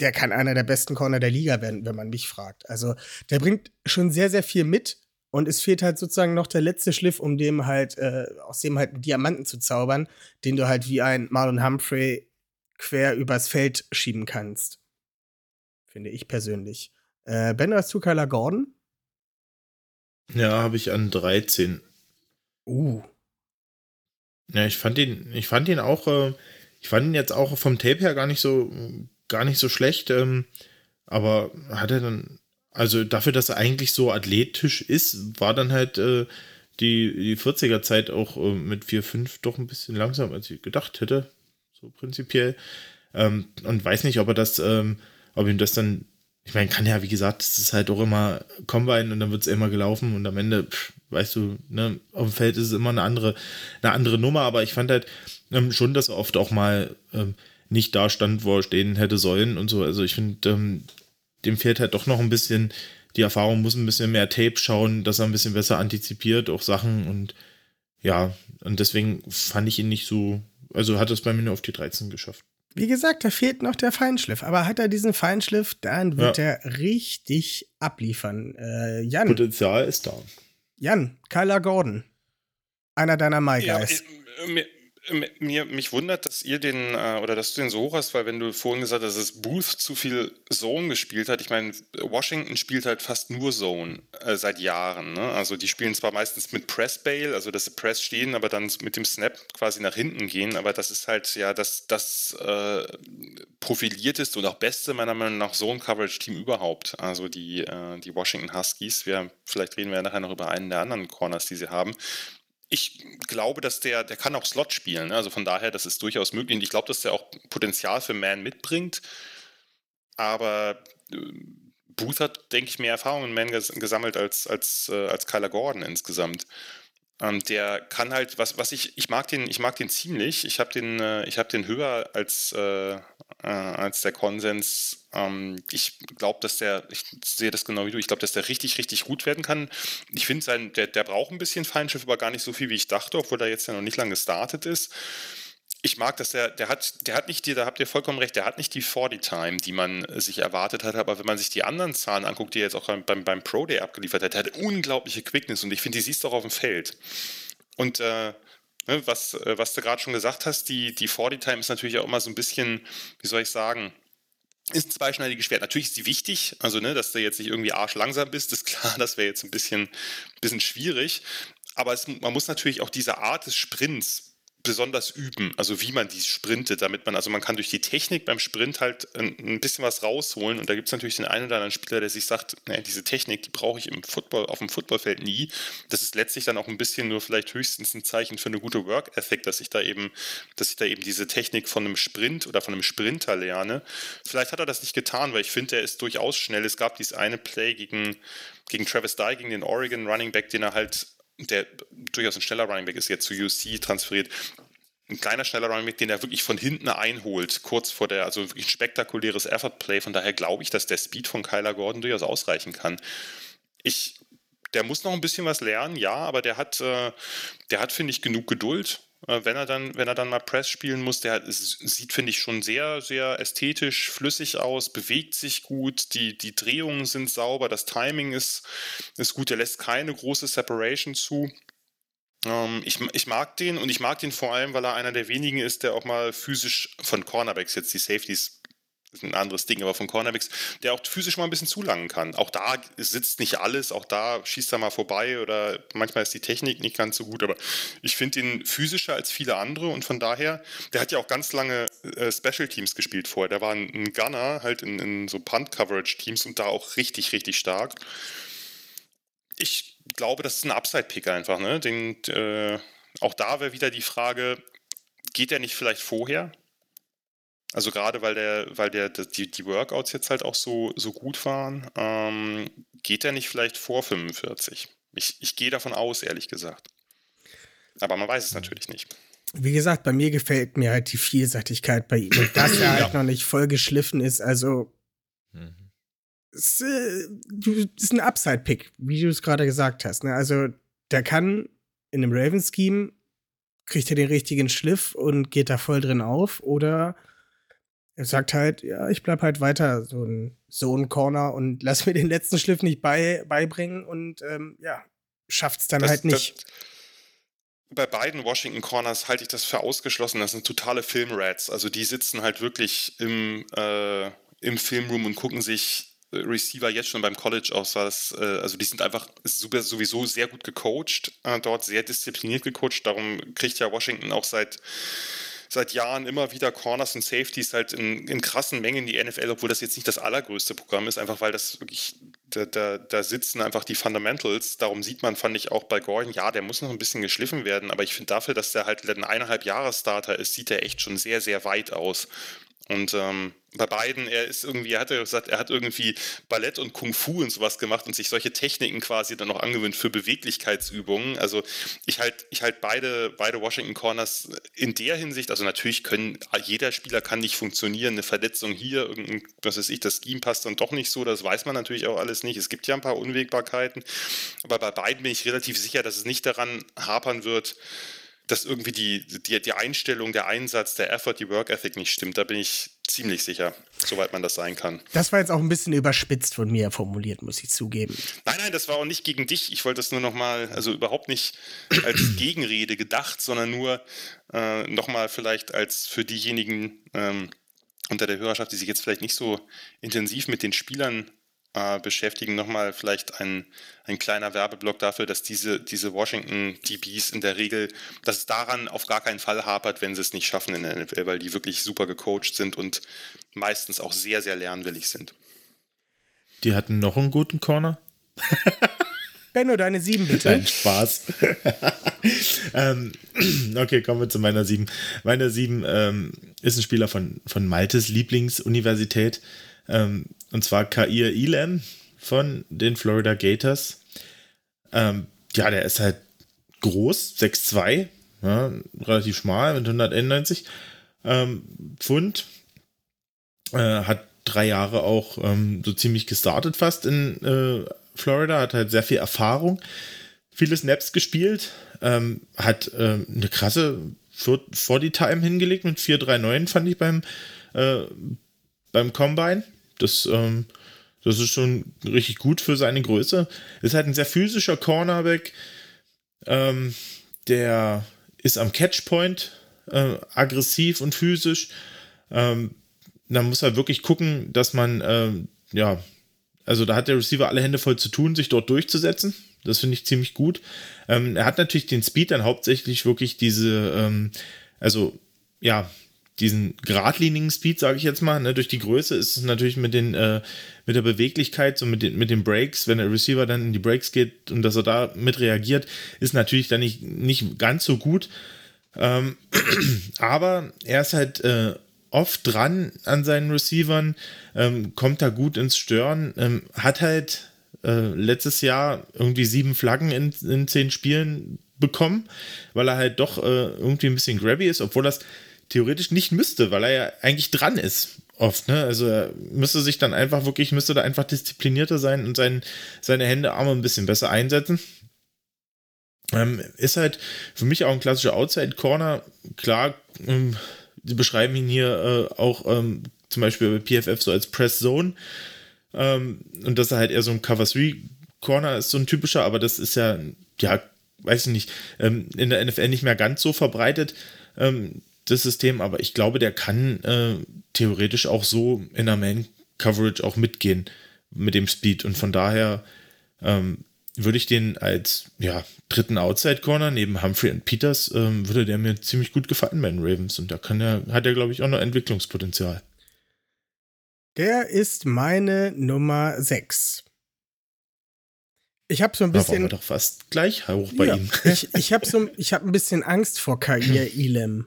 der kann einer der besten Corner der Liga werden, wenn man mich fragt. Also der bringt schon sehr, sehr viel mit. Und es fehlt halt sozusagen noch der letzte Schliff, um dem halt, äh, aus dem halt einen Diamanten zu zaubern, den du halt wie ein Marlon Humphrey quer übers Feld schieben kannst. Finde ich persönlich. Äh, ben, hast du Gordon? Ja, habe ich an 13. Uh. Ja, ich fand ihn, ich fand ihn auch, äh, ich fand ihn jetzt auch vom Tape her gar nicht so, gar nicht so schlecht, ähm, aber hat er dann, also dafür, dass er eigentlich so athletisch ist, war dann halt äh, die, die 40er Zeit auch äh, mit 4-5 doch ein bisschen langsam, als ich gedacht hätte, so prinzipiell. Ähm, und weiß nicht, ob er das, ähm, ob ihm das dann ich meine, kann ja, wie gesagt, es ist halt auch immer Combine und dann wird es immer gelaufen und am Ende, pff, weißt du, ne, auf dem Feld ist es immer eine andere, eine andere Nummer, aber ich fand halt ähm, schon, dass er oft auch mal ähm, nicht da stand, wo er stehen hätte sollen und so. Also ich finde, ähm, dem fehlt halt doch noch ein bisschen, die Erfahrung muss ein bisschen mehr Tape schauen, dass er ein bisschen besser antizipiert, auch Sachen und ja, und deswegen fand ich ihn nicht so, also hat es bei mir nur auf die 13 geschafft. Wie gesagt, da fehlt noch der Feinschliff. Aber hat er diesen Feinschliff, dann wird ja. er richtig abliefern. Äh, Jan. Potenzial ist da. Jan, Kyler Gordon. Einer deiner My Guys. Ja, mir, mich wundert, dass ihr den äh, oder dass du den so hoch hast, weil wenn du vorhin gesagt hast, dass Booth zu viel Zone gespielt hat, ich meine, Washington spielt halt fast nur Zone äh, seit Jahren. Ne? Also die spielen zwar meistens mit Press Bail, also dass sie Press stehen, aber dann mit dem Snap quasi nach hinten gehen, aber das ist halt ja das, das äh, profilierteste und auch beste meiner Meinung nach Zone Coverage Team überhaupt. Also die, äh, die Washington Huskies. Wir, vielleicht reden wir ja nachher noch über einen der anderen Corners, die sie haben ich glaube, dass der, der kann auch Slot spielen. Ne? Also von daher, das ist durchaus möglich. Und ich glaube, dass der auch Potenzial für Man mitbringt. Aber äh, Booth hat, denke ich, mehr Erfahrung in Man ges gesammelt als, als, äh, als Kyler Gordon insgesamt. Ähm, der kann halt, was, was ich, ich mag den, ich mag den ziemlich. Ich habe den, äh, ich habe den höher als, äh, äh, als der Konsens. Ähm, ich glaube, dass der, ich sehe das genau wie du, ich glaube, dass der richtig, richtig gut werden kann. Ich finde, der, der braucht ein bisschen Feinschiff, aber gar nicht so viel, wie ich dachte, obwohl er jetzt ja noch nicht lange gestartet ist ich mag, dass der, der hat, der hat nicht die, da habt ihr vollkommen recht, der hat nicht die 40-Time, die man sich erwartet hat, aber wenn man sich die anderen Zahlen anguckt, die er jetzt auch beim, beim Pro Day abgeliefert hat, der hat unglaubliche Quickness und ich finde, die siehst du auch auf dem Feld. Und äh, ne, was, äh, was du gerade schon gesagt hast, die, die 40-Time ist natürlich auch immer so ein bisschen, wie soll ich sagen, ist ein zweischneidiges Schwert. Natürlich ist sie wichtig, also ne, dass du jetzt nicht irgendwie arschlangsam bist, ist klar, das wäre jetzt ein bisschen, bisschen schwierig. Aber es, man muss natürlich auch diese Art des Sprints besonders üben, also wie man dies sprintet, damit man, also man kann durch die Technik beim Sprint halt ein, ein bisschen was rausholen und da gibt es natürlich den einen oder anderen Spieler, der sich sagt, nee, diese Technik, die brauche ich im Football, auf dem Footballfeld nie. Das ist letztlich dann auch ein bisschen nur vielleicht höchstens ein Zeichen für eine gute Work-Ethic, dass ich da eben, dass ich da eben diese Technik von einem Sprint oder von einem Sprinter lerne. Vielleicht hat er das nicht getan, weil ich finde, er ist durchaus schnell. Es gab dieses eine Play gegen, gegen Travis Dye, gegen den Oregon Running Back, den er halt der durchaus ein schneller Running Back ist, jetzt zu UC transferiert. Ein kleiner, schneller Running Back, den er wirklich von hinten einholt, kurz vor der, also wirklich ein spektakuläres Effort-Play. Von daher glaube ich, dass der Speed von Kyler Gordon durchaus ausreichen kann. Ich, der muss noch ein bisschen was lernen, ja, aber der hat, äh, der hat, finde ich, genug Geduld wenn er dann, wenn er dann mal Press spielen muss. Der sieht, finde ich, schon sehr, sehr ästhetisch, flüssig aus, bewegt sich gut, die, die Drehungen sind sauber, das Timing ist, ist gut, er lässt keine große Separation zu. Ähm, ich, ich mag den und ich mag den vor allem, weil er einer der wenigen ist, der auch mal physisch von Cornerbacks jetzt die Safeties ist ein anderes Ding, aber von Cornerbacks, der auch physisch mal ein bisschen zulangen kann. Auch da sitzt nicht alles, auch da schießt er mal vorbei oder manchmal ist die Technik nicht ganz so gut, aber ich finde ihn physischer als viele andere und von daher, der hat ja auch ganz lange äh, Special Teams gespielt vorher. Der war ein, ein Gunner halt in, in so Punt-Coverage-Teams und da auch richtig, richtig stark. Ich glaube, das ist ein Upside-Pick einfach. Ne? Den, äh, auch da wäre wieder die Frage, geht der nicht vielleicht vorher? Also gerade weil der, weil der, die, die Workouts jetzt halt auch so, so gut waren, ähm, geht er nicht vielleicht vor 45? Ich, ich gehe davon aus, ehrlich gesagt. Aber man weiß es natürlich nicht. Wie gesagt, bei mir gefällt mir halt die Vielseitigkeit bei ihm. Und dass er halt ja. noch nicht voll geschliffen ist, also mhm. ist, äh, ist ein Upside-Pick, wie du es gerade gesagt hast. Ne? Also der kann in einem Raven-Scheme kriegt er den richtigen Schliff und geht da voll drin auf oder er sagt halt, ja, ich bleib halt weiter so ein, so ein Corner und lass mir den letzten Schliff nicht bei, beibringen und ähm, ja, schafft's dann das, halt nicht. Das, bei beiden Washington Corners halte ich das für ausgeschlossen. Das sind totale Filmrats. Also die sitzen halt wirklich im, äh, im Filmroom und gucken sich äh, Receiver jetzt schon beim College aus. Das, äh, also die sind einfach super, sowieso sehr gut gecoacht, äh, dort sehr diszipliniert gecoacht. Darum kriegt ja Washington auch seit seit Jahren immer wieder Corners und Safeties halt in, in krassen Mengen in die NFL, obwohl das jetzt nicht das allergrößte Programm ist, einfach weil das wirklich, da, da, da sitzen einfach die Fundamentals. Darum sieht man, fand ich auch bei Gordon, ja, der muss noch ein bisschen geschliffen werden, aber ich finde dafür, dass der halt ein eineinhalb Jahre Starter ist, sieht er echt schon sehr, sehr weit aus. Und ähm, bei beiden, er ist irgendwie, er hat ja gesagt, er hat irgendwie Ballett und Kung Fu und sowas gemacht und sich solche Techniken quasi dann noch angewöhnt für Beweglichkeitsübungen. Also ich halt, ich halt beide, beide Washington Corners in der Hinsicht, also natürlich können, jeder Spieler kann nicht funktionieren, eine Verletzung hier, irgendein, was weiß ich, das Scheme passt dann doch nicht so, das weiß man natürlich auch alles nicht. Es gibt ja ein paar Unwägbarkeiten, aber bei beiden bin ich relativ sicher, dass es nicht daran hapern wird, dass irgendwie die, die, die Einstellung, der Einsatz, der Effort, die Work Ethic nicht stimmt. Da bin ich ziemlich sicher, soweit man das sein kann. Das war jetzt auch ein bisschen überspitzt von mir formuliert, muss ich zugeben. Nein, nein, das war auch nicht gegen dich. Ich wollte das nur nochmal, also überhaupt nicht als Gegenrede gedacht, sondern nur äh, nochmal vielleicht als für diejenigen ähm, unter der Hörerschaft, die sich jetzt vielleicht nicht so intensiv mit den Spielern äh, beschäftigen. Nochmal vielleicht ein, ein kleiner Werbeblock dafür, dass diese, diese Washington DBs in der Regel, dass es daran auf gar keinen Fall hapert, wenn sie es nicht schaffen in der NFL, weil die wirklich super gecoacht sind und meistens auch sehr, sehr lernwillig sind. Die hatten noch einen guten Corner. Benno, deine sieben bitte. Nein, Spaß. ähm, okay, kommen wir zu meiner sieben. Meine sieben ähm, ist ein Spieler von, von Maltes Lieblingsuniversität. Ähm, und zwar Kair Elam von den Florida Gators. Ähm, ja, der ist halt groß, 6'2, ja, relativ schmal mit 191 ähm, Pfund. Äh, hat drei Jahre auch ähm, so ziemlich gestartet fast in äh, Florida, hat halt sehr viel Erfahrung, viele Snaps gespielt, ähm, hat ähm, eine krasse 40 Time hingelegt mit 4,39 fand ich beim, äh, beim Combine. Das, ähm, das ist schon richtig gut für seine Größe. Ist halt ein sehr physischer Cornerback. Ähm, der ist am Catchpoint äh, aggressiv und physisch. Ähm, da muss er wirklich gucken, dass man, ähm, ja, also da hat der Receiver alle Hände voll zu tun, sich dort durchzusetzen. Das finde ich ziemlich gut. Ähm, er hat natürlich den Speed dann hauptsächlich wirklich diese, ähm, also ja, diesen geradlinigen Speed, sage ich jetzt mal, ne, durch die Größe ist es natürlich mit, den, äh, mit der Beweglichkeit, so mit den, mit den Breaks, wenn der Receiver dann in die Breaks geht und dass er da mit reagiert, ist natürlich dann nicht, nicht ganz so gut. Ähm, aber er ist halt äh, oft dran an seinen Receivern, ähm, kommt da gut ins Stören, ähm, hat halt äh, letztes Jahr irgendwie sieben Flaggen in, in zehn Spielen bekommen, weil er halt doch äh, irgendwie ein bisschen grabby ist, obwohl das theoretisch nicht müsste, weil er ja eigentlich dran ist oft, ne? Also er müsste sich dann einfach wirklich, müsste da einfach disziplinierter sein und sein, seine Hände, Arme ein bisschen besser einsetzen. Ähm, ist halt für mich auch ein klassischer Outside-Corner. Klar, ähm, sie beschreiben ihn hier äh, auch ähm, zum Beispiel bei PFF so als Press Zone. Ähm, und dass er halt eher so ein Cover 3 Corner ist, so ein typischer, aber das ist ja, ja, weiß ich nicht, ähm, in der NFL nicht mehr ganz so verbreitet, ähm, das System, aber ich glaube, der kann äh, theoretisch auch so in der Man-Coverage auch mitgehen mit dem Speed und von daher ähm, würde ich den als ja, dritten Outside-Corner neben Humphrey und Peters, ähm, würde der mir ziemlich gut gefallen bei den Ravens und da kann er, hat er, glaube ich, auch noch Entwicklungspotenzial. Der ist meine Nummer 6. Ich habe so ein bisschen. Da waren wir doch fast gleich hoch bei ja, ihm. ich ich habe so, hab ein bisschen Angst vor Kair Ilem.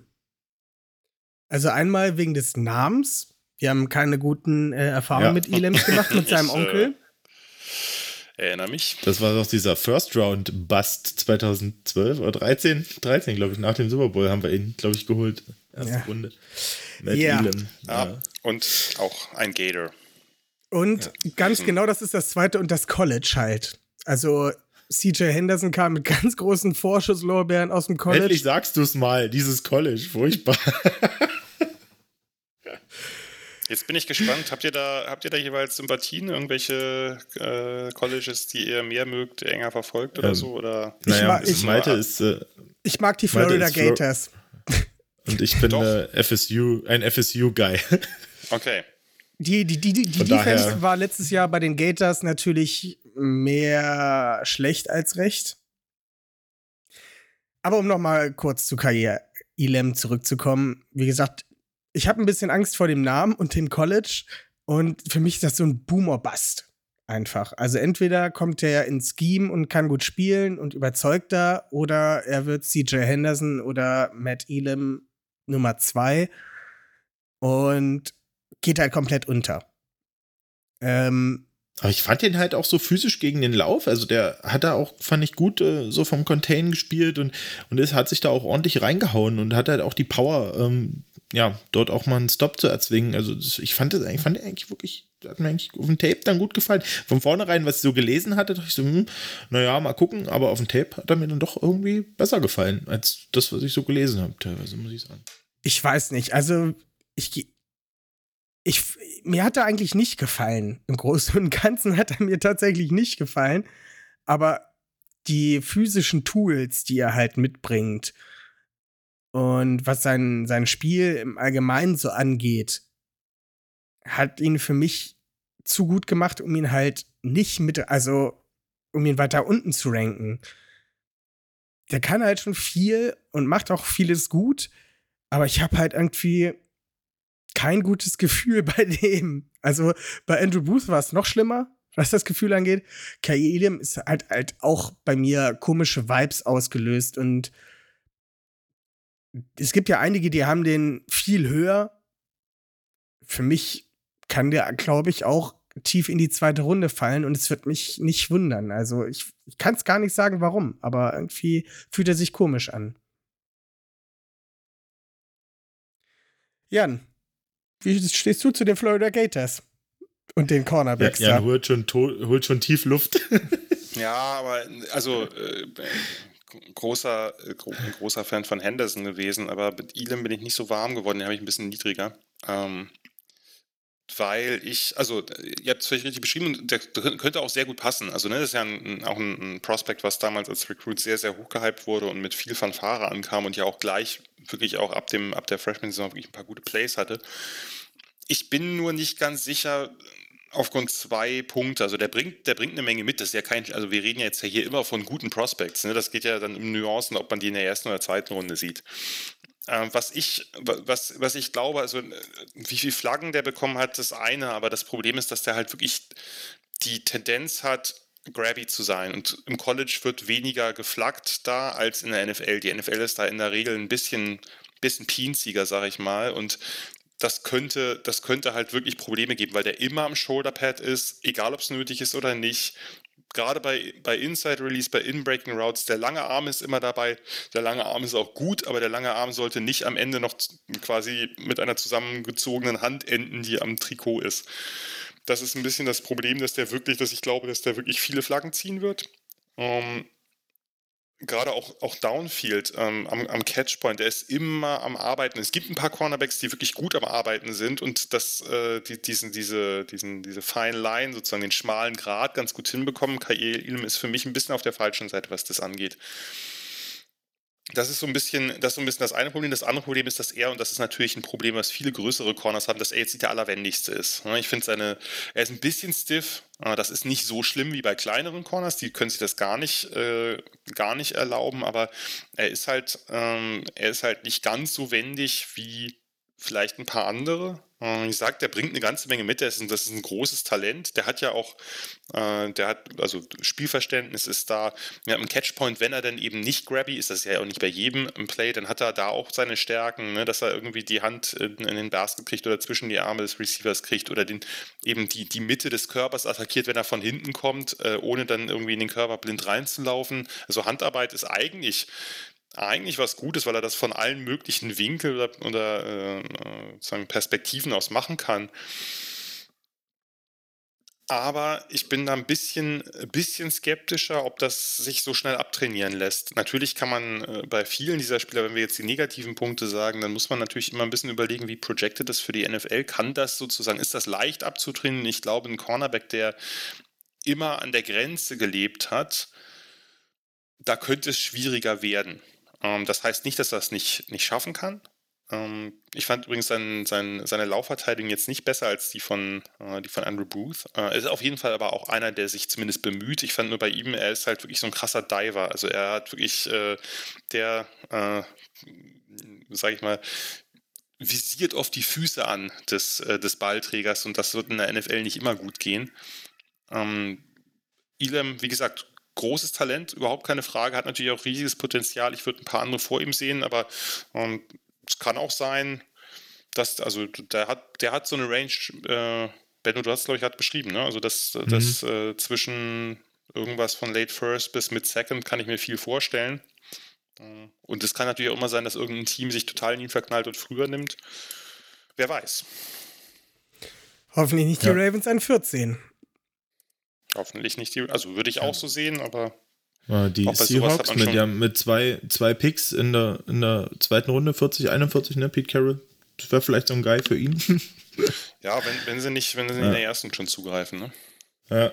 Also einmal wegen des Namens. Wir haben keine guten äh, Erfahrungen ja. mit Ilems gemacht, mit seinem Onkel. Äh, erinnere mich. Das war doch dieser First Round Bust 2012 oder 13, 13 glaube ich, nach dem Super Bowl haben wir ihn, glaube ich, geholt. Erste ja. Runde. Matt yeah. Elam. Ja. Und auch ein Gator. Und ja. ganz mhm. genau, das ist das zweite und das College halt. Also CJ Henderson kam mit ganz großen Vorschusslorbeeren aus dem College. Endlich sagst du es mal, dieses College, furchtbar. Jetzt bin ich gespannt. Habt ihr da, habt ihr da jeweils Sympathien, irgendwelche äh, Colleges, die ihr mehr mögt, enger verfolgt oder ähm, so? Oder? Naja, ich, mag, ich, Malte ist, äh, ich mag die Florida Gators. Und ich bin äh, FSU, ein FSU-Guy. Okay. Die, die, die, die, die Defense war letztes Jahr bei den Gators natürlich mehr schlecht als recht. Aber um noch mal kurz zu Karriere Ilem zurückzukommen, wie gesagt, ich habe ein bisschen Angst vor dem Namen und dem College und für mich ist das so ein Boomer-Bust einfach. Also entweder kommt er ins Scheme und kann gut spielen und überzeugt da oder er wird CJ Henderson oder Matt Elam Nummer zwei und geht halt komplett unter. Ähm, aber ich fand den halt auch so physisch gegen den Lauf. Also der hat da auch, fand ich gut, äh, so vom Contain gespielt und, und ist, hat sich da auch ordentlich reingehauen und hat halt auch die Power, ähm, ja, dort auch mal einen Stop zu erzwingen. Also das, ich fand das fand eigentlich wirklich, hat mir eigentlich auf dem Tape dann gut gefallen. Von vornherein, was ich so gelesen hatte, dachte ich so, hm, naja, mal gucken, aber auf dem Tape hat er mir dann doch irgendwie besser gefallen, als das, was ich so gelesen habe, teilweise, muss ich sagen. Ich weiß nicht, also ich, ich, mir hat er eigentlich nicht gefallen. Im Großen und Ganzen hat er mir tatsächlich nicht gefallen. Aber die physischen Tools, die er halt mitbringt und was sein, sein Spiel im Allgemeinen so angeht, hat ihn für mich zu gut gemacht, um ihn halt nicht mit, also um ihn weiter unten zu ranken. Der kann halt schon viel und macht auch vieles gut, aber ich habe halt irgendwie kein gutes Gefühl bei dem. Also bei Andrew Booth war es noch schlimmer, was das Gefühl angeht. Kai Elam ist halt, halt auch bei mir komische Vibes ausgelöst und es gibt ja einige, die haben den viel höher. Für mich kann der, glaube ich, auch tief in die zweite Runde fallen und es wird mich nicht wundern. Also ich, ich kann es gar nicht sagen, warum, aber irgendwie fühlt er sich komisch an. Jan, wie stehst du zu den Florida Gators und den Cornerbacks? Ja, Jan holt schon, holt schon tief Luft. ja, aber also äh, großer, äh, großer Fan von Henderson gewesen, aber mit Elam bin ich nicht so warm geworden, den habe ich ein bisschen niedriger. Ähm, weil ich, also ihr habt es völlig richtig beschrieben, der könnte auch sehr gut passen. Also ne, das ist ja ein, auch ein, ein, Prospect, was damals als Recruit sehr, sehr hochgehypt wurde und mit viel Fanfare ankam und ja auch gleich wirklich auch ab, dem, ab der Freshman-Saison wirklich ein paar gute Plays hatte. Ich bin nur nicht ganz sicher, aufgrund zwei Punkte. Also der bringt, der bringt eine Menge mit. Das ist ja kein, also wir reden ja jetzt hier immer von guten Prospects. Ne? Das geht ja dann um Nuancen, ob man die in der ersten oder zweiten Runde sieht. Ähm, was ich, was, was ich glaube, also äh, wie viele Flaggen der bekommen hat, das eine, aber das Problem ist, dass der halt wirklich die Tendenz hat, grabby zu sein. Und im College wird weniger geflaggt da als in der NFL. Die NFL ist da in der Regel ein bisschen, bisschen pinziger, sag ich mal. Und das könnte, das könnte halt wirklich Probleme geben, weil der immer am Shoulderpad ist, egal ob es nötig ist oder nicht gerade bei, bei Inside Release, bei In-Breaking Routes, der lange Arm ist immer dabei. Der lange Arm ist auch gut, aber der lange Arm sollte nicht am Ende noch quasi mit einer zusammengezogenen Hand enden, die am Trikot ist. Das ist ein bisschen das Problem, dass der wirklich, dass ich glaube, dass der wirklich viele Flaggen ziehen wird. Ähm, gerade auch, auch Downfield ähm, am, am Catchpoint, der ist immer am Arbeiten. Es gibt ein paar Cornerbacks, die wirklich gut am Arbeiten sind und das, äh, die, diesen, diese, diesen, diese Fine Line, sozusagen den schmalen Grat ganz gut hinbekommen. Kai Ilm ist für mich ein bisschen auf der falschen Seite, was das angeht. Das ist so ein bisschen, das so ein bisschen das eine Problem. Das andere Problem ist, dass er, und das ist natürlich ein Problem, was viele größere Corners haben, dass er jetzt nicht der allerwendigste ist. Ich finde seine, er ist ein bisschen stiff. Das ist nicht so schlimm wie bei kleineren Corners, die können sich das gar nicht, äh, gar nicht erlauben, aber er ist halt, ähm, er ist halt nicht ganz so wendig wie vielleicht ein paar andere. Äh, ich sage, der bringt eine ganze Menge mit. Das ist, ein, großes Talent. Der hat ja auch, äh, der hat, also Spielverständnis ist da. Ja, im Catchpoint, wenn er dann eben nicht grabby ist, das ist ja auch nicht bei jedem im Play, dann hat er da auch seine Stärken, ne, dass er irgendwie die Hand in, in, den Basket kriegt oder zwischen die Arme des Receivers kriegt oder den, eben die, die Mitte des Körpers attackiert, wenn er von hinten kommt, äh, ohne dann irgendwie in den Körper blind reinzulaufen. Also Handarbeit ist eigentlich eigentlich was Gutes, weil er das von allen möglichen Winkeln oder, oder äh, Perspektiven aus machen kann. Aber ich bin da ein bisschen, bisschen skeptischer, ob das sich so schnell abtrainieren lässt. Natürlich kann man äh, bei vielen dieser Spieler, wenn wir jetzt die negativen Punkte sagen, dann muss man natürlich immer ein bisschen überlegen, wie projected das für die NFL. Kann das sozusagen, ist das leicht abzutrainieren? Ich glaube, ein Cornerback, der immer an der Grenze gelebt hat, da könnte es schwieriger werden. Ähm, das heißt nicht, dass er es nicht, nicht schaffen kann. Ähm, ich fand übrigens sein, sein, seine Laufverteidigung jetzt nicht besser als die von, äh, die von Andrew Booth. Äh, er ist auf jeden Fall aber auch einer, der sich zumindest bemüht. Ich fand nur bei ihm, er ist halt wirklich so ein krasser Diver. Also er hat wirklich, äh, der, äh, sag ich mal, visiert oft die Füße an des, äh, des Ballträgers und das wird in der NFL nicht immer gut gehen. Ähm, Elam, wie gesagt, großes Talent, überhaupt keine Frage, hat natürlich auch riesiges Potenzial. Ich würde ein paar andere vor ihm sehen, aber ähm, es kann auch sein, dass, also der hat, der hat so eine Range, äh, Benno, du hast glaube ich gerade beschrieben, ne? Also das, mhm. das äh, zwischen irgendwas von Late First bis Mid Second kann ich mir viel vorstellen. Äh, und es kann natürlich auch immer sein, dass irgendein Team sich total in ihn verknallt und früher nimmt. Wer weiß. Hoffentlich nicht ja. die Ravens an 14. Hoffentlich nicht die, also würde ich auch so sehen, aber. Ja, die Seahawks mit, ja, mit zwei, zwei Picks in der, in der zweiten Runde, 40, 41, ne, Pete Carroll. Das wäre vielleicht so ein Guy für ihn. ja, wenn, wenn sie nicht, wenn sie ja. in der ersten schon zugreifen, ne? Ja.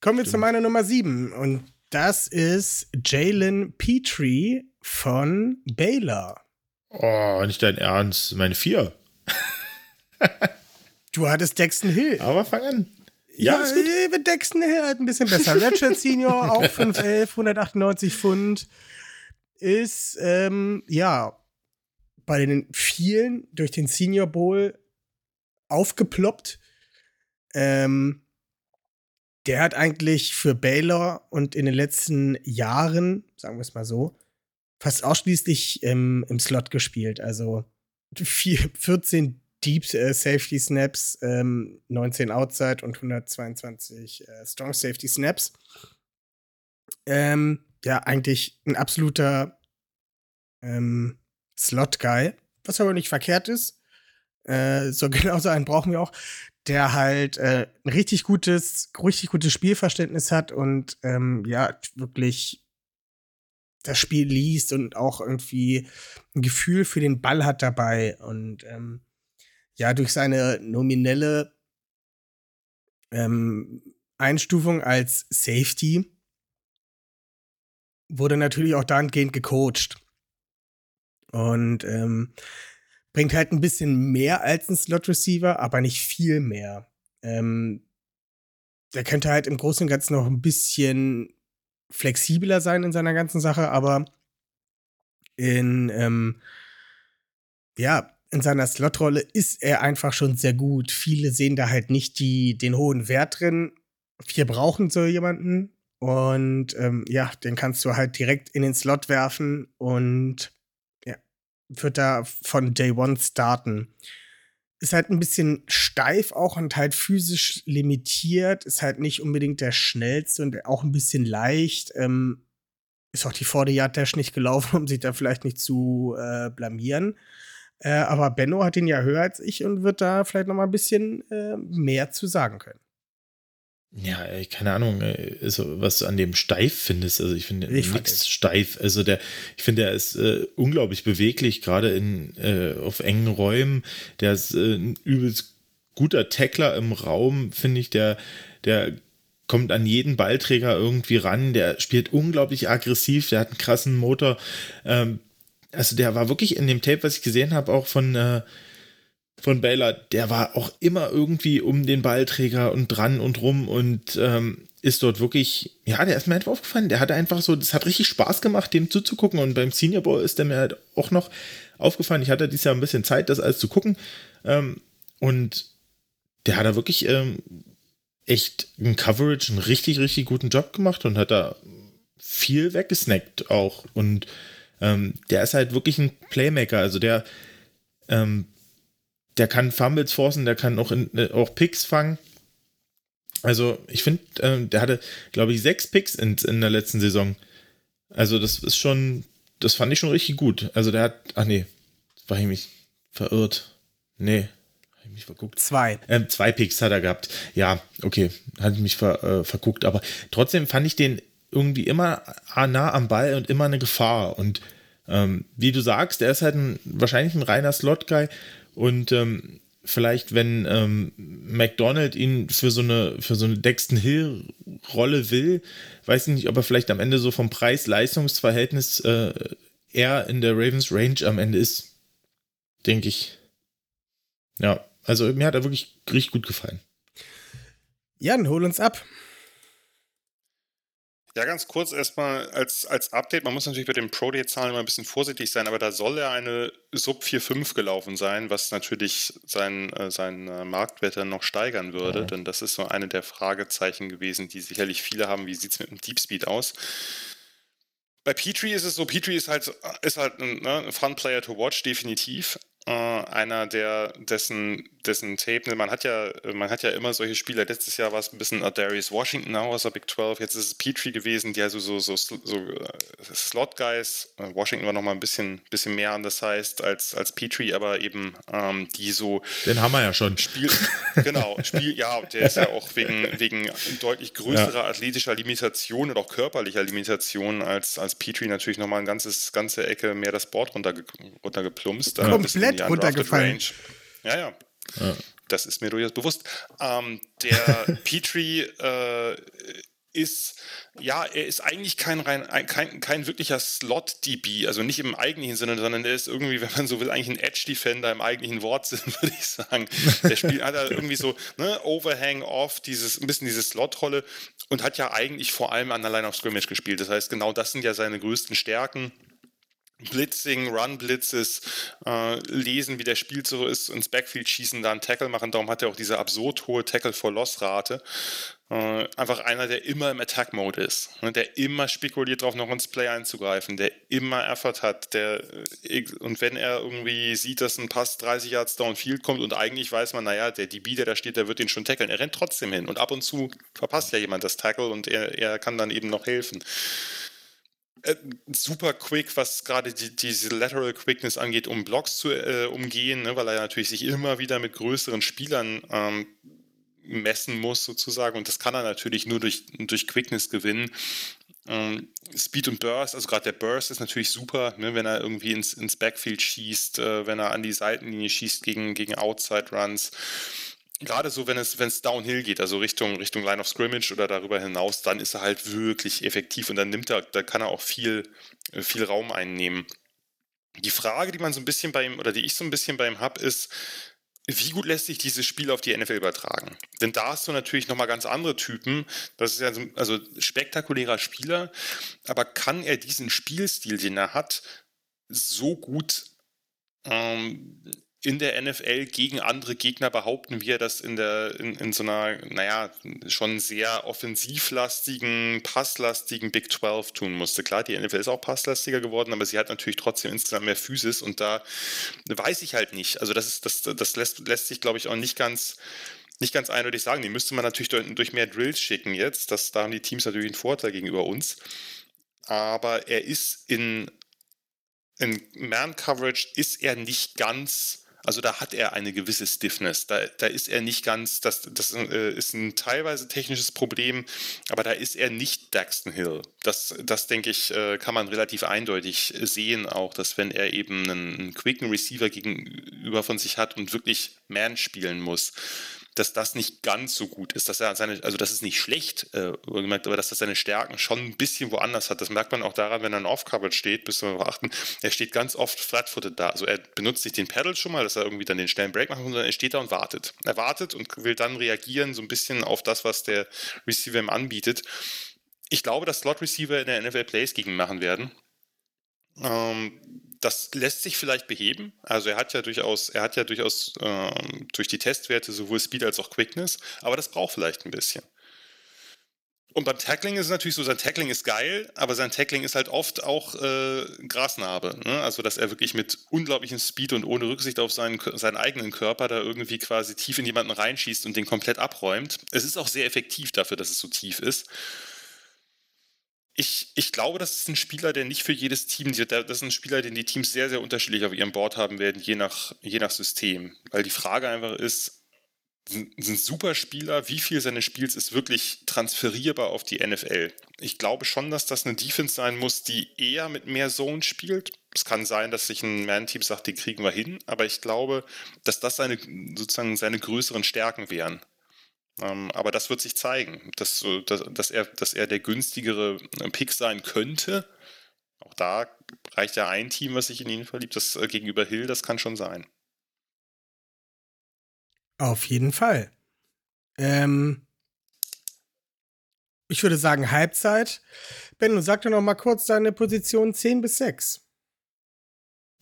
Kommen wir Stimmt. zu meiner Nummer 7 und das ist Jalen Petrie von Baylor. Oh, nicht dein Ernst, meine vier. du hattest Dexton Hill. Aber fang an. Ja, ja äh, Dexton halt ein bisschen besser. Ratchet Senior, auch 511, 198 Pfund. Ist, ähm, ja, bei den vielen durch den Senior Bowl aufgeploppt. Ähm, der hat eigentlich für Baylor und in den letzten Jahren, sagen wir es mal so, fast ausschließlich im, im Slot gespielt. Also vier, 14 Deep äh, Safety Snaps, ähm, 19 Outside und 122 äh, Strong Safety Snaps. Ähm, ja, eigentlich ein absoluter ähm, Slot-Guy, was aber nicht verkehrt ist. Äh, so genauso einen brauchen wir auch, der halt äh, ein richtig gutes, richtig gutes Spielverständnis hat und ähm, ja, wirklich das Spiel liest und auch irgendwie ein Gefühl für den Ball hat dabei und ähm, ja durch seine nominelle ähm, Einstufung als Safety wurde natürlich auch dahingehend gecoacht. Und ähm, bringt halt ein bisschen mehr als ein Slot-Receiver, aber nicht viel mehr. Ähm, der könnte halt im Großen und Ganzen noch ein bisschen flexibler sein in seiner ganzen Sache, aber in, ähm, ja, in seiner Slotrolle ist er einfach schon sehr gut. Viele sehen da halt nicht die, den hohen Wert drin. Wir brauchen so jemanden. Und ähm, ja, den kannst du halt direkt in den Slot werfen und ja, wird da von Day One starten. Ist halt ein bisschen steif auch und halt physisch limitiert. Ist halt nicht unbedingt der schnellste und auch ein bisschen leicht. Ähm, ist auch die 40 Yard Dash nicht gelaufen, um sich da vielleicht nicht zu äh, blamieren. Äh, aber Benno hat ihn ja höher als ich und wird da vielleicht noch mal ein bisschen äh, mehr zu sagen können. Ja, keine Ahnung, also was du an dem steif findest. Also ich finde Ich nichts steif. Also der, ich finde, er ist äh, unglaublich beweglich, gerade in äh, auf engen Räumen. Der ist äh, ein übelst guter Tackler im Raum, finde ich. Der, der kommt an jeden Ballträger irgendwie ran. Der spielt unglaublich aggressiv. Der hat einen krassen Motor. Ähm, also der war wirklich in dem Tape, was ich gesehen habe, auch von äh, von Baylor, der war auch immer irgendwie um den Ballträger und dran und rum und ähm, ist dort wirklich, ja, der ist mir einfach aufgefallen. Der hatte einfach so, das hat richtig Spaß gemacht, dem zuzugucken. Und beim Senior Bowl ist der mir halt auch noch aufgefallen. Ich hatte dieses Jahr ein bisschen Zeit, das alles zu gucken. Ähm, und der hat da wirklich ähm, echt ein Coverage, einen richtig, richtig guten Job gemacht und hat da viel weggesnackt auch. Und ähm, der ist halt wirklich ein Playmaker. Also der, ähm, der kann Fumbles forcen, der kann auch, in, äh, auch Picks fangen. Also ich finde, äh, der hatte, glaube ich, sechs Picks in, in der letzten Saison. Also das ist schon, das fand ich schon richtig gut. Also der hat, ach nee, war ich mich verirrt. Nee, habe ich mich verguckt. Zwei. Ähm, zwei Picks hat er gehabt. Ja, okay, hatte ich mich ver, äh, verguckt. Aber trotzdem fand ich den irgendwie immer nah am Ball und immer eine Gefahr. Und ähm, wie du sagst, er ist halt ein, wahrscheinlich ein reiner Slot-Guy und ähm, vielleicht, wenn ähm, McDonald ihn für so eine, so eine Dexton Hill-Rolle will, weiß ich nicht, ob er vielleicht am Ende so vom Preis-Leistungs-Verhältnis äh, eher in der Ravens Range am Ende ist. Denke ich. Ja, also mir hat er wirklich richtig gut gefallen. Jan, hol uns ab. Ja, ganz kurz erstmal als, als Update. Man muss natürlich bei den Pro Day-Zahlen immer ein bisschen vorsichtig sein, aber da soll er eine Sub 4.5 gelaufen sein, was natürlich seinen äh, sein, äh, Marktwert dann noch steigern würde, mhm. denn das ist so eine der Fragezeichen gewesen, die sicherlich viele haben. Wie sieht es mit dem Deep Speed aus? Bei Petrie ist es so, Petrie ist halt, ist halt ein ne, Fun Player to watch, definitiv. Äh, einer, der dessen, dessen Tape, ne, man hat ja, man hat ja immer solche Spieler. Letztes Jahr war es ein bisschen Darius Washington aus der Big 12, jetzt ist es Petrie gewesen, die also so, so, so, so äh, Slot-Guys, äh, Washington war nochmal ein bisschen, bisschen mehr an das heißt als, als Petrie, aber eben ähm, die so. Den haben wir ja schon. Spiel, genau, Spiel, ja, der ist ja auch wegen, wegen deutlich größerer ja. athletischer Limitation und auch körperlicher Limitation als, als Petrie natürlich nochmal ein ganzes, ganze Ecke mehr das Board runterge runtergeplumpst. Komplett runtergefallen. Ja, ja, ja. Das ist mir durchaus bewusst. Ähm, der Petrie äh, ist, ja, er ist eigentlich kein, rein, kein, kein wirklicher Slot-DB, also nicht im eigentlichen Sinne, sondern er ist irgendwie, wenn man so will, eigentlich ein Edge-Defender im eigentlichen Wortsinn, würde ich sagen. Der spielt, hat er irgendwie so ne, Overhang, Off, dieses, ein bisschen diese Slot-Rolle und hat ja eigentlich vor allem an der Line of Scrimmage gespielt. Das heißt, genau das sind ja seine größten Stärken. Blitzing, Run-Blitzes, äh, lesen, wie der Spiel so ist, ins Backfield schießen, da einen Tackle machen. Darum hat er auch diese absurd hohe Tackle-for-Loss-Rate. Äh, einfach einer, der immer im Attack-Mode ist, ne, der immer spekuliert darauf, noch ins Play einzugreifen, der immer Effort hat, der äh, und wenn er irgendwie sieht, dass ein Pass 30 Yards downfield kommt und eigentlich weiß man, naja, der DB, der da steht, der wird den schon tackeln, er rennt trotzdem hin und ab und zu verpasst ja jemand das Tackle und er, er kann dann eben noch helfen. Äh, super quick, was gerade die, diese Lateral Quickness angeht, um Blocks zu äh, umgehen, ne, weil er natürlich sich immer wieder mit größeren Spielern ähm, messen muss, sozusagen. Und das kann er natürlich nur durch, durch Quickness gewinnen. Ähm, Speed und Burst, also gerade der Burst ist natürlich super, ne, wenn er irgendwie ins, ins Backfield schießt, äh, wenn er an die Seitenlinie schießt gegen, gegen Outside Runs gerade so, wenn es, wenn es downhill geht, also Richtung, Richtung Line of Scrimmage oder darüber hinaus, dann ist er halt wirklich effektiv und dann nimmt er, da kann er auch viel, äh, viel Raum einnehmen. Die Frage, die man so ein bisschen bei ihm, oder die ich so ein bisschen bei ihm habe, ist, wie gut lässt sich dieses Spiel auf die NFL übertragen? Denn da hast du natürlich nochmal ganz andere Typen. Das ist ja so, also spektakulärer Spieler, aber kann er diesen Spielstil, den er hat, so gut ähm, in der NFL gegen andere Gegner behaupten, wie er das in, der, in, in so einer, naja, schon sehr offensivlastigen, passlastigen Big 12 tun musste. Klar, die NFL ist auch passlastiger geworden, aber sie hat natürlich trotzdem insgesamt mehr Physis und da weiß ich halt nicht. Also das, ist, das, das lässt, lässt sich, glaube ich, auch nicht ganz, nicht ganz eindeutig sagen. Die müsste man natürlich durch, durch mehr Drills schicken jetzt. Das, da haben die Teams natürlich einen Vorteil gegenüber uns. Aber er ist in, in Man-Coverage ist er nicht ganz Also da hat er eine gewisse Stiffness. Da, da ist er nicht ganz, das, das äh, ist ein teilweise technisches Problem, aber da ist er nicht Daxton Hill. Das, das denke ich, äh, kann man relativ eindeutig sehen, auch, dass wenn er eben einen, einen quicken Receiver gegenüber von sich hat und wirklich Man spielen muss, dass das nicht ganz so gut ist, dass er seine, also das ist nicht schlecht, äh, aber dass er seine Stärken schon ein bisschen woanders hat. Das merkt man auch daran, wenn er in Off-Coverage steht, bis wir achten, er steht ganz oft flat-footed da. Also er benutzt nicht den Pedal schon mal, dass er irgendwie dann den schnellen Break macht, sondern er steht da und wartet. Er wartet und will dann reagieren, so ein bisschen auf das, was der Receiver ihm anbietet. Ich glaube, dass Slot-Receiver in der NFL Plays gegen machen werden. Ähm, das lässt sich vielleicht beheben. Also er hat ja durchaus, er hat ja durchaus ähm, durch die Testwerte sowohl Speed als auch Quickness, aber das braucht vielleicht ein bisschen. Und beim Tackling ist es natürlich so, sein Tackling ist geil, aber sein Tackling ist halt oft auch äh, Grasnarbe. Ne? Also, dass er wirklich mit unglaublichem Speed und ohne Rücksicht auf seinen, seinen eigenen Körper da irgendwie quasi tief in jemanden reinschießt und den komplett abräumt. Es ist auch sehr effektiv dafür, dass es so tief ist ich, ich glaube, das ist ein Spieler, der nicht für jedes Team, das ist ein Spieler, den die Teams sehr, sehr unterschiedlich auf ihrem Board haben werden, je nach, je nach System. Weil die Frage einfach ist, sind, super Spieler, wie viel seines Spiels ist wirklich transferierbar auf die NFL? Ich glaube schon, dass das eine Defense sein muss, die eher mit mehr Zone spielt. Es kann sein, dass sich ein Man-Team sagt, die kriegen wir hin, aber ich glaube, dass das seine, sozusagen seine größeren Stärken wären. Ähm, aber das wird sich zeigen, dass, dass, dass, er, dass er der günstigere äh, Pick sein könnte. Auch da reicht ja ein Team, was sich in ihn verliebt. Das äh, gegenüber Hill, das kann schon sein. Auf jeden Fall. Ähm, ich würde sagen Halbzeit. Benno, sag doch noch mal kurz deine Position 10 bis 6.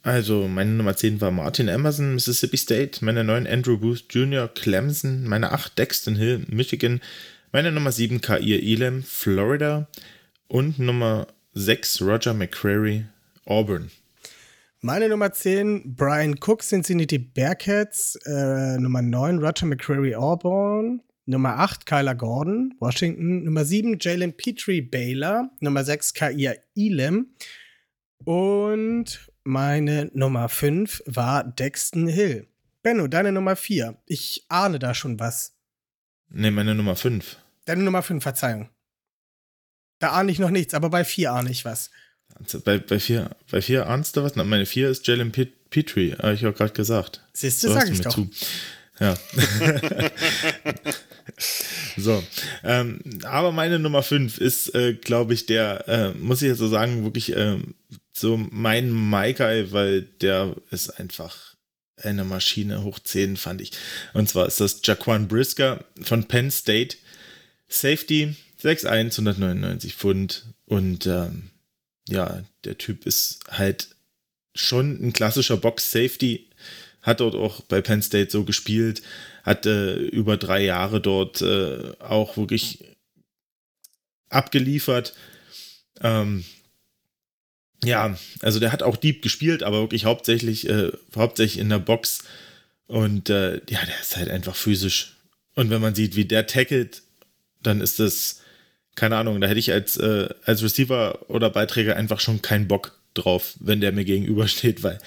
Also, meine Nummer 10 war Martin Emerson, Mississippi State. Meine 9 Andrew Booth Jr., Clemson. Meine 8 Dexton Hill, Michigan. Meine Nummer 7 Kair Elam, Florida. Und Nummer 6 Roger McCrary, Auburn. Meine Nummer 10 Brian Cook, Cincinnati Bearcats. Äh, Nummer 9 Roger McCrary, Auburn. Nummer 8 Kyler Gordon, Washington. Nummer 7 Jalen Petrie, Baylor. Nummer 6 Kair Elam. Und meine Nummer 5 war Dexton Hill. Benno, deine Nummer 4. Ich ahne da schon was. Ne, meine Nummer 5. Deine Nummer 5, Verzeihung. Da ahne ich noch nichts, aber bei 4 ahne ich was. Also bei, bei, vier, bei vier ahnst du was? Na, meine 4 ist Jalen Petrie, habe ich auch gerade gesagt. Siehst du, so sag ich doch. Zu. Ja. so. Ähm, aber meine Nummer 5 ist, äh, glaube ich, der, äh, muss ich jetzt so sagen, wirklich äh, so mein Maikai, weil der ist einfach eine Maschine hoch 10, fand ich. Und zwar ist das Jaquan Brisker von Penn State. Safety 6'1, 199 Pfund. Und ähm, ja, der Typ ist halt schon ein klassischer Box-Safety. Hat dort auch bei Penn State so gespielt. Hat äh, über drei Jahre dort äh, auch wirklich abgeliefert. Ähm, ja, also der hat auch Deep gespielt, aber wirklich hauptsächlich, äh, hauptsächlich in der Box. Und äh, ja, der ist halt einfach physisch. Und wenn man sieht, wie der tackelt, dann ist das, keine Ahnung, da hätte ich als, äh, als Receiver oder Beiträger einfach schon keinen Bock drauf, wenn der mir gegenübersteht, weil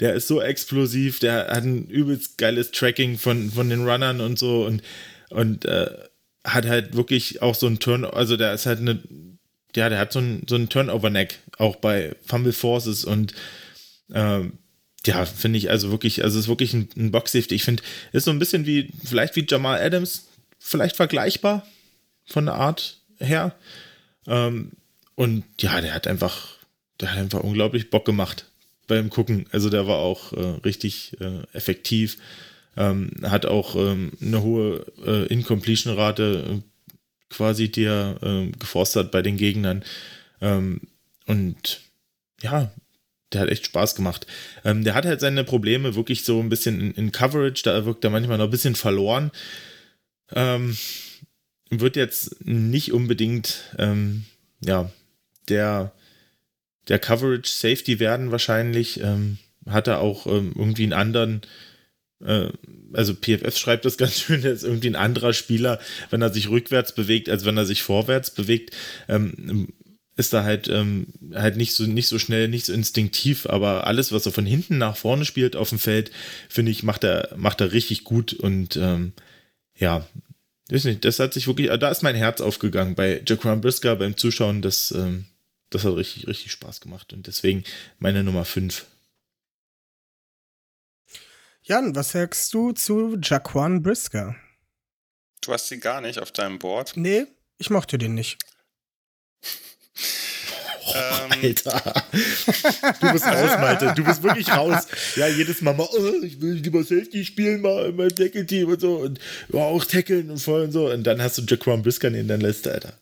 der ist so explosiv, der hat ein übelst geiles Tracking von, von den Runnern und so und, und äh, hat halt wirklich auch so ein Turn, also der ist halt eine ja, der hat so einen so Turnover-Neck, auch bei Fumble Forces und ähm, ja, finde ich also wirklich, also ist wirklich ein, ein Box-Safety. Ich finde, ist so ein bisschen wie, vielleicht wie Jamal Adams, vielleicht vergleichbar von der Art her. Ähm, und ja, der hat einfach, der hat einfach unglaublich Bock gemacht beim Gucken. Also der war auch äh, richtig äh, effektiv. Ähm, hat auch ähm, eine hohe äh, Incompletion-Rate, quasi, die er äh, geforst hat bei den Gegnern. Ähm, und ja, der hat echt Spaß gemacht. Ähm, der hat halt seine Probleme wirklich so ein bisschen in, in Coverage, da wirkt er manchmal noch ein bisschen verloren. Ähm, wird jetzt nicht unbedingt, ähm, ja, der, der Coverage Safety werden wahrscheinlich. Ähm, hat er auch ähm, irgendwie einen anderen äh, also PFF schreibt das ganz schön, ist irgendwie ein anderer Spieler, wenn er sich rückwärts bewegt, als wenn er sich vorwärts bewegt. Ähm, ist da halt, ähm, halt nicht so, nicht so schnell, nicht so instinktiv, aber alles, was er von hinten nach vorne spielt auf dem Feld, finde ich, macht er, macht er richtig gut und ähm, ja, weiß nicht, das hat sich wirklich, da ist mein Herz aufgegangen bei Jaquan Brisker beim Zuschauen, das, ähm, das hat richtig, richtig Spaß gemacht und deswegen meine Nummer 5. Jan, was sagst du zu Jaquan Brisker? Du hast sie gar nicht auf deinem Board. Nee, ich mochte den nicht. Oh, Alter. Du bist raus, Malte. Du bist wirklich raus. Ja, jedes Mal mal, oh, ich will lieber Safety spielen, mal in meinem Tackle-Team und so. Und ja, auch tackeln und voll und so. Und dann hast du Jaquan Brisker in deiner Liste, Alter.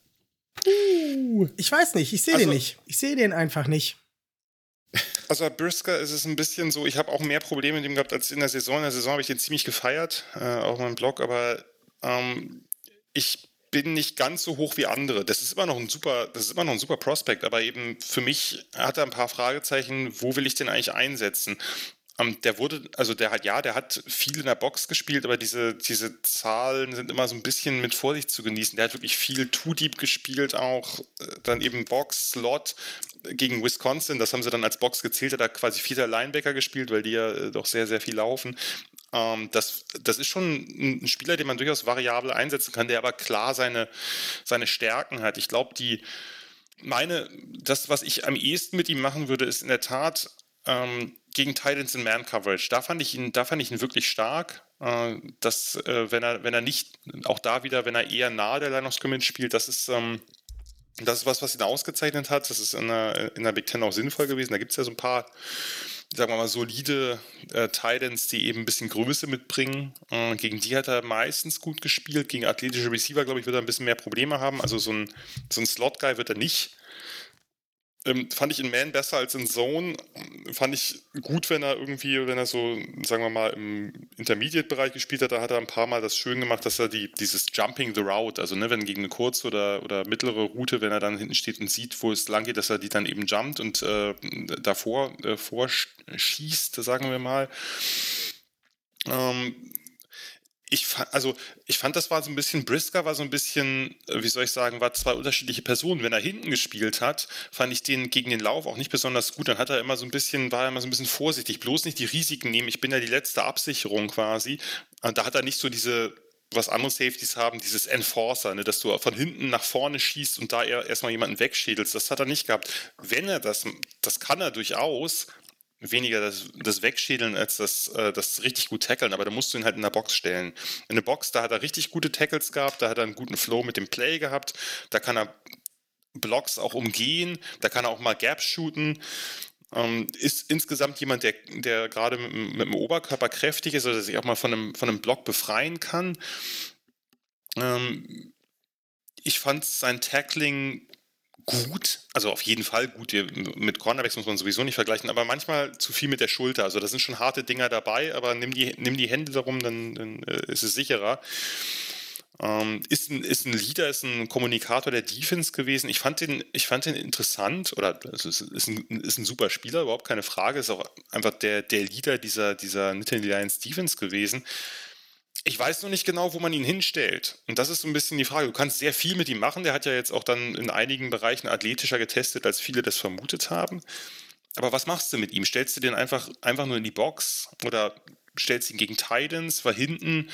Ich weiß nicht, ich sehe also, den nicht. Ich sehe den einfach nicht. Also Brisker ist es ein bisschen so, ich habe auch mehr Probleme mit ihm gehabt als in der Saison. In der Saison habe ich den ziemlich gefeiert, äh, auch in meinem Blog, aber ähm, ich bin nicht ganz so hoch wie andere. Das ist immer noch ein super, das ist immer noch ein super Prospect, aber eben für mich hat er ein paar Fragezeichen, wo will ich den eigentlich einsetzen? Ähm, der wurde, also der hat, ja, der hat viel in der Box gespielt, aber diese, diese Zahlen sind immer so ein bisschen mit Vorsicht zu genießen. Der hat wirklich viel Too Deep gespielt, auch äh, dann eben Box, Slot gegen Wisconsin, das haben sie dann als Box gezählt, hat er quasi vierter Linebacker gespielt, weil die ja äh, doch sehr, sehr viel laufen. Ähm, das, das ist schon ein Spieler, den man durchaus variabel einsetzen kann, der aber klar seine, seine Stärken hat. Ich glaube, die meine, das, was ich am ehesten mit ihm machen würde, ist in der Tat ähm, gegen Titans in Man Coverage. Da fand ich ihn, da fand ich ihn wirklich stark. Äh, dass, äh, wenn er, wenn er nicht, auch da wieder, wenn er eher nahe der Line of Scrimmage spielt, das ist, ähm, das ist was, was ihn ausgezeichnet hat. Das ist in der, in der Big Ten auch sinnvoll gewesen. Da gibt es ja so ein paar sagen wir mal, solide äh, Titans, die eben ein bisschen Größe mitbringen. Äh, gegen die hat er meistens gut gespielt. Gegen athletische Receiver, glaube ich, wird er ein bisschen mehr Probleme haben. Also so ein, so ein Slot-Guy wird er nicht. Ähm, fand ich in Man besser als in Zone. Fand ich gut, wenn er irgendwie, wenn er so, sagen wir mal, im Intermediate-Bereich gespielt hat, da hat er ein paar Mal das schön gemacht, dass er die, dieses Jumping the Route, also ne, wenn gegen eine kurze oder, oder mittlere Route, wenn er dann hinten steht und sieht, wo es lang geht, dass er die dann eben jumpt und äh, davor äh, vorschießt, sagen wir mal. Ähm, ich fand, also ich fand, das war so ein bisschen, Brisker war so ein bisschen, äh, wie soll ich sagen, war zwei unterschiedliche Personen. Wenn er hinten gespielt hat, fand ich den gegen den Lauf auch nicht besonders gut. Dann hat er immer so ein bisschen, war er immer so ein bisschen vorsichtig, bloß nicht die Risiken nehmen. Ich bin ja die letzte Absicherung quasi. Und da hat er nicht so diese, was andere Safeties haben, dieses Enforcer, ne, dass du von hinten nach vorne schießt und da erstmal jemanden wegschädelst. Das hat er nicht gehabt. Wenn er das, das kann er durchaus, weniger das, das Wegschädeln als das, äh, das richtig gut tackeln, aber da musst du ihn halt in der Box stellen. In der Box, da hat er richtig gute Tackles gehabt, da hat er einen guten Flow mit dem Play gehabt, da kann er Blocks auch umgehen, da kann er auch mal Gaps shooten. Ähm, ist insgesamt jemand, der, der gerade mit, mit, dem Oberkörper kräftig ist, oder sich auch mal von einem, von einem Block befreien kann. Ähm, ich fand sein Tackling gut, also auf jeden Fall gut. Mit Cornerbacks muss man sowieso nicht vergleichen, aber manchmal zu viel mit der Schulter. Also da sind schon harte Dinger dabei, aber nimm die, nimm die Hände darum, dann, dann äh, ist es sicherer. Ähm, ist, ein, ist ein Leader, ist ein Kommunikator der Defense gewesen. Ich fand den, ich fand den interessant, oder also ist, ein, ist ein super Spieler, überhaupt keine Frage. Ist auch einfach der, der Leader dieser, dieser Nittany Lions Defense gewesen. Ich weiß noch nicht genau, wo man ihn hinstellt. Und das ist so ein bisschen die Frage. Du kannst sehr viel mit ihm machen. Der hat ja jetzt auch dann in einigen Bereichen athletischer getestet, als viele das vermutet haben. Aber was machst du mit ihm? Stellst du den einfach, einfach nur in die Box oder stellst ihn gegen Titans? Weil hinten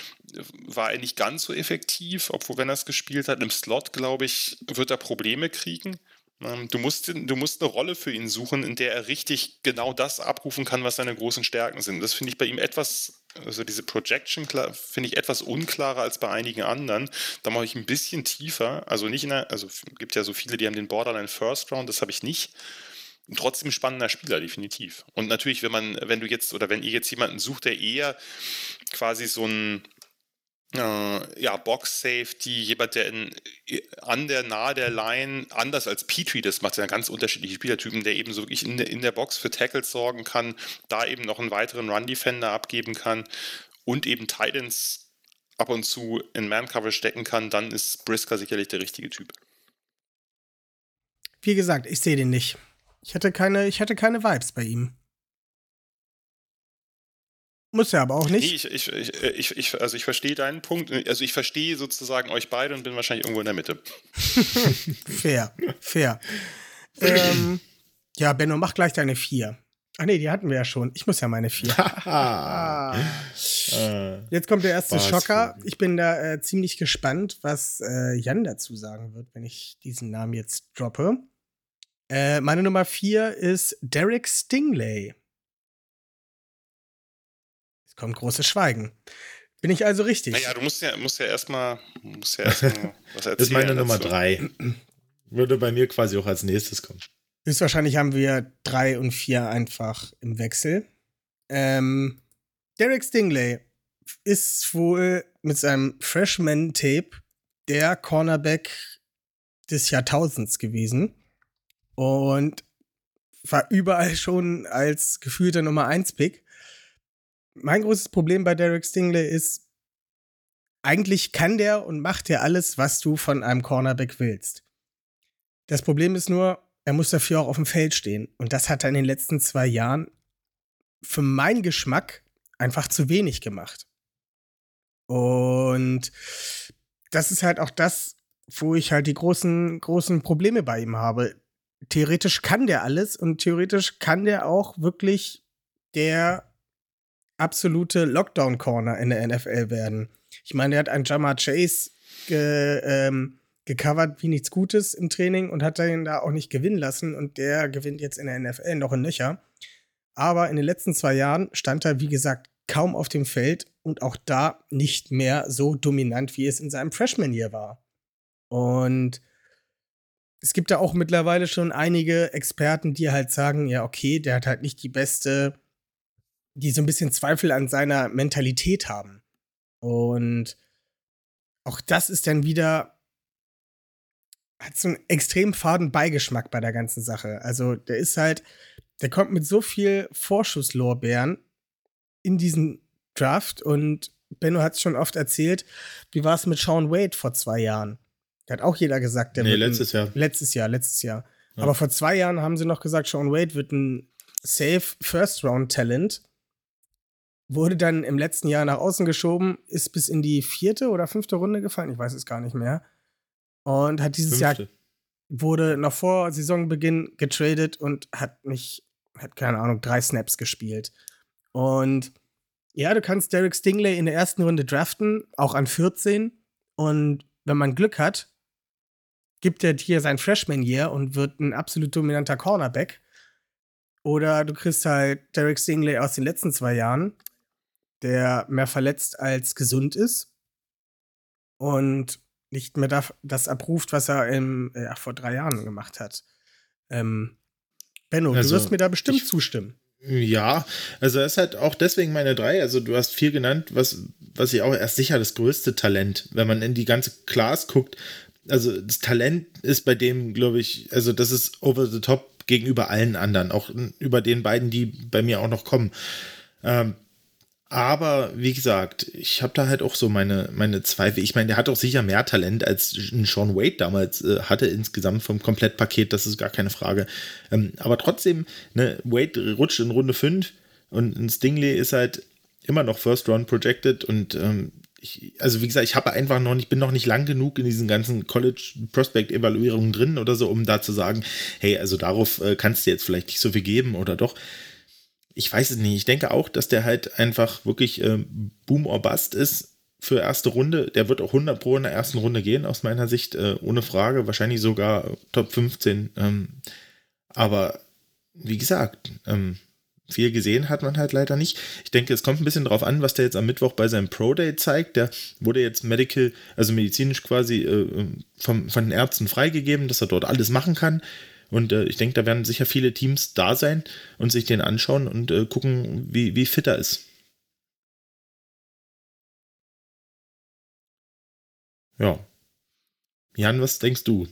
war er nicht ganz so effektiv, obwohl wenn er es gespielt hat, im Slot, glaube ich, wird er Probleme kriegen. Ähm, du musst, du musst eine Rolle für ihn suchen, in der er richtig genau das abrufen kann, was seine großen Stärken sind. Das finde ich bei ihm etwas, also diese Projection finde ich etwas unklarer als bei einigen anderen. Da mache ich ein bisschen tiefer. Also nicht in der, also gibt ja so viele, die haben den Borderline First Round, das habe ich nicht. Trotzdem spannender Spieler, definitiv. Und natürlich, wenn man, wenn du jetzt oder wenn ihr jetzt jemanden sucht, der eher quasi so ein äh, ja, Box-Safety, jemand, der in, an der, nahe der Line, anders als Petrie das macht, ja ganz unterschiedliche Spielertypen, der eben so wirklich in der, in der Box für Tackles sorgen kann, da eben noch einen weiteren Run-Defender abgeben kann und eben Titans ab und zu in Man-Cover stecken kann, dann ist Brisker sicherlich der richtige Typ. Wie gesagt, ich sehe den nicht. Ich hatte keine, ich hatte keine Vibes bei ihm. Muss ja aber auch nicht. Nee, ich, ich, ich, ich, also ich verstehe deinen Punkt. Also ich verstehe sozusagen euch beide und bin wahrscheinlich irgendwo in der Mitte. fair, fair. ähm, ja, Benno, mach gleich deine vier. Ach nee, die hatten wir ja schon. Ich muss ja meine vier. ah. Äh, Jetzt kommt der erste Spaß Schocker. Ich bin da äh, ziemlich gespannt, was äh, Jan dazu sagen wird, wenn ich diesen Namen jetzt droppe. Äh, meine Nummer vier ist Derek Stingley. Kommt großes Schweigen. Bin ich also richtig? Naja, du musst ja, musst ja erstmal ja erst was erzählen. Das ist meine dazu. Nummer drei. Würde bei mir quasi auch als nächstes kommen. Höchstwahrscheinlich haben wir drei und vier einfach im Wechsel. Ähm, Derek Stingley ist wohl mit seinem Freshman-Tape der Cornerback des Jahrtausends gewesen und war überall schon als gefühlter Nummer 1 Pick. Mein großes Problem bei Derek Stingley ist, eigentlich kann der und macht der alles, was du von einem Cornerback willst. Das Problem ist nur, er muss dafür auch auf dem Feld stehen. Und das hat er in den letzten zwei Jahren für meinen Geschmack einfach zu wenig gemacht. Und das ist halt auch das, wo ich halt die großen, großen Probleme bei ihm habe. Theoretisch kann der alles und theoretisch kann der auch wirklich der absolute Lockdown-Corner in der NFL werden. Ich meine, er hat einen Jamar Chase ge, ähm, gecovert wie nichts Gutes im Training und hat ihn da auch nicht gewinnen lassen und der gewinnt jetzt in der NFL noch in Nöcher. Aber in den letzten zwei Jahren stand er, wie gesagt, kaum auf dem Feld und auch da nicht mehr so dominant, wie es in seinem Freshman-Year war. Und es gibt da auch mittlerweile schon einige Experten, die halt sagen, ja, okay, der hat halt nicht die beste, die so ein bisschen Zweifel an seiner Mentalität haben. Und auch das ist dann wieder, hat so einen extrem faden Beigeschmack bei der ganzen Sache. Also der ist halt, der kommt mit so viel Vorschusslorbeeren in diesen Draft und Benno hat es schon oft erzählt, wie war es mit Sean Wade vor zwei Jahren? Da hat auch jeder gesagt, der nee, wird letztes ein, Jahr. Letztes Jahr, letztes Jahr. Ja. Aber vor zwei Jahren haben sie noch gesagt, Sean Wade wird ein safe First Round Talent. Wurde dann im letzten Jahr nach außen geschoben, ist bis in die vierte oder fünfte Runde gefallen, ich weiß es gar nicht mehr. Und hat dieses Fünfte. Jahr wurde noch vor Saisonbeginn getradet und hat nicht, hat keine Ahnung, drei Snaps gespielt. Und ja, du kannst Derek Stingley in der ersten Runde draften, auch an 14. Und wenn man Glück hat, gibt er dir sein Freshman-Year und wird ein absolut dominanter Cornerback. Oder du kriegst halt Derek Stingley aus den letzten zwei Jahren, der mehr verletzt als gesund ist und nicht mehr das abruft, was er im, ja, vor drei Jahren gemacht hat. Ähm, Benno, also, du wirst mir da bestimmt ich, zustimmen. Ja, also das ist halt auch deswegen meine drei. Also du hast vier genannt, was, was ich auch erst sicher das größte Talent, wenn man in die ganze Class guckt. Also das Talent ist bei dem, glaube ich, also das ist over the top gegenüber allen anderen, auch über den beiden, die bei mir auch noch kommen. Ähm, aber wie gesagt, ich habe da halt auch so meine, meine Zweifel. Ich meine, der hat auch sicher mehr Talent als ein Sean Wade damals äh, hatte insgesamt vom Komplettpaket, das ist gar keine Frage. Ähm, aber trotzdem, ne, Wade rutscht in Runde 5 und ein Stingley ist halt immer noch First Round projected und ähm, ich, also wie gesagt, ich habe einfach noch nicht, bin noch nicht lang genug in diesen ganzen College Prospect Evaluierungen drin oder so, um da zu sagen, hey, also darauf äh, kannst du jetzt vielleicht nicht so viel geben oder doch ich weiß es nicht. Ich denke auch, dass der halt einfach wirklich äh, Boom or Bust ist für erste Runde. Der wird auch 100 Pro in der ersten Runde gehen, aus meiner Sicht, äh, ohne Frage. Wahrscheinlich sogar Top 15. Ähm, aber wie gesagt, ähm, viel gesehen hat man halt leider nicht. Ich denke, es kommt ein bisschen drauf an, was der jetzt am Mittwoch bei seinem Pro Day zeigt. Der wurde jetzt medical, also medizinisch quasi äh, vom, von den Ärzten freigegeben, dass er dort alles machen kann. Und äh, ich denke, da werden sicher viele Teams da sein und sich den anschauen und äh, gucken, wie, wie fit er ist. Ja. Jan, was denkst du?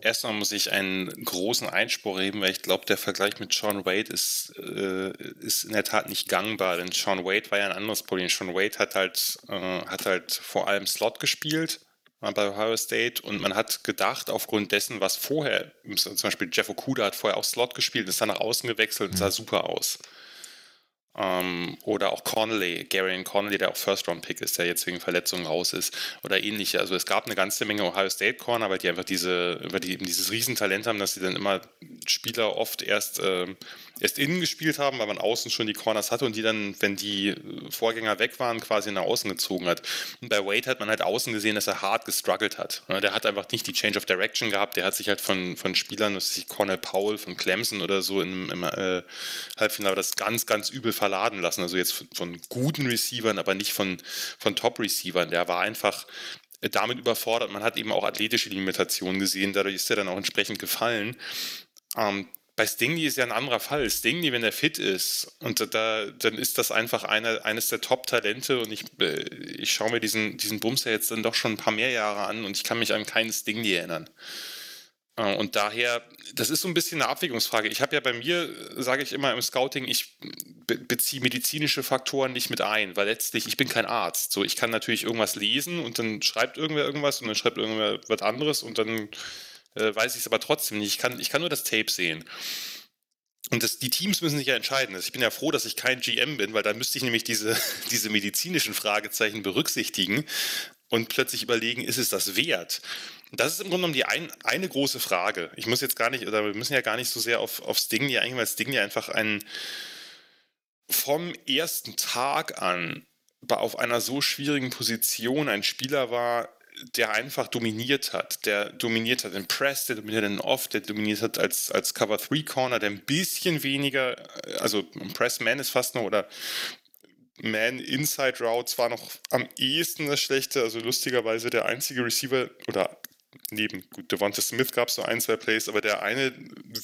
Erstmal muss ich einen großen Einspruch heben, weil ich glaube, der Vergleich mit Sean Wade ist, äh, ist in der Tat nicht gangbar, denn Sean Wade war ja ein anderes Problem. Sean Wade hat halt, äh, hat halt vor allem Slot gespielt bei Ohio State und man hat gedacht, aufgrund dessen, was vorher, zum Beispiel Jeff Okuda hat vorher auch Slot gespielt, ist dann nach außen gewechselt und sah mhm. super aus. Ähm, oder auch Connolly, Gary Connolly, der auch First-Round-Pick ist, der jetzt wegen Verletzungen raus ist oder ähnliche. Also es gab eine ganze Menge Ohio State-Corner, weil die einfach diese, weil die eben dieses Riesentalent haben, dass sie dann immer Spieler oft erst, äh, erst innen gespielt haben, weil man außen schon die Corners hatte und die dann, wenn die Vorgänger weg waren, quasi nach außen gezogen hat. Und bei Wade hat man halt außen gesehen, dass er hart gestruggelt hat. Der hat einfach nicht die Change of Direction gehabt, der hat sich halt von, von Spielern, das ist Cornell Powell von Clemson oder so im, im äh, Halbfinale das ganz, ganz übel verladen lassen. Also jetzt von guten Receivern, aber nicht von, von Top-Receivern. Der war einfach äh, damit überfordert. Man hat eben auch athletische Limitationen gesehen. Dadurch ist er dann auch entsprechend gefallen. Ähm, bei Stingley ist ja ein anderer Fall. Stingley, wenn er fit ist, und da, dann ist das einfach eine, eines der Top-Talente. Und ich, äh, ich schaue mir diesen, diesen Bums ja jetzt dann doch schon ein paar mehr Jahre an und ich kann mich an keinen Stingley erinnern. Äh, und daher, das ist so ein bisschen eine Abwägungsfrage. Ich habe ja bei mir, sage ich immer im Scouting, ich beziehe medizinische Faktoren nicht mit ein, weil letztlich, ich bin kein Arzt. So, ich kann natürlich irgendwas lesen und dann schreibt irgendwer irgendwas und dann schreibt irgendwer was anderes und dann äh, weiß ich es aber trotzdem nicht. Ich kann, ich kann nur das Tape sehen. Und das, die Teams müssen sich ja entscheiden. Also ich bin ja froh, dass ich kein GM bin, weil dann müsste ich nämlich diese, diese medizinischen Fragezeichen berücksichtigen und plötzlich überlegen, ist es das wert? Das ist im Grunde genommen die ein, eine große Frage. Ich muss jetzt gar nicht, oder wir müssen ja gar nicht so sehr auf, auf Sting hier eingehen, weil Sting ja einfach ein vom ersten Tag an auf einer so schwierigen Position ein Spieler war, der einfach dominiert hat. Der dominiert hat in Press, der dominiert in Off, der dominiert hat als, als Cover 3 Corner, der ein bisschen weniger, also Press Man ist fast noch, oder Man Inside Routes war noch am ehesten das Schlechte, also lustigerweise der einzige Receiver oder neben, gut, Devonta Smith gab es so ein, zwei Plays, aber der eine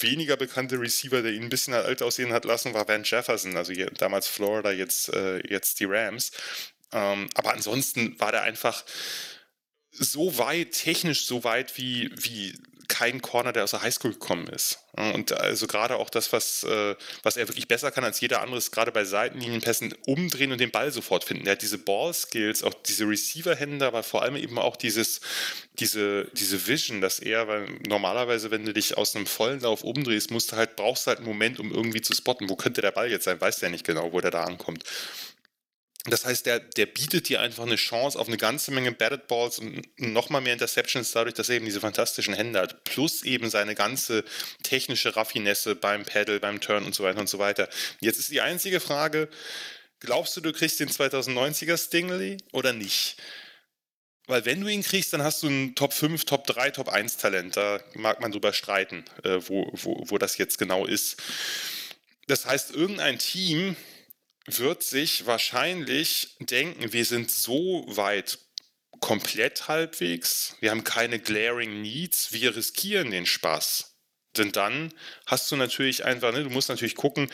weniger bekannte Receiver, der ihn ein bisschen alt aussehen hat lassen, war Van Jefferson, also hier, damals Florida, jetzt, äh, jetzt die Rams. Ähm, aber ansonsten war der einfach so weit, technisch so weit wie, wie kein Corner, der aus der Highschool gekommen ist. Und also gerade auch das, was, äh, was er wirklich besser kann als jeder andere, ist gerade bei Seitenlinienpässen umdrehen und den Ball sofort finden. Er hat diese Ball-Skills, auch diese Receiver-Hände, aber vor allem eben auch dieses, diese, diese Vision, dass er, weil normalerweise, wenn du dich aus einem vollen Lauf umdrehst, musst du halt, brauchst halt einen Moment, um irgendwie zu spotten, wo könnte der Ball jetzt sein, weißt du ja nicht genau, wo der da ankommt. Das heißt, der, der bietet dir einfach eine Chance auf eine ganze Menge Batted Balls und nochmal mehr Interceptions dadurch, dass er eben diese fantastischen Hände hat. Plus eben seine ganze technische Raffinesse beim Pedal, beim Turn und so weiter und so weiter. Jetzt ist die einzige Frage, glaubst du, du kriegst den 2090er Stingley oder nicht? Weil wenn du ihn kriegst, dann hast du ein Top 5, Top 3, Top 1 Talent. Da mag man drüber streiten, äh, wo, wo, wo das jetzt genau ist. Das heißt, irgendein Team wird sich wahrscheinlich denken, wir sind so weit komplett halbwegs, wir haben keine glaring Needs, wir riskieren den Spaß. Denn dann hast du natürlich einfach, ne, du musst natürlich gucken,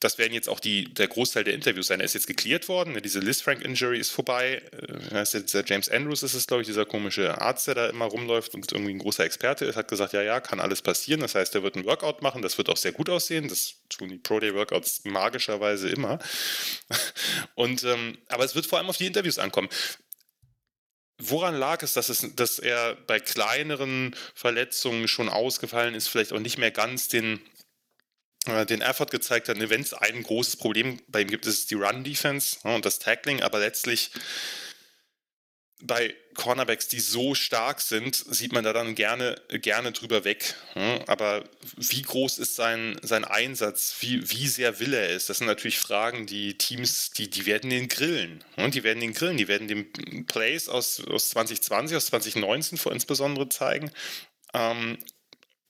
das werden jetzt auch die, der Großteil der Interviews sein. Er ist jetzt geklärt worden. Ne? Diese Liz Frank Injury ist vorbei. Äh, der James Andrews ist es, glaube ich, dieser komische Arzt, der da immer rumläuft und irgendwie ein großer Experte ist, hat gesagt, ja, ja, kann alles passieren. Das heißt, er wird ein Workout machen. Das wird auch sehr gut aussehen. Das tun die Pro Day Workouts magischerweise immer. Und, ähm, aber es wird vor allem auf die Interviews ankommen. Woran lag es, dass, es, dass er bei kleineren Verletzungen schon ausgefallen ist, vielleicht auch nicht mehr ganz den den Effort gezeigt hat. Wenn es ein großes Problem bei ihm gibt, ist es die Run-Defense ne, und das Tackling, aber letztlich bei Cornerbacks, die so stark sind, sieht man da dann gerne, gerne drüber weg. Ne. Aber wie groß ist sein, sein Einsatz? Wie, wie sehr will er es? Das sind natürlich Fragen, die Teams, die, die werden den grillen. Ne. Die werden den grillen. Die werden den Plays aus, aus 2020, aus 2019 vor insbesondere zeigen. Ähm,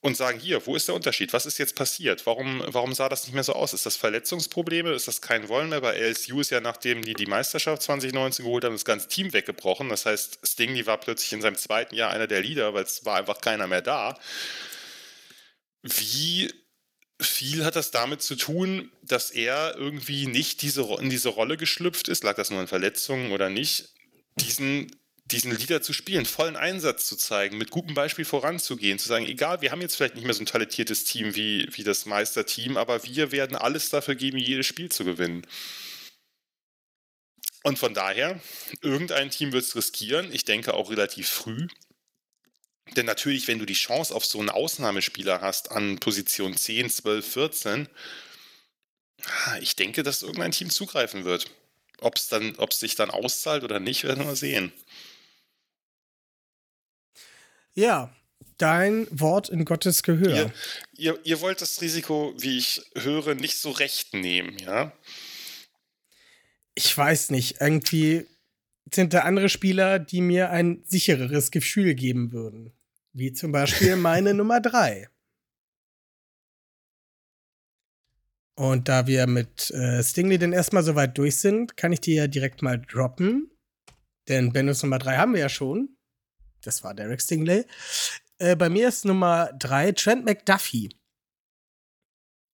und sagen, hier, wo ist der Unterschied? Was ist jetzt passiert? Warum, warum sah das nicht mehr so aus? Ist das Verletzungsprobleme? Ist das kein Wollen mehr? Bei LSU ist ja, nachdem die die Meisterschaft 2019 geholt haben, das ganze Team weggebrochen. Das heißt, Stingley war plötzlich in seinem zweiten Jahr einer der Leader, weil es war einfach keiner mehr da. Wie viel hat das damit zu tun, dass er irgendwie nicht diese, in diese Rolle geschlüpft ist? Lag das nur an Verletzungen oder nicht? Diesen diesen Leader zu spielen, vollen Einsatz zu zeigen, mit gutem Beispiel voranzugehen, zu sagen, egal, wir haben jetzt vielleicht nicht mehr so ein talentiertes Team wie, wie das Meisterteam, aber wir werden alles dafür geben, jedes Spiel zu gewinnen. Und von daher, irgendein Team wird es riskieren, ich denke auch relativ früh. Denn natürlich, wenn du die Chance auf so einen Ausnahmespieler hast an Position 10, 12, 14, Ah, ich denke, dass irgendein Team zugreifen wird. Ob es ob es sich dann auszahlt oder nicht, werden wir sehen. Ja, dein Wort in Gottes Gehör. Ihr, ihr, ihr wollt das Risiko, wie ich höre, nicht so recht nehmen, ja? Ich weiß nicht, irgendwie sind da andere Spieler, die mir ein sichereres Gefühl geben würden. Wie zum Beispiel meine Nummer drei. Und da wir mit äh, Stingley denn erstmal soweit durch sind, kann ich die ja direkt mal droppen. Denn Benus Nummer 3 haben wir ja schon. Das war Derek Stingley. Äh, bei mir ist Nummer 3 Trent McDuffie.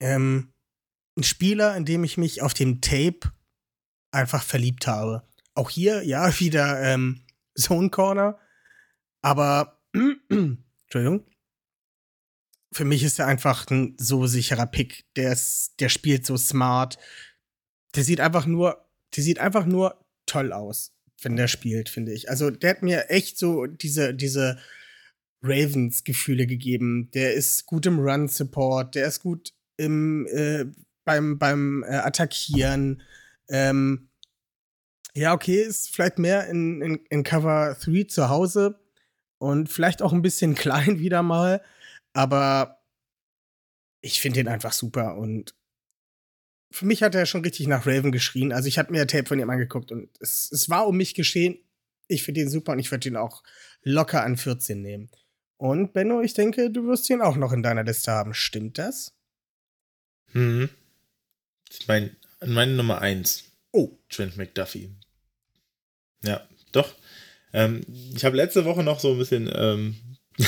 Ähm, ein Spieler, in dem ich mich auf dem Tape einfach verliebt habe. Auch hier, ja, wieder ähm, Zone Corner. Aber, Entschuldigung, für mich ist er einfach ein so sicherer Pick. Der ist, der spielt so smart. Der sieht einfach nur, der sieht einfach nur toll aus, wenn der spielt, finde ich. Also, der hat mir echt so diese, diese Ravens-Gefühle gegeben. Der ist gut im Run-Support, der ist gut im, äh, beim, beim äh, Attackieren. Ähm, ja, okay, ist vielleicht mehr in, in, in Cover 3 zu Hause und vielleicht auch ein bisschen klein wieder mal. Aber ich finde ihn einfach super und für mich hat er schon richtig nach Raven geschrien. Also ich habe mir Tape von ihm angeguckt und es, es war um mich geschehen. Ich finde ihn super und ich würde ihn auch locker an 14 nehmen. Und Benno, ich denke, du wirst ihn auch noch in deiner Liste haben. Stimmt das? Mhm. Ich meine, meine Nummer 1. Oh. Trent McDuffie. Ja, doch. Ähm, ich habe letzte Woche noch so ein bisschen ähm,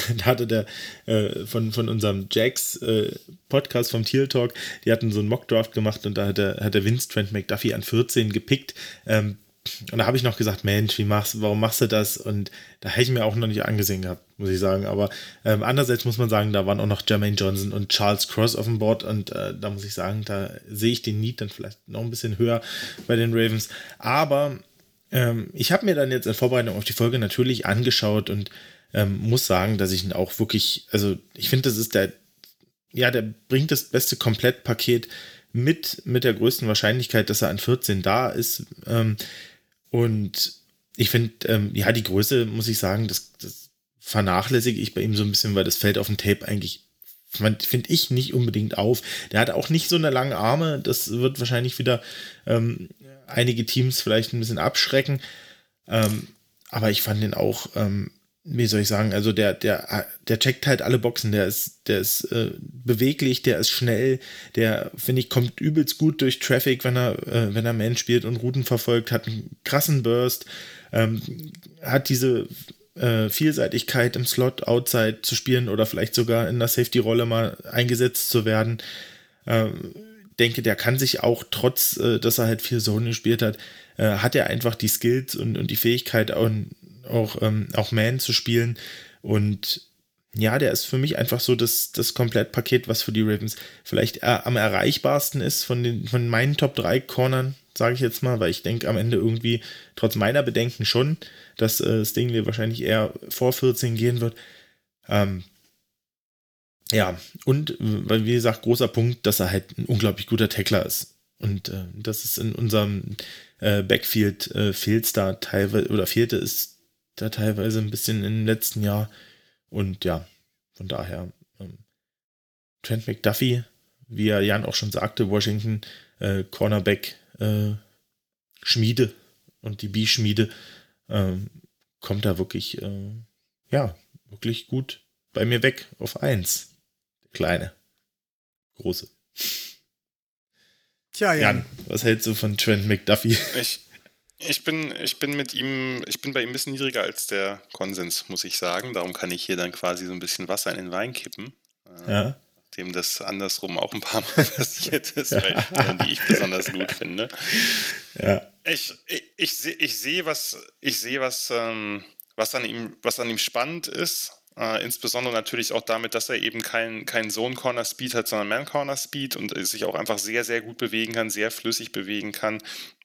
da hatte der äh, von, von unserem Jax äh, Podcast vom Teal Talk, die hatten so einen Mockdraft gemacht und da hat der, hat der Vince Trent McDuffie an 14 gepickt. Ähm, und da habe ich noch gesagt, Mensch, wie machst, warum machst du das? Und da hätte ich mir auch noch nicht angesehen gehabt, muss ich sagen. Aber ähm, andererseits muss man sagen, da waren auch noch Jermaine Johnson und Charles Cross auf dem Board. Und äh, da muss ich sagen, da sehe ich den Need dann vielleicht noch ein bisschen höher bei den Ravens. Aber ähm, ich habe mir dann jetzt in Vorbereitung auf die Folge natürlich angeschaut und ähm, muss sagen, dass ich ihn auch wirklich, also ich finde, das ist der, ja, der bringt das beste Komplettpaket mit, mit der größten Wahrscheinlichkeit, dass er an 14 da ist. Ähm, und ich finde, ähm, ja, die Größe, muss ich sagen, das, das vernachlässige ich bei ihm so ein bisschen, weil das fällt auf dem Tape eigentlich finde ich nicht unbedingt auf. Der hat auch nicht so eine lange Arme. Das wird wahrscheinlich wieder ähm, einige Teams vielleicht ein bisschen abschrecken. Ähm, aber ich fand den auch ähm, wie soll ich sagen, also der, der, der checkt halt alle Boxen, der ist, der ist äh, beweglich, der ist schnell, der, finde ich, kommt übelst gut durch Traffic, wenn er, äh, wenn er Man spielt und Routen verfolgt, hat einen krassen Burst, ähm, hat diese äh, Vielseitigkeit im Slot Outside zu spielen oder vielleicht sogar in der Safety-Rolle mal eingesetzt zu werden. Ähm, denke, der kann sich auch, trotz äh, dass er halt viel Zone gespielt hat, äh, hat er einfach die Skills und, und die Fähigkeit, und auch, ähm, auch Man zu spielen. Und ja, der ist für mich einfach so das, das Komplettpaket, was für die Ravens vielleicht äh, am erreichbarsten ist von, den, von meinen Top 3 Cornern, sage ich jetzt mal, weil ich denke am Ende irgendwie, trotz meiner Bedenken schon, dass äh, Stingley wahrscheinlich eher vor 14 gehen wird. Ähm, ja, und weil wie gesagt, großer Punkt, dass er halt ein unglaublich guter Tackler ist. Und äh, das ist in unserem äh, Backfield äh, fehlt da teilweise oder fehlte es da teilweise ein bisschen im letzten Jahr. Und ja, von daher, ähm, Trent McDuffie, wie ja Jan auch schon sagte, Washington, äh, Cornerback, äh, Schmiede und die B-Schmiede, ähm, kommt da wirklich, äh, ja, wirklich gut bei mir weg auf eins. Kleine. Große. Tja, Jan. Jan, was hältst du von Trent McDuffie? Ich, ich bin, ich bin mit ihm, ich bin bei ihm ein bisschen niedriger als der Konsens, muss ich sagen. Darum kann ich hier dann quasi so ein bisschen Wasser in den Wein kippen. Äh, ja. Nachdem das andersrum auch ein paar Mal passiert ist, weil ich, die ich besonders gut finde. Ja. Ich, ich, ich sehe, ich seh, was, ich sehe, was, ähm, was an ihm, was an ihm spannend ist. Uh, insbesondere natürlich auch damit, dass er eben keinen kein Zone-Corner-Speed hat, sondern Man-Corner-Speed und sich auch einfach sehr, sehr gut bewegen kann, sehr flüssig bewegen kann.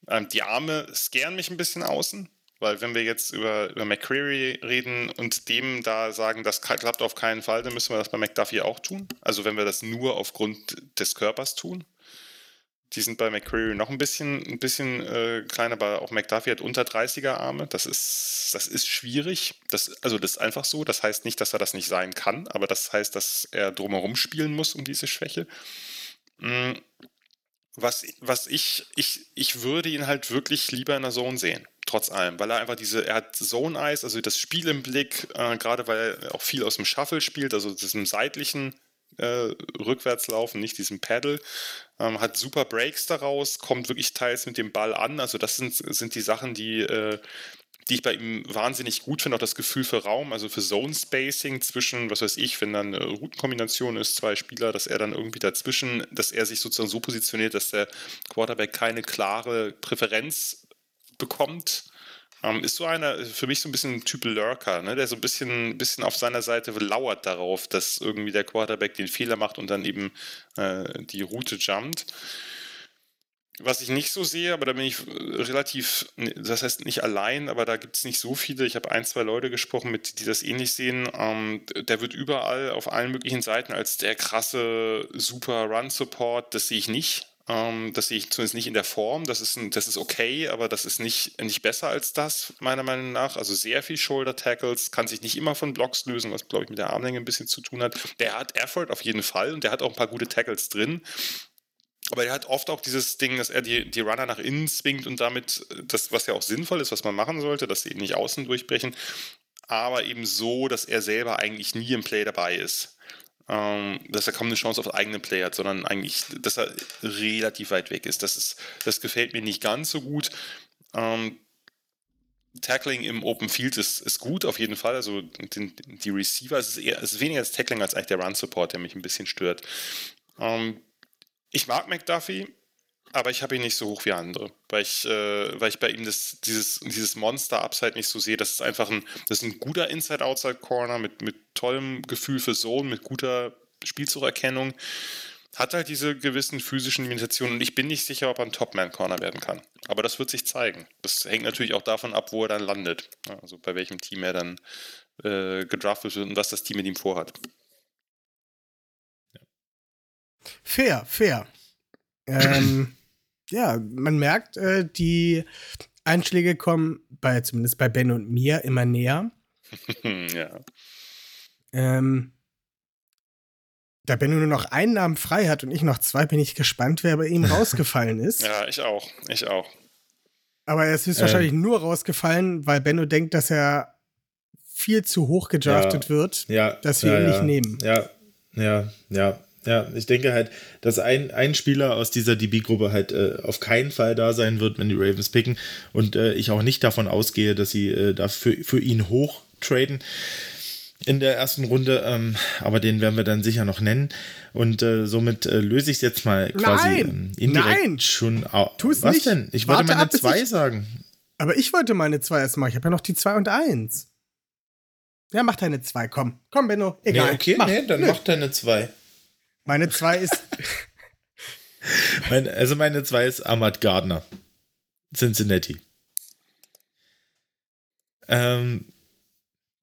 Ähm, die Arme scannen mich ein bisschen außen, weil wenn wir jetzt über, über McCreary reden und dem da sagen, das klappt auf keinen Fall, dann müssen wir das bei McDuffie auch tun. Also wenn wir das nur aufgrund des Körpers tun. Die sind bei McCreary noch ein bisschen, ein bisschen äh, kleiner, aber auch McDuffie hat unter 30er Arme. Das ist, das ist schwierig. Das, also das ist einfach so. Das heißt nicht, dass er das nicht sein kann, aber das heißt, dass er drumherum spielen muss um diese Schwäche. Mhm. Was, was ich, ich, ich würde ihn halt wirklich lieber in der Zone sehen trotz allem, weil er einfach diese, er hat Zone Eyes, also das Spiel im Blick, äh, gerade weil er auch viel aus dem Shuffle spielt, also diesem seitlichen äh, Rückwärtslaufen, nicht diesem Paddle, ähm, hat super Breaks daraus, kommt wirklich teils mit dem Ball an, also das sind, sind die Sachen, die, äh, die ich bei ihm wahnsinnig gut finde, auch das Gefühl für Raum, also für Zone Spacing zwischen, was weiß ich, wenn dann eine Routenkombination ist, zwei Spieler, dass er dann irgendwie dazwischen, dass er sich sozusagen so positioniert, dass der Quarterback keine klare Präferenz bekommt. Ähm, ist so einer, für mich so ein bisschen ein Typ Lurker, ne, der so ein bisschen, bisschen auf seiner Seite lauert darauf, dass irgendwie der Quarterback den Fehler macht und dann eben äh, die Route jumpt. Was ich nicht so sehe, aber da bin ich relativ, das heißt nicht allein, aber da gibt es nicht so viele. Ich habe ein, zwei Leute gesprochen, mit, die das ähnlich sehen. Ähm, der wird überall auf allen möglichen Seiten als der krasse Super Run Support, das sehe ich nicht. Ähm, das sehe ich zumindest nicht in der Form. Das ist, ein, das ist okay, aber das ist nicht, nicht besser als das, meiner Meinung nach. Also sehr viel Shoulder Tackles, kann sich nicht immer von Blocks lösen, was, glaube ich, mit der Armlänge ein bisschen zu tun hat. Der hat Effort auf jeden Fall und der hat auch ein paar gute Tackles drin. Aber er hat oft auch dieses Ding, dass er die, die Runner nach innen zwingt und damit das, was ja auch sinnvoll ist, was man machen sollte, dass sie eben nicht außen durchbrechen, aber eben so, dass er selber eigentlich nie im Play dabei ist ähm, dass er kaum eine Chance auf eigene Play hat, sondern eigentlich, dass er relativ weit weg ist. Das, ist, das gefällt mir nicht ganz so gut. Ähm, Tackling im Open Field ist, ist gut, auf jeden Fall. Also den, die Receiver, es ist, eher, es ist weniger das Tackling als eigentlich der Run Support, der mich ein bisschen stört. Ähm, ich mag McDuffie, aber ich habe ihn nicht so hoch wie andere, weil ich, äh, weil ich bei ihm das, dieses, dieses Monster-Upside nicht so sehe. Das ist einfach ein, das ist ein guter Inside-Outside-Corner mit, mit tollem Gefühl für Zone, mit guter Spielzugerkennung. Hat halt diese gewissen physischen Limitationen und ich bin nicht sicher, ob er ein Top-Man-Corner werden kann. Aber das wird sich zeigen. Das hängt natürlich auch davon ab, wo er dann landet. Also bei welchem Team er dann äh, gedraftet wird und was das Team mit ihm vorhat. Fair, fair. Ähm, ja, man merkt, äh, die Einschläge kommen bei, zumindest bei Ben und mir, immer näher. ja. Ähm, da Benno nur noch einen Namen frei hat und ich noch zwei, bin ich gespannt, wer bei ihm rausgefallen ist. Ja, ich auch. Ich auch. Aber er ist höchstwahrscheinlich ähm. nur rausgefallen, weil Benno denkt, dass er viel zu hoch gedraftet ja, wird, ja, dass wir ja, ihn nicht nehmen. Ja, ja, ja. Ja, ich denke halt, dass ein, ein Spieler aus dieser DB-Gruppe halt äh, auf keinen Fall da sein wird, wenn die Ravens picken. Und äh, ich auch nicht davon ausgehe, dass sie äh, dafür für ihn hoch traden in der ersten Runde, ähm, aber den werden wir dann sicher noch nennen. Und äh, somit äh, löse ich es jetzt mal quasi nein, ähm, indirekt nein, schon aus. Was nicht. denn? Ich Warte wollte meine ab, zwei ich- sagen. Aber ich wollte meine zwei erst mal. Ich habe ja noch die zwei und eins. Ja, mach deine zwei, komm. Komm, Benno. Egal. nee, okay, mach. nee, dann Nö. mach deine zwei. Meine zwei ist. Mein, also meine zwei ist Ahmad Gardner. Cincinnati. Ähm,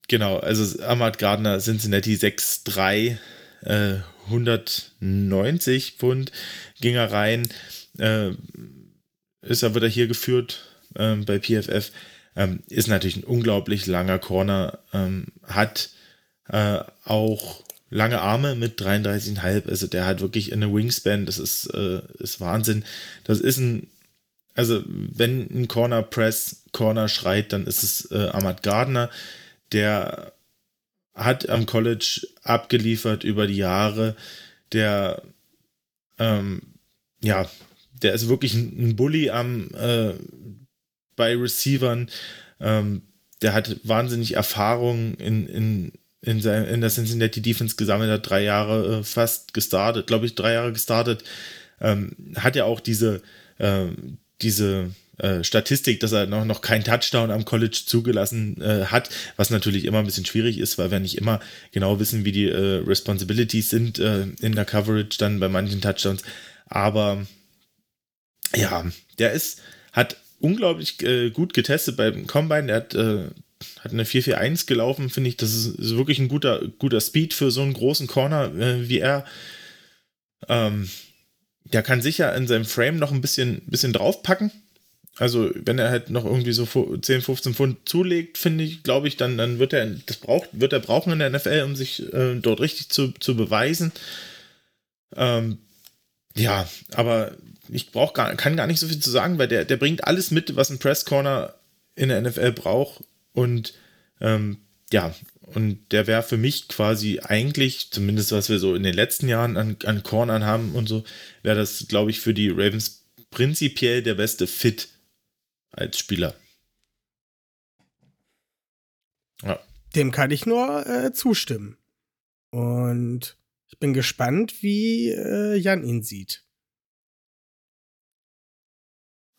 genau, also Ahmad Gardner, Cincinnati 6'3, äh, 190 Pfund ging er rein. Äh, ist er wieder hier geführt ähm, bei PFF. Ähm, ist natürlich ein unglaublich langer Corner. Ähm, hat äh, auch lange Arme mit 33,5. Also der hat wirklich eine Wingspan. Das ist, äh, ist Wahnsinn. Das ist ein, also wenn ein Corner Press Corner schreit, dann ist es äh, Ahmad Gardner. Der hat am College abgeliefert über die Jahre. Der, ähm, ja, der ist wirklich ein, ein Bully am, äh, bei Receivern. Ähm, der hat wahnsinnig Erfahrung in, in, in, sein, in der Cincinnati Defense gesammelt, hat drei Jahre äh, fast gestartet, glaube ich, drei Jahre gestartet. Ähm, hat ja auch diese, äh, diese äh, Statistik, dass er noch, noch keinen Touchdown am College zugelassen äh, hat, was natürlich immer ein bisschen schwierig ist, weil wir nicht immer genau wissen, wie die äh, Responsibilities sind äh, in der Coverage dann bei manchen Touchdowns. Aber ja, der ist, hat unglaublich äh, gut getestet beim Combine. Der hat, äh, hat eine 4-4-1 gelaufen, finde ich. Das ist, ist wirklich ein guter, guter Speed für so einen großen Corner äh, wie er. Ähm, der kann sicher in seinem Frame noch ein bisschen, bisschen draufpacken. Also, wenn er halt noch irgendwie so 10, 15 Pfund zulegt, finde ich, glaube ich, dann, dann wird er das braucht, wird er brauchen in der NFL, um sich äh, dort richtig zu, zu beweisen. Ähm, ja, aber ich brauch gar, kann gar nicht so viel zu sagen, weil der, der bringt alles mit, was ein Press Corner in der NFL braucht. Und ähm, ja, und der wäre für mich quasi eigentlich, zumindest was wir so in den letzten Jahren an, an Cornern haben und so, wäre das, glaube ich, für die Ravens prinzipiell der beste Fit als Spieler. Ja. Dem kann ich nur äh, zustimmen. Und ich bin gespannt, wie äh, Jan ihn sieht.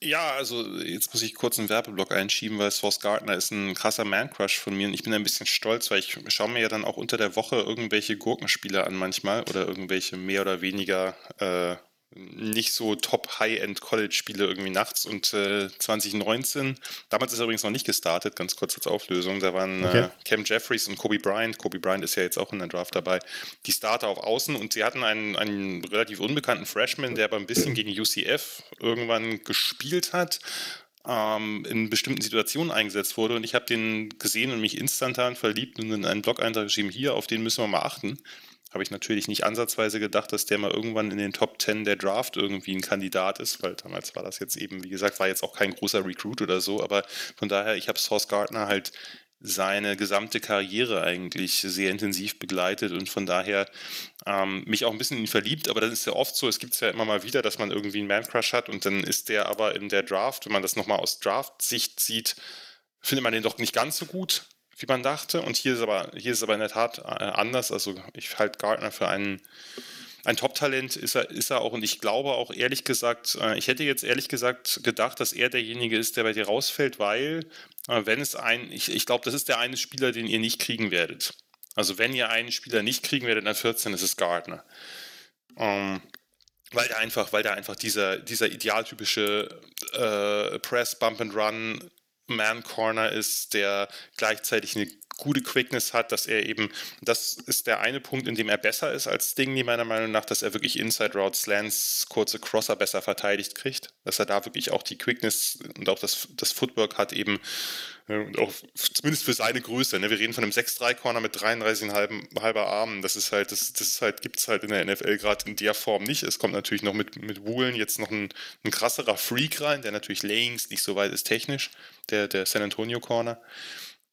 Ja, also jetzt muss ich kurz einen Werbeblock einschieben, weil Source Gardner ist ein krasser Man-Crush von mir und ich bin ein bisschen stolz, weil ich schaue mir ja dann auch unter der Woche irgendwelche Gurkenspiele an manchmal oder irgendwelche mehr oder weniger äh, nicht so Top-High-End-College-Spiele irgendwie nachts und äh, 2019, damals ist er übrigens noch nicht gestartet, ganz kurz als Auflösung, da waren okay. äh, Cam Jeffries und Kobe Bryant, Kobe Bryant ist ja jetzt auch in der Draft dabei, die Starter auf Außen und sie hatten einen, einen relativ unbekannten Freshman, der aber ein bisschen gegen UCF irgendwann gespielt hat ähm, in bestimmten Situationen eingesetzt wurde. Und ich habe den gesehen und mich instantan verliebt und in einen Blog-Eintrag geschrieben, hier, auf den müssen wir mal achten habe ich natürlich nicht ansatzweise gedacht, dass der mal irgendwann in den Top 10 der Draft irgendwie ein Kandidat ist, weil damals war das jetzt eben, wie gesagt, war jetzt auch kein großer Recruit oder so, aber von daher, ich habe Source Gardner halt seine gesamte Karriere eigentlich sehr intensiv begleitet und von daher ähm, mich auch ein bisschen in ihn verliebt, aber das ist ja oft so, es gibt es ja immer mal wieder, dass man irgendwie einen Man-Crush hat und dann ist der aber in der Draft, wenn man das nochmal aus Draft-Sicht sieht, findet man den doch nicht ganz so gut wie man dachte. Und hier ist aber, hier ist aber in der Tat äh, anders. Also ich halte Gardner für einen, ein Top-Talent ist er, ist er auch. Und ich glaube auch ehrlich gesagt, äh, ich hätte jetzt ehrlich gesagt gedacht, dass er derjenige ist, der bei dir rausfällt, weil äh, wenn es ein, ich, ich glaube, das ist der eine Spieler, den ihr nicht kriegen werdet. Also wenn ihr einen Spieler nicht kriegen werdet, dann 14 ist es Gardner. Ähm, weil der einfach, weil der einfach dieser, dieser idealtypische äh, Press, Bump and Run man Corner ist, der gleichzeitig eine gute Quickness hat, dass er eben, das ist der eine Punkt, in dem er besser ist als Stingley, meiner Meinung nach, dass er wirklich Inside Route Slants, kurze Crosser besser verteidigt kriegt, dass er da wirklich auch die Quickness und auch das, das Footwork hat, eben und auch zumindest für seine Größe. Ne? Wir reden von einem 6-3-Corner mit 33,5 halber Armen. Das ist halt, das, das ist halt, gibt es halt in der NFL gerade in der Form nicht. Es kommt natürlich noch mit, mit Woolen jetzt noch ein, ein krasserer Freak rein, der natürlich längst nicht so weit ist technisch, der, der San Antonio Corner.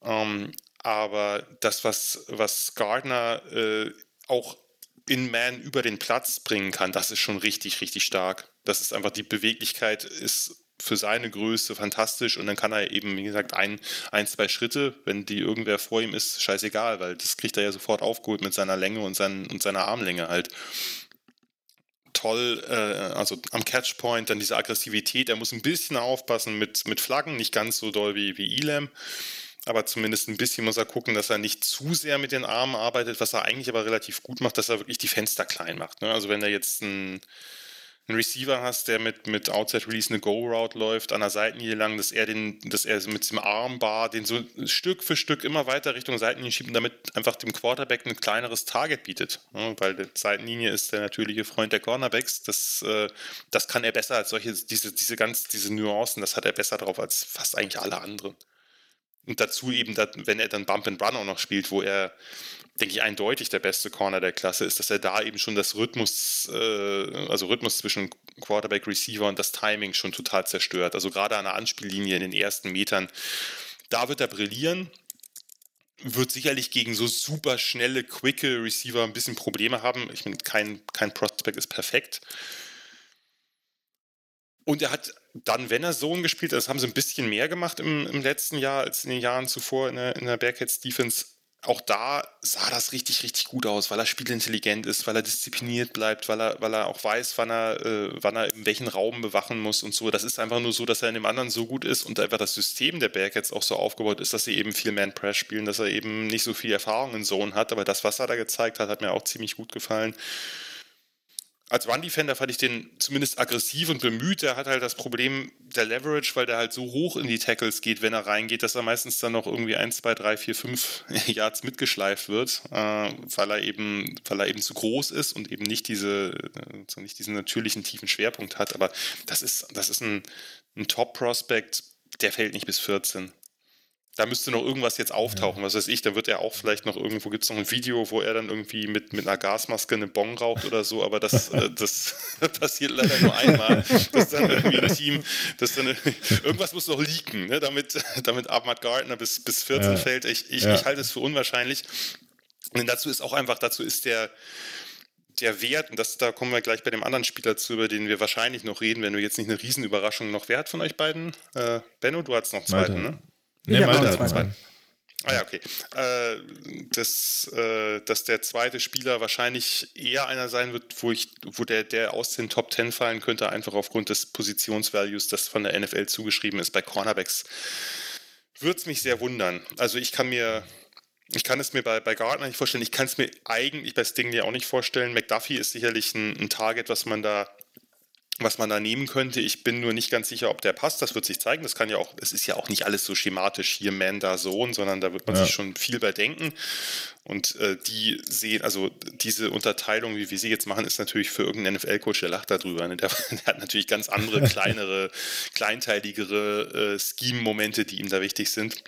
Ähm, aber das, was, was Gardner äh, auch in Man über den Platz bringen kann, das ist schon richtig, richtig stark. Das ist einfach die Beweglichkeit ist für seine Größe fantastisch und dann kann er eben, wie gesagt, ein, ein, zwei Schritte, wenn die irgendwer vor ihm ist, scheißegal, weil das kriegt er ja sofort aufgeholt mit seiner Länge und, seinen, und seiner Armlänge halt. Toll, äh, also am Catchpoint, dann diese Aggressivität, er muss ein bisschen aufpassen mit, mit Flaggen, nicht ganz so doll wie, wie Elam aber zumindest ein bisschen muss er gucken, dass er nicht zu sehr mit den Armen arbeitet, was er eigentlich aber relativ gut macht, dass er wirklich die Fenster klein macht. Ne? Also wenn er jetzt ein einen Receiver hast, der mit, mit Outside Release eine Go-Route läuft, an der Seitenlinie lang, dass er den, dass er mit dem Armbar den so Stück für Stück immer weiter Richtung Seitenlinie schiebt und damit einfach dem Quarterback ein kleineres Target bietet. Weil die Seitenlinie ist der natürliche Freund der Cornerbacks. Das, äh, das kann er besser als solche, diese, diese ganz, diese Nuancen, das hat er besser drauf als fast eigentlich alle anderen. Und dazu eben, wenn er dann Bump and Run auch noch spielt, wo er denke ich, eindeutig der beste Corner der Klasse ist, dass er da eben schon das Rhythmus, äh, also Rhythmus zwischen Quarterback, Receiver und das Timing schon total zerstört. Also gerade an der Anspiellinie in den ersten Metern, da wird er brillieren. Wird sicherlich gegen so super schnelle, quicke Receiver ein bisschen Probleme haben. Ich meine, kein, kein Prospect ist perfekt. Und er hat dann, wenn er Zone gespielt hat, das haben sie ein bisschen mehr gemacht im, im letzten Jahr als in den Jahren zuvor in der, in der Bearcats Defense, auch da sah das richtig, richtig gut aus, weil er spielintelligent ist, weil er diszipliniert bleibt, weil er, weil er auch weiß, wann er, äh, wann er in welchen Raum bewachen muss und so. Das ist einfach nur so, dass er in dem anderen so gut ist und einfach das System der Bearcats auch so aufgebaut ist, dass sie eben viel Man-Press spielen, dass er eben nicht so viel Erfahrung in Zone hat. Aber das, was er da gezeigt hat, hat mir auch ziemlich gut gefallen. Als Run-Defender fand ich den zumindest aggressiv und bemüht. Der hat halt das Problem der Leverage, weil der halt so hoch in die Tackles geht, wenn er reingeht, dass er meistens dann noch irgendwie 1, 2, 3, 4, 5 Yards mitgeschleift wird, äh, weil, er eben, weil er eben zu groß ist und eben nicht, diese, äh, nicht diesen natürlichen tiefen Schwerpunkt hat. Aber das ist, das ist ein, ein Top-Prospect, der fällt nicht bis 14 da müsste noch irgendwas jetzt auftauchen, ja. was weiß ich, da wird er auch vielleicht noch irgendwo, gibt es noch ein Video, wo er dann irgendwie mit, mit einer Gasmaske eine Bon raucht oder so, aber das, äh, das passiert leider nur einmal, dass dann irgendwie ein Team, dass dann irgendwas muss noch leaken, ne, damit, damit Ahmad Gardner bis, bis 14 ja. fällt. Ich, ich, ja. ich halte es für unwahrscheinlich. Und dazu ist auch einfach, dazu ist der, der Wert, und das, da kommen wir gleich bei dem anderen Spieler zu, über den wir wahrscheinlich noch reden, wenn du jetzt nicht eine Riesenüberraschung noch. Wer hat von euch beiden? Äh, Benno, du hast noch zweiten, ne? Nee, ja, Malte hat zwei. Ah ja, okay. Äh, dass, äh, dass der zweite Spieler wahrscheinlich eher einer sein wird, wo ich, wo der, der aus den Top Ten fallen könnte, einfach aufgrund des Positionsvalues, das von der NFL zugeschrieben ist. Bei Cornerbacks würde es mich sehr wundern. Also ich kann mir, ich kann es mir bei, bei Gardner nicht vorstellen, ich kann es mir eigentlich bei Stingley auch nicht vorstellen. McDuffie ist sicherlich ein, ein Target, was man da was man da nehmen könnte. Ich bin nur nicht ganz sicher, ob der passt. Das wird sich zeigen. Das kann ja auch, es ist ja auch nicht alles so schematisch hier Man da Sohn, sondern da wird man ja. sich schon viel bei denken. Und äh, die sehen, also diese Unterteilung, wie wir sie jetzt machen, ist natürlich für irgendeinen NFL-Coach, der lacht darüber. Ne? Der, der, hat natürlich ganz andere, kleinere, kleinteiligere äh, Scheme-Momente, die ihm da wichtig sind.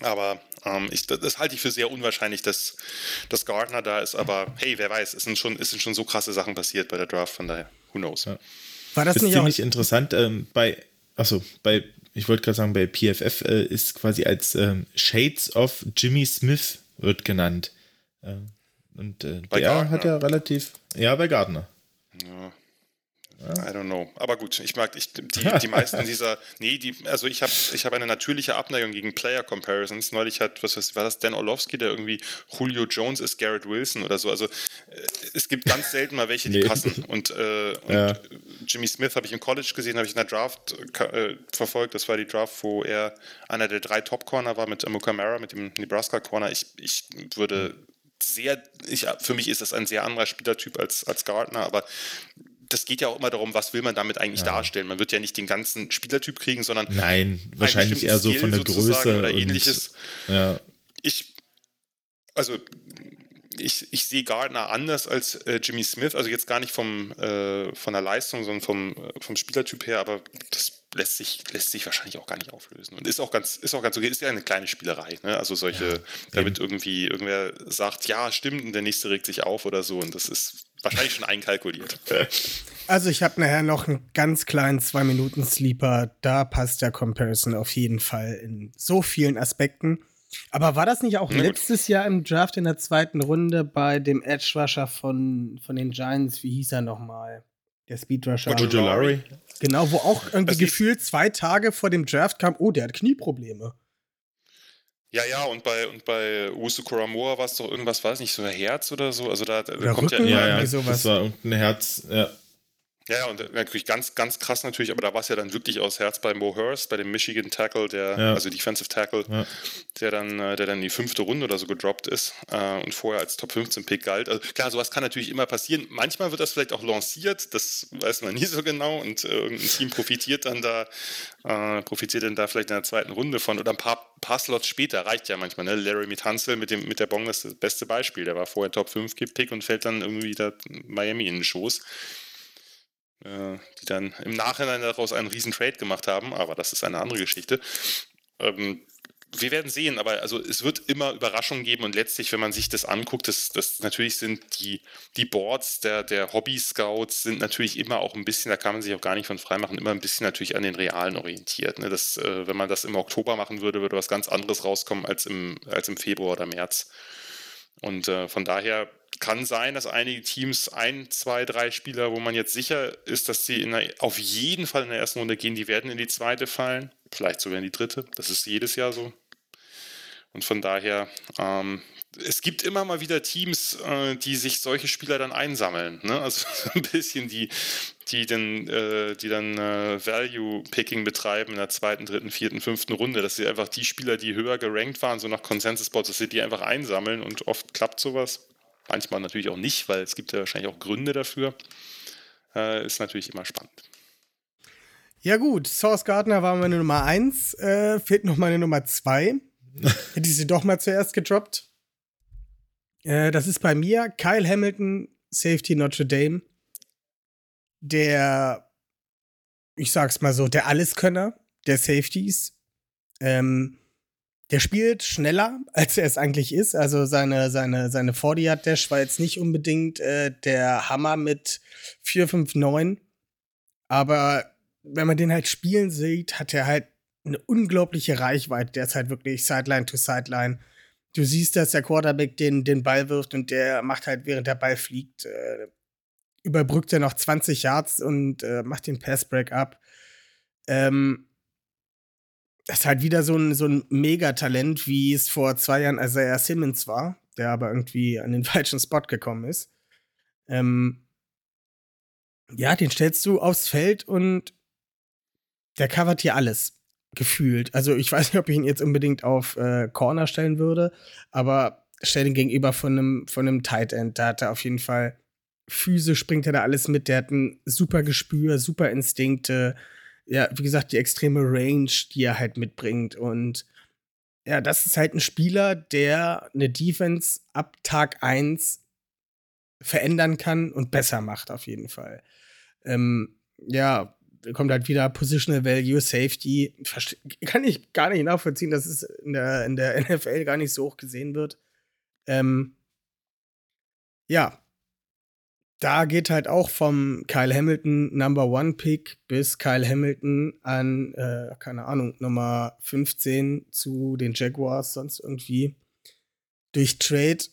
Aber ähm, ich, das, das, halte ich für sehr unwahrscheinlich, dass, dass Gardner da ist. Aber hey, wer weiß, es sind, schon, es sind schon so krasse Sachen passiert bei der Draft, von daher who knows. Ja. War das, das nicht ziemlich interessant ähm, bei, achso, bei, ich wollte gerade sagen, bei PFF äh, ist quasi als ähm, Shades of Jimmy Smith wird genannt. Ähm, und äh, der Gardner. hat ja relativ, ja, bei Gardner. Ja. I don't know. Aber gut, ich mag ich, die, die meisten dieser. Nee, die, also ich habe ich hab eine natürliche Abneigung gegen Player Comparisons. Neulich hat, was, was war das, Dan Orlovsky, der irgendwie Julio Jones ist Garrett Wilson oder so. Also äh, es gibt ganz selten mal welche, die nee. passen. Und, äh, und ja. Jimmy Smith habe ich im College gesehen, habe ich in der Draft äh, verfolgt. Das war die Draft, wo er einer der drei Top-Corner war mit Amukamara, mit dem Nebraska-Corner. Ich, ich würde sehr, ich, für mich ist das ein sehr anderer Spielertyp als, als Gardner, aber das geht ja auch immer darum, was will man damit eigentlich ja. darstellen. Man wird ja nicht den ganzen Spielertyp kriegen, sondern. Nein, wahrscheinlich eher so von der Größe oder ähnliches. Ja. Ich, also, ich, ich sehe Gardner anders als äh, Jimmy Smith, also jetzt gar nicht vom, äh, von der Leistung, sondern vom, äh, vom Spielertyp her, aber das lässt sich, lässt sich wahrscheinlich auch gar nicht auflösen. Und ist auch ganz, ist auch ganz okay, ist ja eine kleine Spielerei. Ne? Also solche, ja, damit irgendwie irgendwer sagt, ja, stimmt, und der nächste regt sich auf oder so. Und das ist wahrscheinlich schon einkalkuliert. Also ich habe nachher noch einen ganz kleinen Zwei-Minuten-Sleeper. Da passt der Comparison auf jeden Fall in so vielen Aspekten. Aber war das nicht auch letztes Jahr im Draft in der zweiten Runde bei dem Edge Rusher von, von den Giants? Wie hieß er nochmal? Der Speed Rusher. Genau, wo auch irgendwie also gefühlt zwei Tage vor dem Draft kam, oh, der hat Knieprobleme. Ja, ja, und bei, und bei Usu Koramoa war es doch irgendwas, weiß nicht, so ein Herz oder so. Also da, da kommt Rücken, ja, ja, ja, sowas. Das war irgendein Herz, ja. Ja, und natürlich ganz, ganz krass natürlich, aber da war es ja dann wirklich aus Herz bei Mo Hurst, bei dem Michigan Tackle, der, ja. also Defensive Tackle, ja. der dann, äh, der dann in die fünfte Runde oder so gedroppt ist äh, und vorher als Top 15 Pick galt. Also klar, sowas kann natürlich immer passieren. Manchmal wird das vielleicht auch lanciert, das weiß man nie so genau und äh, irgendein Team profitiert dann da, äh, profitiert dann da vielleicht in der zweiten Runde von oder ein paar, paar Slots später, reicht ja manchmal, ne? Larry Mitanzel mit dem, mit der Bong ist das beste Beispiel. Der war vorher Top 5 Pick und fällt dann irgendwie da Miami in den Schoß. Äh, die dann im Nachhinein daraus einen riesen Trade gemacht haben, aber das ist eine andere Geschichte. Ähm, wir werden sehen, aber also es wird immer Überraschungen geben und letztlich, wenn man sich das anguckt, das, das natürlich sind die, die Boards der, der Hobby-Scouts sind natürlich immer auch ein bisschen, da kann man sich auch gar nicht von freimachen, immer ein bisschen natürlich an den Realen orientiert. Ne? Das, äh, wenn man das im Oktober machen würde, würde was ganz anderes rauskommen als im, als im Februar oder März. Und äh, von daher kann sein, dass einige Teams ein, zwei, drei Spieler, wo man jetzt sicher ist, dass sie der, auf jeden Fall in der ersten Runde gehen, die werden in die zweite fallen, vielleicht sogar in die dritte. Das ist jedes Jahr so. Und von daher, ähm, es gibt immer mal wieder Teams, äh, die sich solche Spieler dann einsammeln. Ne? Also so ein bisschen die, die dann, äh, die dann äh, Value-Picking betreiben in der zweiten, dritten, vierten, fünften Runde, dass sie einfach die Spieler, die höher gerankt waren, so nach Consensus-Boards, dass sie die einfach einsammeln und oft klappt sowas. manchmal natürlich auch nicht, weil es gibt ja wahrscheinlich auch Gründe dafür. Äh, ist natürlich immer spannend. Ja gut, Source Gardner war meine Nummer 1, äh, fehlt noch meine Nummer 2. Hätte ich sie doch mal zuerst gedroppt. Äh, das ist bei mir Kyle Hamilton, Safety Notre Dame. Der, ich sag's mal so, der Alleskönner der Safeties. Ähm, der spielt schneller, als er es eigentlich ist. Also seine, seine, seine 40-Yard-Dash war jetzt nicht unbedingt äh, der Hammer mit 4,59. Aber wenn man den halt spielen sieht, hat er halt eine unglaubliche Reichweite. Der ist halt wirklich Sideline to Sideline. Du siehst, dass der Quarterback den, den Ball wirft und der macht halt, während der Ball fliegt, äh, überbrückt er noch 20 Yards und äh, macht den Passbreak ab. Ähm, das ist halt wieder so ein, so ein Megatalent, wie es vor zwei Jahren Isaiah Simmons war, der aber irgendwie an den falschen Spot gekommen ist. Ähm, ja, den stellst du aufs Feld und der covert hier alles. Gefühlt. Also ich weiß nicht, ob ich ihn jetzt unbedingt auf äh, Corner stellen würde, aber stell ihn gegenüber von einem, von einem Tight End. Da hat er auf jeden Fall physisch bringt er da alles mit. Der hat ein super Gespür, super Instinkte. Ja, wie gesagt, die extreme Range, die er halt mitbringt. Und ja, das ist halt ein Spieler, der eine Defense ab Tag 1 verändern kann und besser macht, auf jeden Fall. Ähm, ja, kommt halt wieder Positional Value, Safety. Kann ich gar nicht nachvollziehen, dass es in der, in der NFL gar nicht so hoch gesehen wird. Ähm, ja, da geht halt auch vom Kyle Hamilton Number One Pick bis Kyle Hamilton an, äh, keine Ahnung, Nummer 15 zu den Jaguars, sonst irgendwie. Durch Trade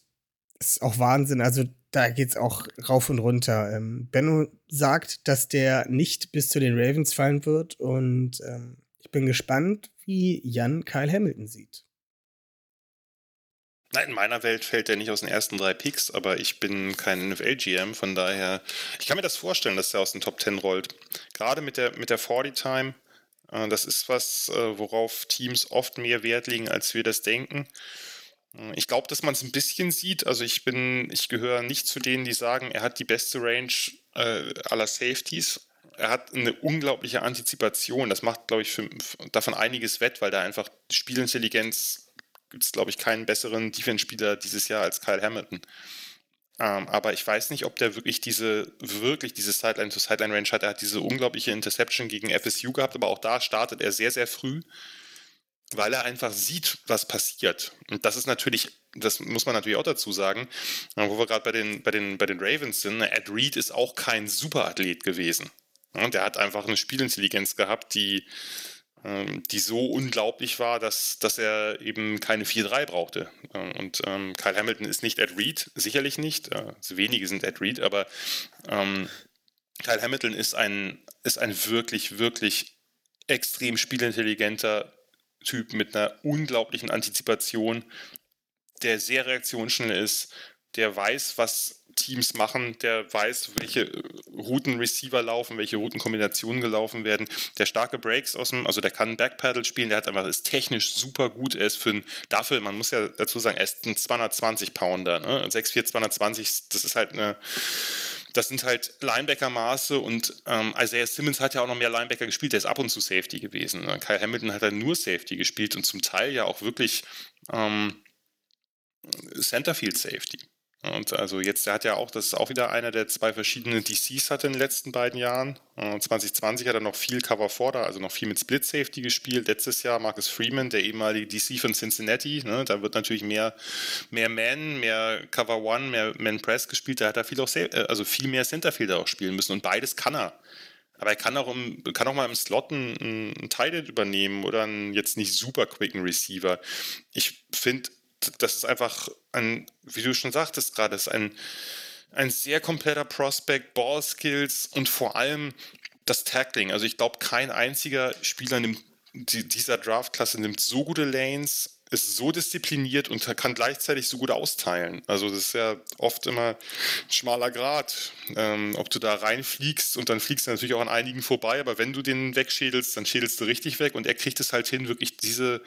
ist auch Wahnsinn. Also da geht's auch rauf und runter. Ähm, Benno sagt, dass der nicht bis zu den Ravens fallen wird und ähm, ich bin gespannt, wie Jan Kyle Hamilton sieht. In meiner Welt fällt er nicht aus den ersten drei Picks, aber ich bin kein NFL-GM, von daher, ich kann mir das vorstellen, dass er aus den Top 10 rollt. Gerade mit der, mit der 40-Time, äh, das ist was, äh, worauf Teams oft mehr Wert legen, als wir das denken. Ich glaube, dass man es ein bisschen sieht. Also ich bin, ich gehöre nicht zu denen, die sagen, er hat die beste Range äh, aller Safeties. Er hat eine unglaubliche Antizipation. Das macht, glaube ich, für, davon einiges wett, weil da einfach Spielintelligenz gibt es, glaube ich, keinen besseren Defense-Spieler dieses Jahr als Kyle Hamilton. Ähm, aber ich weiß nicht, ob der wirklich diese, wirklich diese Sideline-to-Sideline-Range hat. Er hat diese unglaubliche Interception gegen FSU gehabt, aber auch da startet er sehr, sehr früh weil er einfach sieht, was passiert. Und das ist natürlich, das muss man natürlich auch dazu sagen, äh, wo wir gerade bei den, bei, den, bei den Ravens sind, ne, Ed Reed ist auch kein Superathlet gewesen. Der hat einfach eine Spielintelligenz gehabt, die, ähm, die so unglaublich war, dass, dass er eben keine 4-3 brauchte. Äh, und ähm, Kyle Hamilton ist nicht Ed Reed, sicherlich nicht. Also wenige sind Ed Reed, aber ähm, Kyle Hamilton ist ein, ist ein wirklich, wirklich extrem spielintelligenter Typ mit einer unglaublichen Antizipation, der sehr reaktionsschnell ist, der weiß, was Teams machen, der weiß, welche äh, Routen Receiver laufen, welche Routenkombinationen gelaufen werden, der starke Breaks aus dem, also der kann Backpedal spielen, der hat einfach, ist technisch super gut, er ist für ein, dafür, man muss ja dazu sagen, er ist ein 220 Pounder, ne? 6'4, 220, das ist halt eine, das sind halt Linebacker-Maße und ähm, Isaiah Simmons hat ja auch noch mehr Linebacker gespielt, der ist ab und zu Safety gewesen. Kyle Hamilton hat dann nur Safety gespielt und zum Teil ja auch wirklich ähm, Centerfield Safety. Und also jetzt, der hat ja auch, das ist auch wieder einer der zwei verschiedenen DCs hatte in den letzten beiden Jahren. Und 2020 hat er noch viel Cover 4 da, also noch viel mit Split Safety gespielt. Letztes Jahr Marcus Freeman, der ehemalige DC von Cincinnati, ne, da wird natürlich mehr, mehr Man, mehr Cover One, mehr Man Press gespielt. Da hat er viel auch, äh, also viel mehr Centerfielder auch spielen müssen. Und beides kann er. Aber er kann auch, im, kann auch mal im Slot einen, einen Tight übernehmen oder einen jetzt nicht super quicken Receiver. Ich finde, das ist einfach ein, wie du schon sagtest gerade, ist ein, ein sehr kompletter Prospect, Ball Skills und vor allem das Tackling. Also ich glaube, kein einziger Spieler nimmt, dieser Draftklasse nimmt so gute Lanes, ist so diszipliniert und kann gleichzeitig so gut austeilen. Also das ist ja oft immer ein schmaler Grad, ähm, ob du da reinfliegst und dann fliegst du natürlich auch an einigen vorbei, aber wenn du den wegschädelst, dann schädelst du richtig weg und er kriegt es halt hin, wirklich diese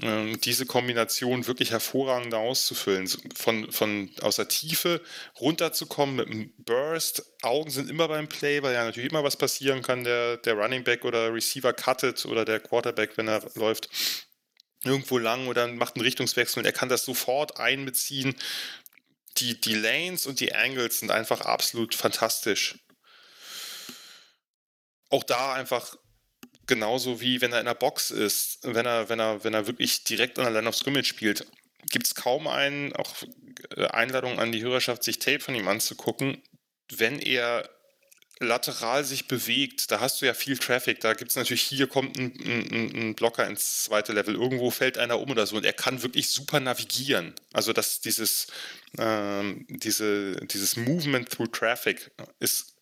diese Kombination wirklich hervorragend auszufüllen. Von, von aus der Tiefe runterzukommen mit einem Burst. Augen sind immer beim Play, weil ja natürlich immer was passieren kann. Der, der Running Back oder Receiver cuttet oder der Quarterback, wenn er läuft, irgendwo lang oder macht einen Richtungswechsel und er kann das sofort einbeziehen. Die, die Lanes und die Angles sind einfach absolut fantastisch. Auch da einfach genauso wie wenn er in der Box ist, wenn er, wenn er, wenn er wirklich direkt an der Line of Scrimmage spielt, gibt es kaum einen, auch äh, Einladung an die Hörerschaft, sich Tape von ihm anzugucken, wenn er lateral sich bewegt, da hast du ja viel Traffic. Da gibt es natürlich, hier kommt ein, ein, ein, Blocker ins zweite Level, irgendwo fällt einer um oder so und er kann wirklich super navigieren. Also dass dieses, ähm, diese, dieses Movement through Traffic ist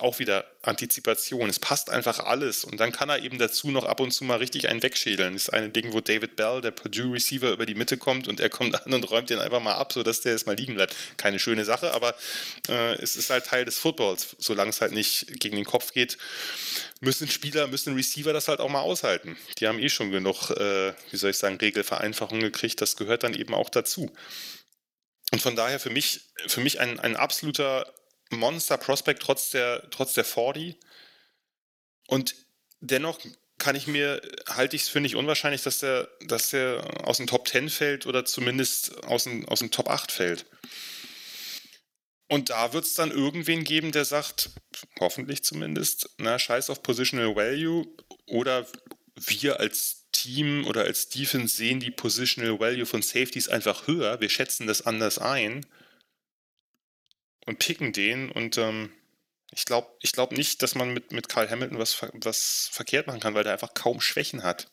auch wieder Antizipation. Es passt einfach alles. Und dann kann er eben dazu noch ab und zu mal richtig einen wegschädeln. Das ist ein Ding, wo David Bell, der Purdue Receiver, über die Mitte kommt und er kommt an und räumt den einfach mal ab, sodass der jetzt mal liegen bleibt. Keine schöne Sache, aber äh, es ist halt Teil des Footballs. Solange es halt nicht gegen den Kopf geht, müssen Spieler, müssen Receiver das halt auch mal aushalten. Die haben eh schon genug, äh, wie soll ich sagen, Regelvereinfachungen gekriegt. Das gehört dann eben auch dazu. Und von daher für mich, für mich ein, ein absoluter Monster Prospect trotz der, trotz der 40. Und dennoch kann ich mir, halte ich es für nicht unwahrscheinlich, dass der, dass der aus dem Top 10 fällt oder zumindest aus dem, aus dem Top 8 fällt. Und da wird es dann irgendwen geben, der sagt, hoffentlich zumindest, na, scheiß auf Positional Value oder wir als Team oder als Defense sehen die Positional Value von Safeties einfach höher, wir schätzen das anders ein und picken den. Und ähm, ich glaube ich glaub nicht, dass man mit, mit Carl Hamilton was, was verkehrt machen kann, weil der einfach kaum Schwächen hat.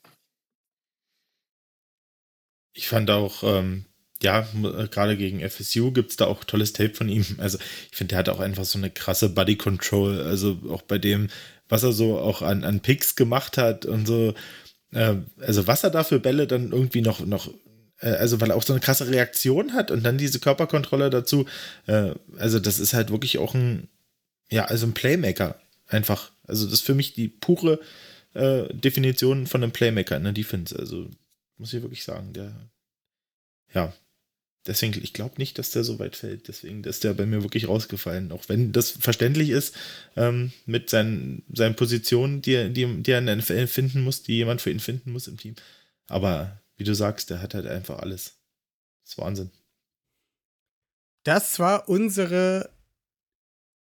Ich fand auch, ähm, ja, äh, gerade gegen FSU gibt es da auch tolles Tape von ihm. Also ich finde, der hat auch einfach so eine krasse Body Control. Also auch bei dem, was er so auch an, an Picks gemacht hat und so. Äh, also was er da für Bälle dann irgendwie noch, noch also weil er auch so eine krasse Reaktion hat und dann diese Körperkontrolle dazu. Äh, also das ist halt wirklich auch ein, ja, also ein Playmaker einfach. Also das ist für mich die pure äh, Definition von einem Playmaker in der Defense. Also muss ich wirklich sagen, der, ja, deswegen, ich glaube nicht, dass der so weit fällt. Deswegen ist der bei mir wirklich rausgefallen. Auch wenn das verständlich ist, ähm, mit seinen, seinen Positionen, die, die, die er in der NFL finden muss, die jemand für ihn finden muss im Team. Aber wie du sagst, der hat halt einfach alles. Das ist Wahnsinn. Das war unsere,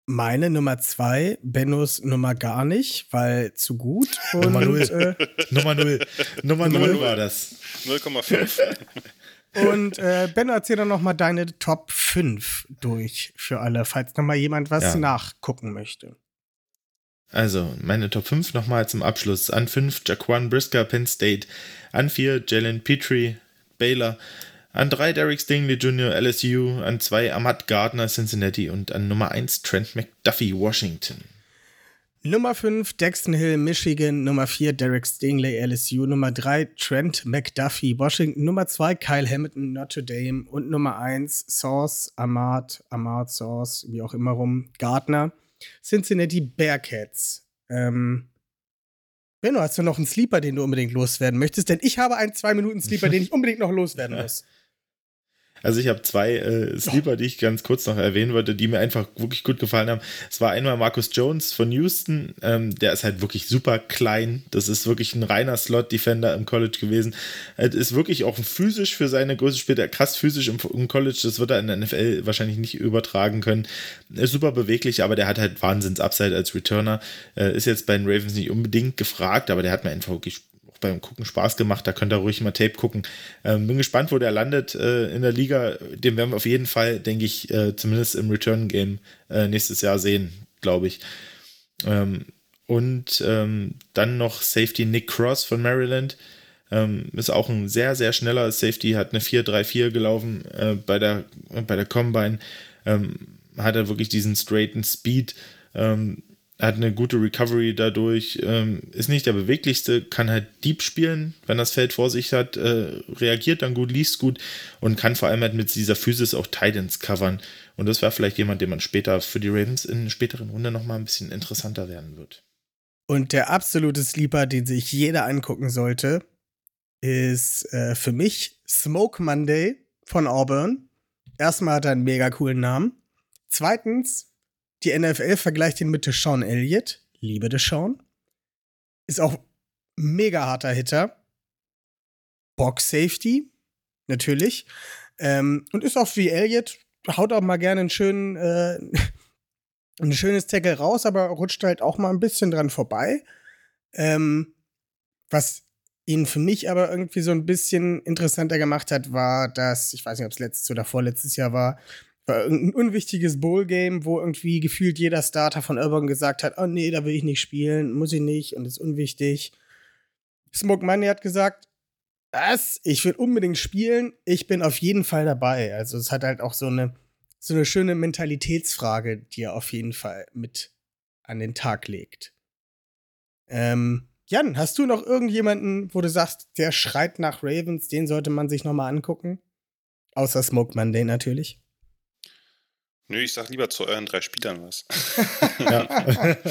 meine Nummer zwei, Bennos Nummer gar nicht, weil zu gut. Und, Nummer null. Äh, Nummer null. Nummer null war das. 0,5. Und äh, Benno, erzähl doch noch mal deine Top 5 durch für alle, falls noch mal jemand was ja. nachgucken möchte. Also, meine Top 5 nochmal zum Abschluss. An 5 Jaquan Brisker, Penn State. An 4 Jalen Petrie, Baylor. An 3 Derek Stingley Jr., LSU. An 2 Ahmad Gardner, Cincinnati. Und an Nummer 1 Trent McDuffie, Washington. Nummer 5 Dexton Hill, Michigan. Nummer 4 Derek Stingley, LSU. Nummer 3 Trent McDuffie, Washington. Nummer 2 Kyle Hamilton, Notre Dame. Und Nummer 1 Sauce, Ahmad, Ahmad Sauce, wie auch immer rum, Gardner. Cincinnati Bearcats. Ähm, Benno, hast du noch einen Sleeper, den du unbedingt loswerden möchtest? Denn ich habe einen zwei Minuten Sleeper, den ich unbedingt noch loswerden muss. Also ich habe zwei äh, Sleeper, die ich ganz kurz noch erwähnen wollte, die mir einfach wirklich gut gefallen haben. Es war einmal Marcus Jones von Houston, ähm, der ist halt wirklich super klein. Das ist wirklich ein reiner Slot-Defender im College gewesen. Er ist wirklich auch physisch für seine Größe, spielt er krass physisch im, im, College. Das wird er in der NFL wahrscheinlich nicht übertragen können. Ist super beweglich, aber der hat halt Wahnsinns-Upside als Returner. Äh, ist jetzt bei den Ravens nicht unbedingt gefragt, aber der hat mir einfach wirklich beim Gucken Spaß gemacht. Da könnt ihr ruhig mal Tape gucken. Ähm, bin gespannt, wo der landet äh, in der Liga. Den werden wir auf jeden Fall, denke ich, äh, zumindest im Return-Game äh, nächstes Jahr sehen, glaube ich. Ähm, und ähm, dann noch Safety Nick Cross von Maryland. Ähm, ist auch ein sehr, sehr schneller Safety, hat eine 4-3-4 gelaufen äh, bei, der, bei der Combine. Ähm, hat er wirklich diesen straighten Speed. Ähm, er hat eine gute Recovery dadurch, ähm, ist nicht der beweglichste, kann halt Deep spielen, wenn das Feld vor sich hat, äh, reagiert dann gut, liest gut und kann vor allem halt mit dieser Physis auch Titans covern. Und das wäre vielleicht jemand, den man später für die Ravens in späteren Runde nochmal ein bisschen interessanter werden wird. Und der absolute Sleeper, den sich jeder angucken sollte, ist äh, für mich Smoke Monday von Auburn. Erstmal hat er einen mega coolen Namen. Zweitens, die NFL vergleicht ihn mit Deshaun Elliott. Liebe Deshaun. Ist auch mega harter Hitter. Box Safety, natürlich. Ähm, und ist auch wie Elliott, haut auch mal gerne einen schönen, äh, ein schönes Tackle raus, aber rutscht halt auch mal ein bisschen dran vorbei. Ähm, was ihn für mich aber irgendwie so ein bisschen interessanter gemacht hat, war, dass, ich weiß nicht, ob es letztes oder vorletztes Jahr war, war ein unwichtiges Bowl-Game, wo irgendwie gefühlt jeder Starter von Urban gesagt hat, oh nee, da will ich nicht spielen, muss ich nicht und ist unwichtig. Smoke Money hat gesagt, was? Ich will unbedingt spielen, ich bin auf jeden Fall dabei. Also es hat halt auch so eine, so eine schöne Mentalitätsfrage, die er auf jeden Fall mit an den Tag legt. Ähm, Jan, hast du noch irgendjemanden, wo du sagst, der schreit nach Ravens, den sollte man sich noch mal angucken? Außer Smoke Monday natürlich. Nö, ich sag lieber zu euren drei Spielern was. ja.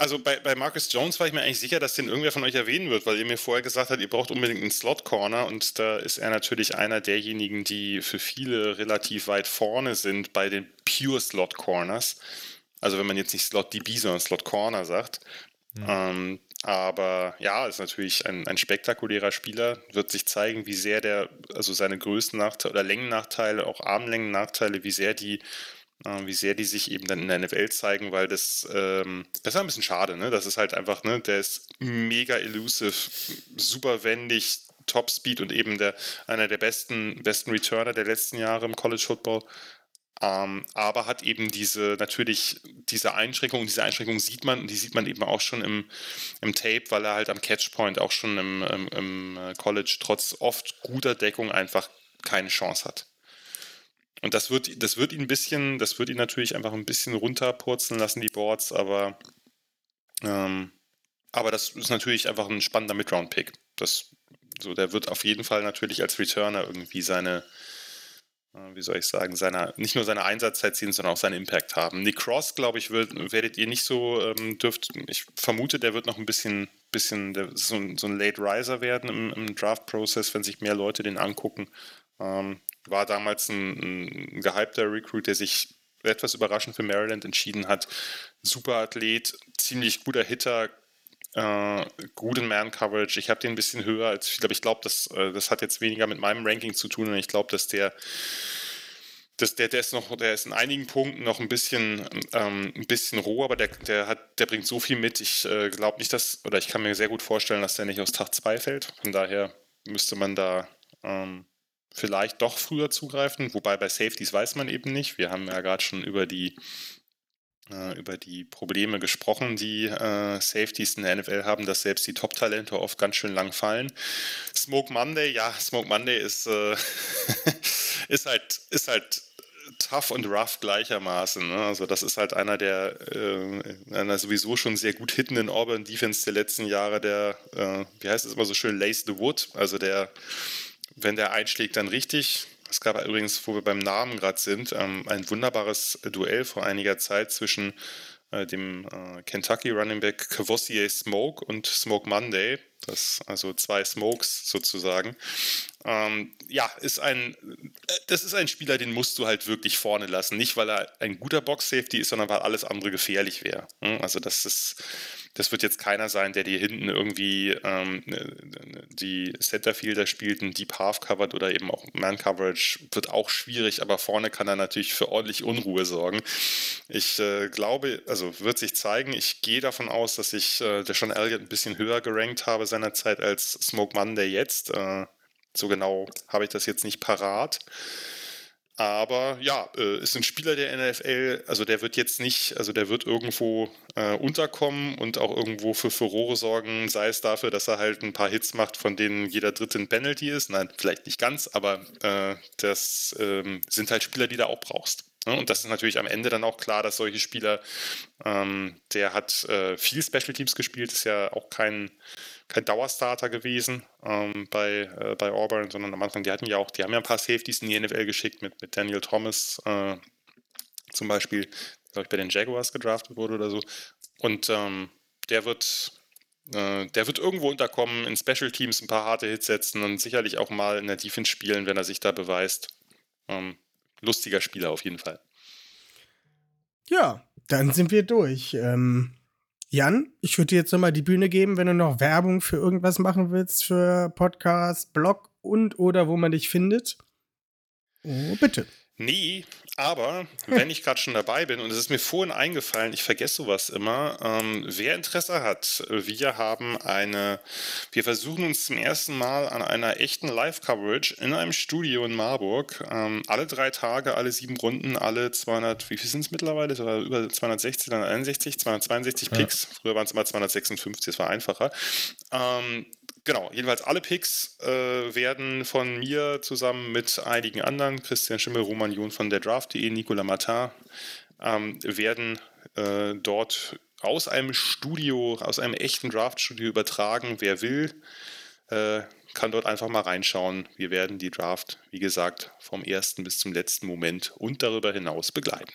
Also bei, bei Marcus Jones war ich mir eigentlich sicher, dass den irgendwer von euch erwähnen wird, weil ihr mir vorher gesagt habt, ihr braucht unbedingt einen Slot-Corner und da ist er natürlich einer derjenigen, die für viele relativ weit vorne sind bei den Pure Slot-Corners. Also wenn man jetzt nicht Slot-DB, sondern Slot-Corner sagt. Mhm. Ähm, aber ja, ist natürlich ein, ein spektakulärer Spieler, wird sich zeigen, wie sehr der, also seine Größennachteile oder Längennachteile, auch Armlängennachteile, wie sehr die äh, wie sehr die sich eben dann in der NFL zeigen, weil das, ähm, das ist ein bisschen schade, ne? Das ist halt einfach, ne, der ist mega elusive, super wendig, Top Speed und eben der, einer der besten, besten Returner der letzten Jahre im College Football. Ähm, aber hat eben diese, natürlich diese Einschränkung, diese Einschränkung sieht man, die sieht man eben auch schon im, im Tape, weil er halt am Catchpoint auch schon im, im, im äh, College trotz oft guter Deckung einfach keine Chance hat. Und das wird, das wird ihn ein bisschen, das wird ihn natürlich einfach ein bisschen runterpurzeln lassen, die Boards, aber, ähm, aber das ist natürlich einfach ein spannender Midround-Pick. So, der wird auf jeden Fall natürlich als Returner irgendwie seine, wie soll ich sagen, seine, nicht nur seine Einsatzzeit ziehen, sondern auch seinen Impact haben. Nick Cross, glaube ich, wird, werdet ihr nicht so ähm, dürft, ich vermute, der wird noch ein bisschen, bisschen der, so, ein, so ein Late Riser werden im, im Draft-Prozess, wenn sich mehr Leute den angucken. Ähm, war damals ein, ein gehypter Recruit, der sich etwas überraschend für Maryland entschieden hat. Super Athlet, ziemlich guter Hitter, äh, guten Man-Coverage. Ich habe den ein bisschen höher als ich glaube, ich glaube, das, äh, das hat jetzt weniger mit meinem Ranking zu tun und ich glaube, dass der das, der, der ist noch, der ist in einigen Punkten noch ein bisschen, ähm, ein bisschen roh, aber der, der hat, der bringt so viel mit. Ich äh, glaube nicht, dass, oder ich kann mir sehr gut vorstellen, dass der nicht aus Tag 2 fällt. Von daher müsste man da ähm, vielleicht doch früher zugreifen, wobei bei Safeties weiß man eben nicht. Wir haben ja gerade schon über die über die Probleme gesprochen, die äh, Safeties in der NFL haben, dass selbst die Top-Talente oft ganz schön lang fallen. Smoke Monday, ja, Smoke Monday ist, äh, ist halt, ist halt tough und rough gleichermaßen. Ne? Also das ist halt einer der äh, einer sowieso schon sehr gut hittenden Auburn Defense der letzten Jahre, der, äh, wie heißt es immer so schön, Lace the Wood, also der wenn der einschlägt, dann richtig. Es gab übrigens, wo wir beim Namen gerade sind, ähm, ein wunderbares Duell vor einiger Zeit zwischen äh, dem äh, Kentucky Running Back Cavossier Smoke und Smoke Monday. Das also zwei Smokes sozusagen. Ähm, ja, ist ein, äh, das ist ein Spieler, den musst du halt wirklich vorne lassen. Nicht, weil er ein guter Box-Safety ist, sondern weil alles andere gefährlich wäre. Hm? Also das ist das wird jetzt keiner sein, der dir hinten irgendwie ähm, ne, ne, die Centerfielder spielt, ein Deep Half covert oder eben auch Man Coverage. Wird auch schwierig, aber vorne kann er natürlich für ordentlich Unruhe sorgen. Ich äh, glaube, also wird sich zeigen. Ich gehe davon aus, dass ich äh, der Sean Elliott ein bisschen höher gerankt habe seinerzeit als Smoke Monday jetzt. Äh, so genau habe ich das jetzt nicht parat. Aber ja, äh, ist ein Spieler der NFL, also der wird jetzt nicht, also der wird irgendwo äh, unterkommen und auch irgendwo für Furore sorgen, sei es dafür, dass er halt ein paar Hits macht, von denen jeder dritte ein Penalty ist. Nein, vielleicht nicht ganz, aber äh, das ähm, sind halt Spieler, die du auch brauchst. Ne? Und das ist natürlich am Ende dann auch klar, dass solche Spieler, ähm, der hat äh, viel Special Teams gespielt, ist ja auch kein kein Dauerstarter gewesen ähm, bei, äh, bei Auburn, sondern am Anfang, die hatten ja auch, die haben ja ein paar Safeties in die NFL geschickt mit, mit Daniel Thomas äh, zum Beispiel, glaube ich, bei den Jaguars gedraftet wurde oder so. Und ähm, der wird, äh, der wird irgendwo unterkommen, in Special Teams ein paar harte Hits setzen und sicherlich auch mal in der Defense spielen, wenn er sich da beweist. Ähm, lustiger Spieler auf jeden Fall. Ja, dann sind wir durch. Ähm, Jan, ich würde dir jetzt nochmal die Bühne geben, wenn du noch Werbung für irgendwas machen willst, für Podcast, Blog und oder wo man dich findet. Oh, bitte. Nee, aber wenn ich gerade schon dabei bin, und es ist mir vorhin eingefallen, ich vergesse sowas immer, ähm, wer Interesse hat, wir haben eine, wir versuchen uns zum ersten Mal an einer echten Live-Coverage in einem Studio in Marburg, ähm, alle drei Tage, alle sieben Runden, alle 200, wie viel sind es mittlerweile? Sogar über 260, 261, 262 Picks. Ja. Früher waren es immer 256, das war einfacher. Ähm, Genau, jedenfalls alle Picks äh, werden von mir zusammen mit einigen anderen, Christian Schimmel, Roman John von der Draft.de, Nicolas Martin, ähm, werden äh, dort aus einem Studio, aus einem echten Draft-Studio übertragen. Wer will, äh, kann dort einfach mal reinschauen. Wir werden die Draft, wie gesagt, vom ersten bis zum letzten Moment und darüber hinaus begleiten.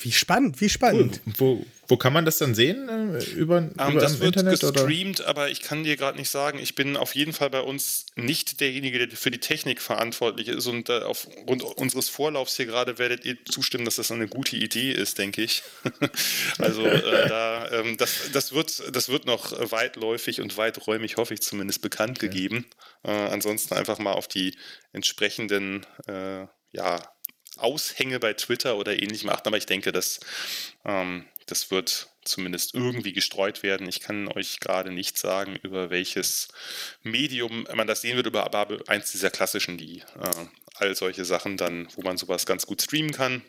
Wie spannend, wie spannend. Cool. Wo, wo kann man das dann sehen? Äh, über, um, ähm, über das wird Internet, gestreamt, oder? aber ich kann dir gerade nicht sagen. Ich bin auf jeden Fall bei uns nicht derjenige, der für die Technik verantwortlich ist. Und äh, aufgrund unseres Vorlaufs hier gerade werdet ihr zustimmen, dass das eine gute Idee ist, denke ich. also äh, da, ähm, das, das, wird, das wird noch weitläufig und weiträumig, hoffe ich zumindest, bekannt okay. gegeben. Äh, ansonsten einfach mal auf die entsprechenden äh, ja, Aushänge bei Twitter oder ähnlichem achten, aber ich denke, dass ähm, das wird zumindest irgendwie gestreut werden. Ich kann euch gerade nicht sagen, über welches Medium man das sehen wird, aber eins dieser klassischen, die äh, all solche Sachen dann, wo man sowas ganz gut streamen kann.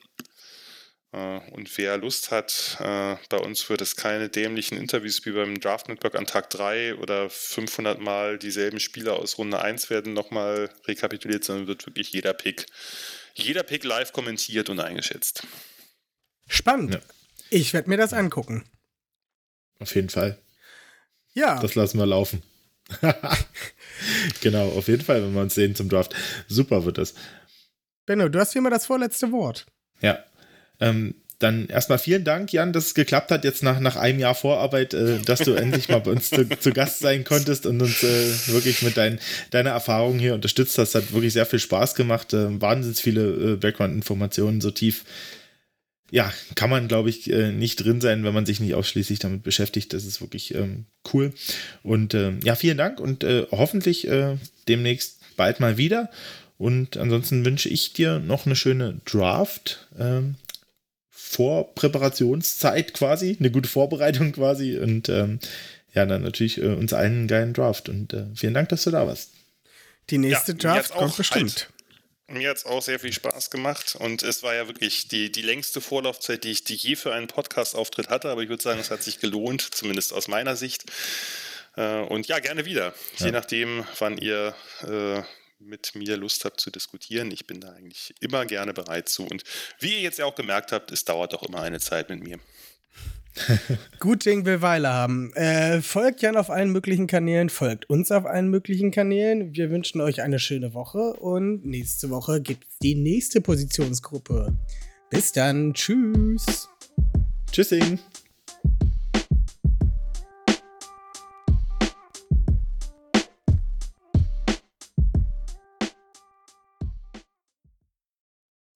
Uh, und wer Lust hat, uh, bei uns wird es keine dämlichen Interviews wie beim Draft Network an Tag 3 oder 500 Mal dieselben Spieler aus Runde 1 werden nochmal rekapituliert, sondern wird wirklich jeder Pick jeder Pick live kommentiert und eingeschätzt. Spannend. Ja. Ich werde mir das angucken. Auf jeden Fall. Ja. Das lassen wir laufen. genau, auf jeden Fall, wenn wir uns sehen zum Draft. Super wird das. Benno, du hast wie immer das vorletzte Wort. Ja. Ähm, dann erstmal vielen Dank, Jan, dass es geklappt hat, jetzt nach, nach einem Jahr Vorarbeit, äh, dass du endlich mal bei uns zu, zu, Gast sein konntest und uns äh, wirklich mit dein, deiner Erfahrung hier unterstützt hast. Hat wirklich sehr viel Spaß gemacht. Äh, wahnsinnig viele äh, Background-Informationen so tief. Ja, kann man, glaube ich, äh, nicht drin sein, wenn man sich nicht ausschließlich damit beschäftigt. Das ist wirklich ähm, cool. Und ähm, ja, vielen Dank und äh, hoffentlich demnächst bald mal wieder. Und ansonsten wünsche ich dir noch eine schöne Draft. Ähm, Vorpräparationszeit quasi, eine gute Vorbereitung quasi und ähm, ja, dann natürlich äh, uns allen einen geilen Draft und äh, vielen Dank, dass du da warst. Die nächste ja, Draft kommt bestimmt. Halt, mir hat es auch sehr viel Spaß gemacht und es war ja wirklich die, die längste Vorlaufzeit, die ich die je für einen Podcast-Auftritt hatte, aber ich würde sagen, es hat sich gelohnt, zumindest aus meiner Sicht. Äh, und ja, gerne wieder, ja. je nachdem, wann ihr äh, mit mir Lust habt zu diskutieren. Ich bin da eigentlich immer gerne bereit zu. Und wie ihr jetzt ja auch gemerkt habt, es dauert doch immer eine Zeit mit mir. Gut Ding will Weile haben. Äh, folgt Jan auf allen möglichen Kanälen, folgt uns auf allen möglichen Kanälen. Wir wünschen euch eine schöne Woche und nächste Woche gibt es die nächste Positionsgruppe. Bis dann. Tschüss. Tschüssing.